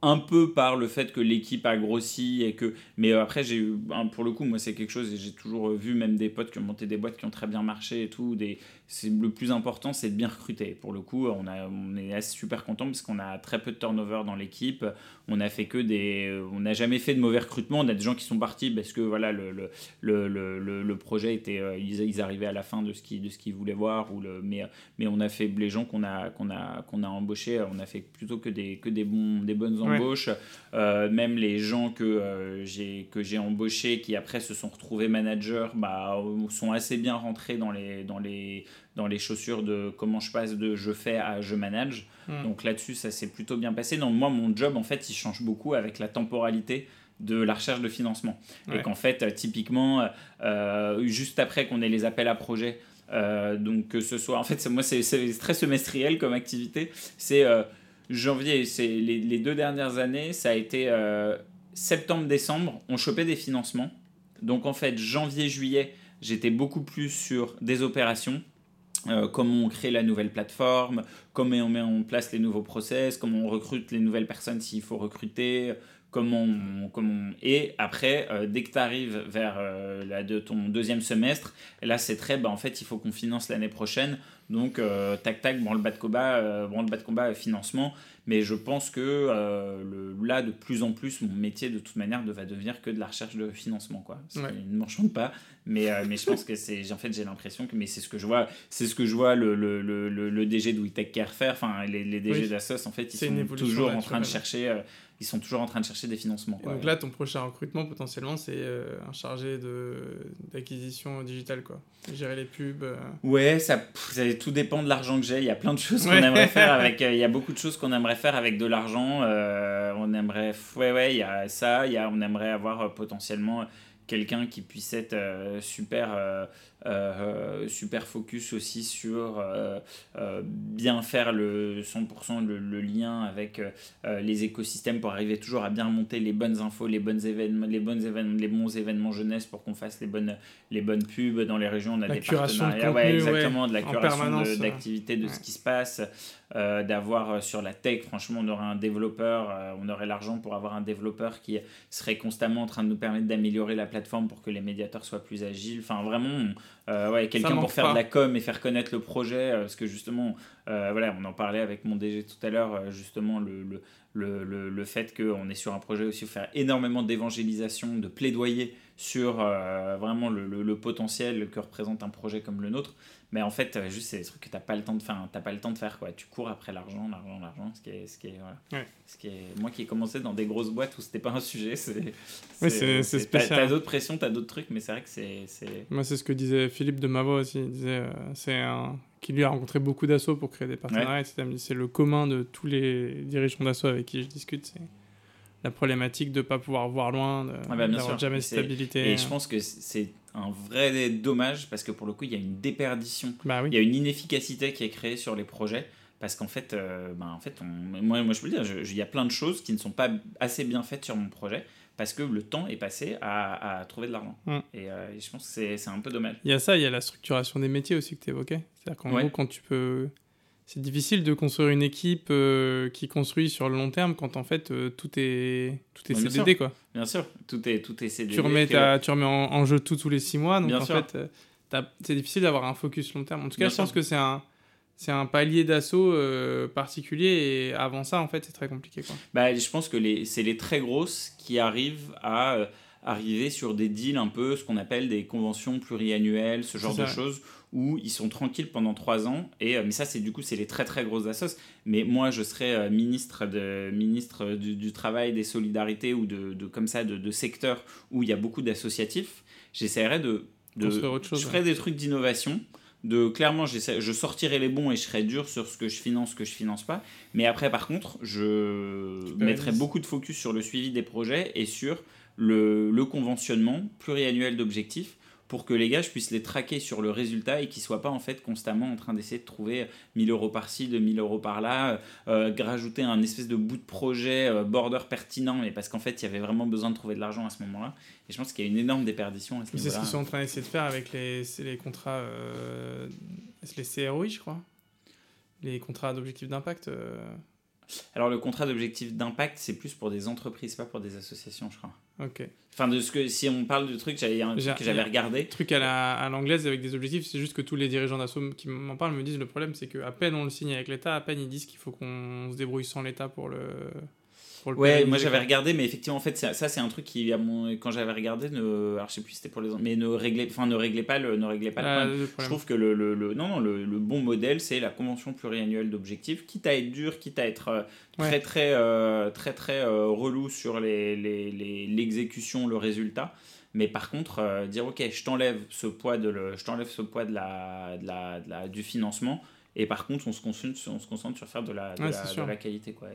un peu par le fait que l'équipe a grossi et que mais après j'ai eu pour le coup moi c'est quelque chose et j'ai toujours vu même des potes qui ont monté des boîtes qui ont très bien marché et tout des c'est le plus important c'est de bien recruter. Pour le coup on a on est super content parce qu'on a très peu de turnover dans l'équipe. On a fait que des on n'a jamais fait de mauvais recrutement on a des gens qui sont partis parce que voilà le le, le, le, le projet était euh, ils, ils, arrivaient à la fin de ce qu'ils de ce qu'ils voulaient voir ou le mais mais on a fait les gens qu'on a qu'on a qu'on a embauchés. On a fait plutôt que des que des bons des bonnes embauches. Euh, même les gens que euh, j'ai que j'ai embauchés qui après se sont retrouvés managers bah sont assez bien rentrés dans les dans les dans les chaussures de comment je passe de je fais à je manage. Hmm. Donc là-dessus, ça s'est plutôt bien passé. Donc moi, mon job, en fait, il change beaucoup avec la temporalité de la recherche de financement. Et qu'en fait, euh, typiquement, euh, euh, juste après qu'on ait les appels à projets, donc que ce soit, en fait, moi, c'est très semestriel comme activité. C'est janvier, c'est les, les, deux dernières années, ça a été septembre-décembre, on chopait des financements. Donc en fait, janvier-juillet, j'étais beaucoup plus sur des opérations euh, comment on crée la nouvelle plateforme, comment on met en place les nouveaux process, comment on recrute les nouvelles personnes s'il faut recruter, comment comment et après euh, dès que tu arrives vers euh, de ton deuxième semestre là c'est très bah en fait il faut qu'on finance l'année prochaine donc tac tac bon le bas de combat bon le bas de combat financement. Mais je pense que le, là de plus en plus mon métier de toute manière ne va devenir que de la recherche de financement quoi. Ne m'enchante pas. Mais, euh, mais je pense que c'est en fait j'ai l'impression que mais c'est ce que je vois c'est ce que je vois le, le, le, le DG de WeTech Care faire. Enfin les, les DG oui. d'Assos en fait ils sont toujours en train de chercher euh, ils sont toujours en train de chercher des financements. donc là, ton prochain recrutement, potentiellement, c'est euh, un chargé d'acquisition digitale, quoi. Gérer les pubs. Ouais, ça, ça, tout dépend de l'argent que j'ai. Il y a plein de choses qu'on aimerait faire avec. il y a beaucoup de choses qu'on aimerait faire avec de l'argent. on aimerait. Ouais, ouais, il y a ça. Il y a, on aimerait avoir potentiellement quelqu'un qui puisse être super euh, super focus aussi sur euh, euh, bien faire le 100% le, lien avec les écosystèmes pour arriver toujours à bien monter les bonnes infos, les, bonnes événements, les, bonnes événements, les bons événements jeunesse pour qu'on fasse les bonnes, les bonnes pubs dans les régions. On a des partenariats, ouais, exactement, de la curation d'activité de, ce qui se passe. d'avoir sur la tech, franchement, on aurait un développeur, on aurait l'argent pour avoir un développeur qui serait constamment en train de nous permettre d'améliorer la plateforme pour que les médiateurs soient plus agiles. Enfin, vraiment, euh, ouais, quelqu'un pour faire de la com et faire connaître le projet, euh, parce que justement, euh, voilà, on en parlait avec mon DG tout à l'heure, justement, le, le, le, le fait qu'on est sur un projet aussi, faire énormément d'évangélisation, de plaidoyer sur vraiment le, potentiel que représente un projet comme le nôtre. Mais en fait, juste, c'est des trucs que tu n'as pas le temps de faire. T'as pas le temps de faire quoi. Tu cours après l'argent, l'argent, l'argent. Ce qui est, ce qui est, voilà. ce qui est, moi qui ai commencé dans des grosses boîtes où c'était pas un sujet, c'est. c'est spécial. T'as d'autres pressions, t'as d'autres trucs, mais c'est vrai que c'est. Moi, c'est ce que disait Philippe de Mavo aussi. Il disait, euh, c'est un qui lui a rencontré beaucoup d'assauts pour créer des partenariats. C'est le commun de tous les dirigeants d'assauts avec qui je discute. C'est la problématique de ne pas pouvoir voir loin, de ah bah, jamais de stabilité. Et je pense que c'est un vrai dommage parce que pour le coup, il y a une déperdition. Bah il y a une inefficacité qui est créée sur les projets. Parce qu'en fait, euh, bah, en fait moi, moi, je peux le dire, il y a plein de choses qui ne sont pas assez bien faites sur mon projet parce que le temps est passé à, à trouver de l'argent. Mm. Euh, et, je pense que c'est un peu dommage. Il y a ça, il y a la structuration des métiers aussi que tu évoquais. C'est-à-dire qu'en gros, quand tu peux c'est difficile de construire une équipe euh, qui construit sur le long terme quand en fait euh, tout est tout est CDD quoi. Bien sûr, tout est tout est CDD. Tu remets tu remets en, jeu tout tous les six mois donc en fait euh, c'est difficile d'avoir un focus long terme. En tout cas, je pense que c'est un c'est un palier d'assaut particulier et avant ça en fait c'est très compliqué quoi. Bah, je pense que les c'est les très grosses qui arrivent à arriver sur des deals un peu ce qu'on appelle des conventions pluriannuelles, ce genre de choses où ils sont tranquilles pendant trois ans. Et, euh, mais ça, c'est du coup, c'est les très très grosses assos. Mais moi, je serais euh, ministre, de, ministre du, Travail, des Solidarités ou de, de comme ça, de, de secteurs où il y a beaucoup d'associatifs. J'essaierais de. de je ferais des trucs d'innovation. De clairement, je sortirai les bons et je serai dur sur ce que je finance, ce que je finance pas. Mais après, par contre, je mettrai beaucoup de focus sur le suivi des projets et sur le, le conventionnement pluriannuel d'objectifs pour que les gars, je puisse les traquer sur le résultat et qu'ils ne soient pas en fait constamment en train d'essayer de trouver 1000 euros par-ci, 2000 euros par-là, euh, rajouter un espèce de bout de projet euh, border pertinent, mais parce qu'en fait, il y avait vraiment besoin de trouver de l'argent à ce moment-là. Et je pense qu'il y a une énorme déperdition C'est ce qu'ils sont en train d'essayer de faire avec les, les contrats, euh, les CROI, je crois. Les contrats d'objectif d'impact. Euh. Alors, le contrat d'objectif d'impact, c'est plus pour des entreprises, pas pour des associations, je crois. Ok. Enfin, de ce que, si on parle de trucs, j'avais un truc que j'avais regardé. Truc à l'anglaise avec des objectifs, c'est juste que tous les dirigeants d'assaut qui m'en parlent me disent le problème, c'est qu'à peine on le signe avec l'État, à peine ils disent qu'il faut qu'on se débrouille sans l'État pour le, ouais, moi j'avais regardé, mais effectivement, en fait, ça, c'est un truc qui, à mon, quand j'avais regardé, ne, alors je sais plus c'était pour les mais ne réglait, enfin, ne réglait pas le, ne réglait pas le, ah, problème. Je trouve que le, le, le non, non, le, bon modèle, c'est la convention pluriannuelle d'objectifs, quitte à être dur, quitte à être euh, très, très, euh, très, très, euh, relou sur l'exécution, les, les, le résultat. Mais par contre, dire, ok, je t'enlève ce poids de, le, je t'enlève ce poids de la, de la, de la, du financement et par contre, on se concentre, on se concentre sur faire de la, de, la, qualité. Quoi.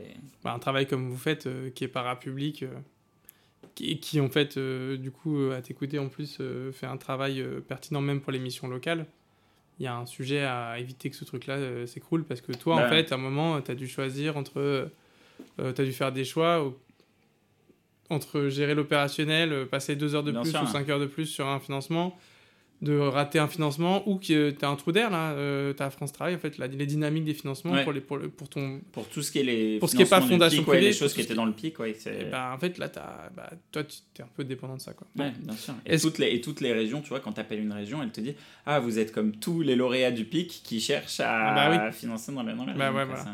Bah, un travail comme vous faites, euh, qui est parapublic, euh, qui, qui, en fait, euh, du coup, à t'écouter en plus, fait un travail pertinent même pour les missions locales. Il y a un sujet à éviter que ce truc-là s'écroule parce que toi, en bah. fait, à un moment, tu as dû choisir entre. tu as dû faire des choix entre gérer l'opérationnel, passer deux heures de plus ou cinq heures de plus sur un financement de rater un financement ou que tu as un trou d'air là euh, tu as France Travail en fait les dynamiques des financements pour les pour, le, pour ton pour tout ce qui est les pour ce qui est pas fondation privée les choses qui étaient dans le pic ouais, bah, en fait là as, bah, toi tu es un peu dépendant de ça quoi. Ouais, bien sûr. Et toutes les et toutes les régions tu vois quand tu appelles une région elle te dit ah vous êtes comme tous les lauréats du pic qui cherchent à, ah bah financer dans la dans bah, ouais, voilà.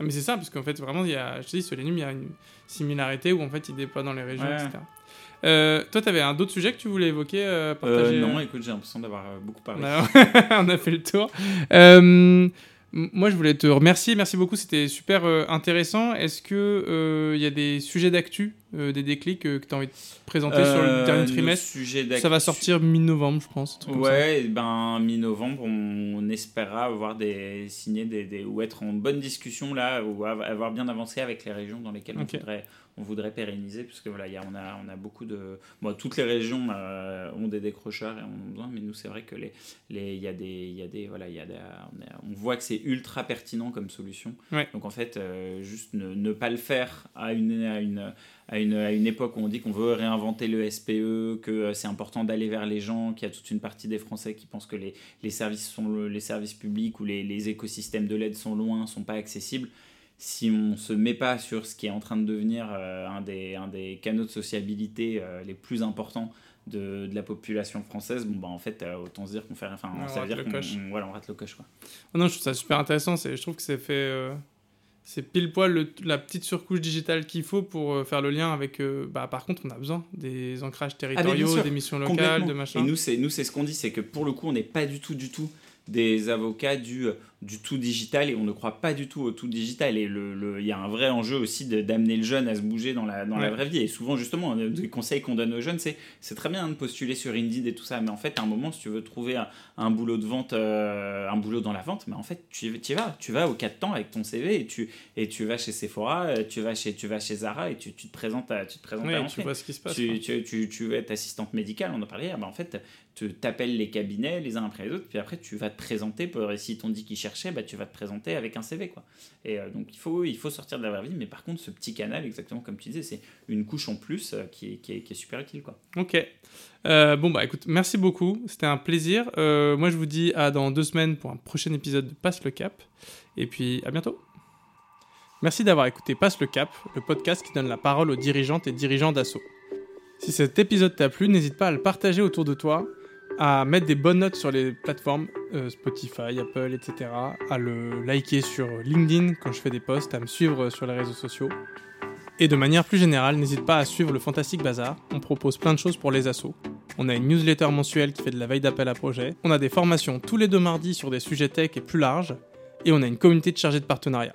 Ah, mais c'est ça parce qu'en fait vraiment il y a je te dis sur les il y a une similarité où en fait ils déploient dans les régions etc euh, toi, tu avais un autre sujet que tu voulais évoquer euh, partager... Euh, non, écoute, j'ai l'impression d'avoir beaucoup parlé. on a fait le tour. moi, je voulais te remercier. Merci beaucoup, c'était super intéressant. Est-ce qu'il il y a des sujets d'actu, des déclics que tu as envie de présenter sur le dernier trimestre Ça va sortir mi-novembre, je pense. Ouais, ben, mi-novembre, on, espérera avoir des, signer des, ou être en bonne discussion là, ou avoir bien avancé avec les régions dans lesquelles on voudrait on voudrait pérenniser, puisque voilà, y a, on, a, on a beaucoup de. Bon, toutes les régions euh, ont des décrocheurs et en ont besoin, mais nous, c'est vrai que les, les, y a des, y a des, voilà, y a on, voit que c'est ultra pertinent comme solution. Donc en fait, euh, juste ne, ne, pas le faire à une, à une, à une, à une époque où on dit qu'on veut réinventer le SPE, que euh, c'est important d'aller vers les gens, qu'il y a toute une partie des Français qui pensent que les, les services, sont, les services publics ou les, les écosystèmes de l'aide sont loin, sont pas accessibles si on se met pas sur ce qui est en train de devenir euh, un, des, un des canaux de sociabilité euh, les plus importants de, de, la population française, bon bah en fait euh, autant se dire qu'on fait enfin ça veut dire qu'on voilà, on rate le coche quoi. Oh non, je trouve ça super intéressant, c'est je trouve que c'est fait c'est pile poil la petite surcouche digitale qu'il faut pour faire le lien avec bah par contre on a besoin des ancrages ah, territoriaux, des missions locales, de machin. Et nous c'est nous c'est ce qu'on dit, c'est que pour le coup on n'est pas du tout du tout des avocats du, du tout digital et on ne croit pas du tout au tout digital. Et il le, y a un vrai enjeu aussi d'amener le jeune à se bouger dans la, dans la vraie vie. Et souvent, justement, les conseils qu'on donne aux jeunes, c'est c'est très bien de postuler sur Indeed et tout ça. Mais en fait, à un moment, si tu veux trouver un, boulot de vente, euh, un boulot dans la vente, mais en fait, tu, y vas. Tu vas au 4 temps avec ton CV et tu, et tu vas chez Sephora, euh, tu vas chez, tu vas chez Zara et tu, tu te présentes à, tu te présentes à tu vois ce qui se passe. Tu, tu, tu, veux être assistante médicale, on en parlait. Ah, bah, en fait, tu t'appelles les cabinets les uns après les autres, puis après, tu vas te présenter. Pour, si t'ont dit qu'ils cherchaient, bah, tu vas te présenter avec un CV. Quoi. Et euh, donc il faut, il faut sortir de la vraie vie, mais par contre, ce petit canal, exactement comme tu disais, c'est une couche en plus euh, qui, est, qui, est, qui, est, super utile. Quoi. Ok. Euh, bon, bah écoute, merci beaucoup. C'était un plaisir. moi, je vous dis à dans deux semaines pour un prochain épisode de Passe le Cap. Et puis, à bientôt. Merci d'avoir écouté Passe le Cap, le podcast qui donne la parole aux dirigeantes et dirigeants d'assaut. Si cet épisode t'a plu, n'hésite pas à le partager autour de toi à mettre des bonnes notes sur les plateformes euh, Spotify, Apple, etc. À le liker sur LinkedIn quand je fais des posts, à me suivre sur les réseaux sociaux. Et de manière plus générale, n'hésite pas à suivre le Fantastique Bazar. On propose plein de choses pour les assos. On a une newsletter mensuelle qui fait de la veille d'appel à projet. On a des formations tous les deux mardis sur des sujets tech et plus larges. Et on a une communauté de chargés de partenariat.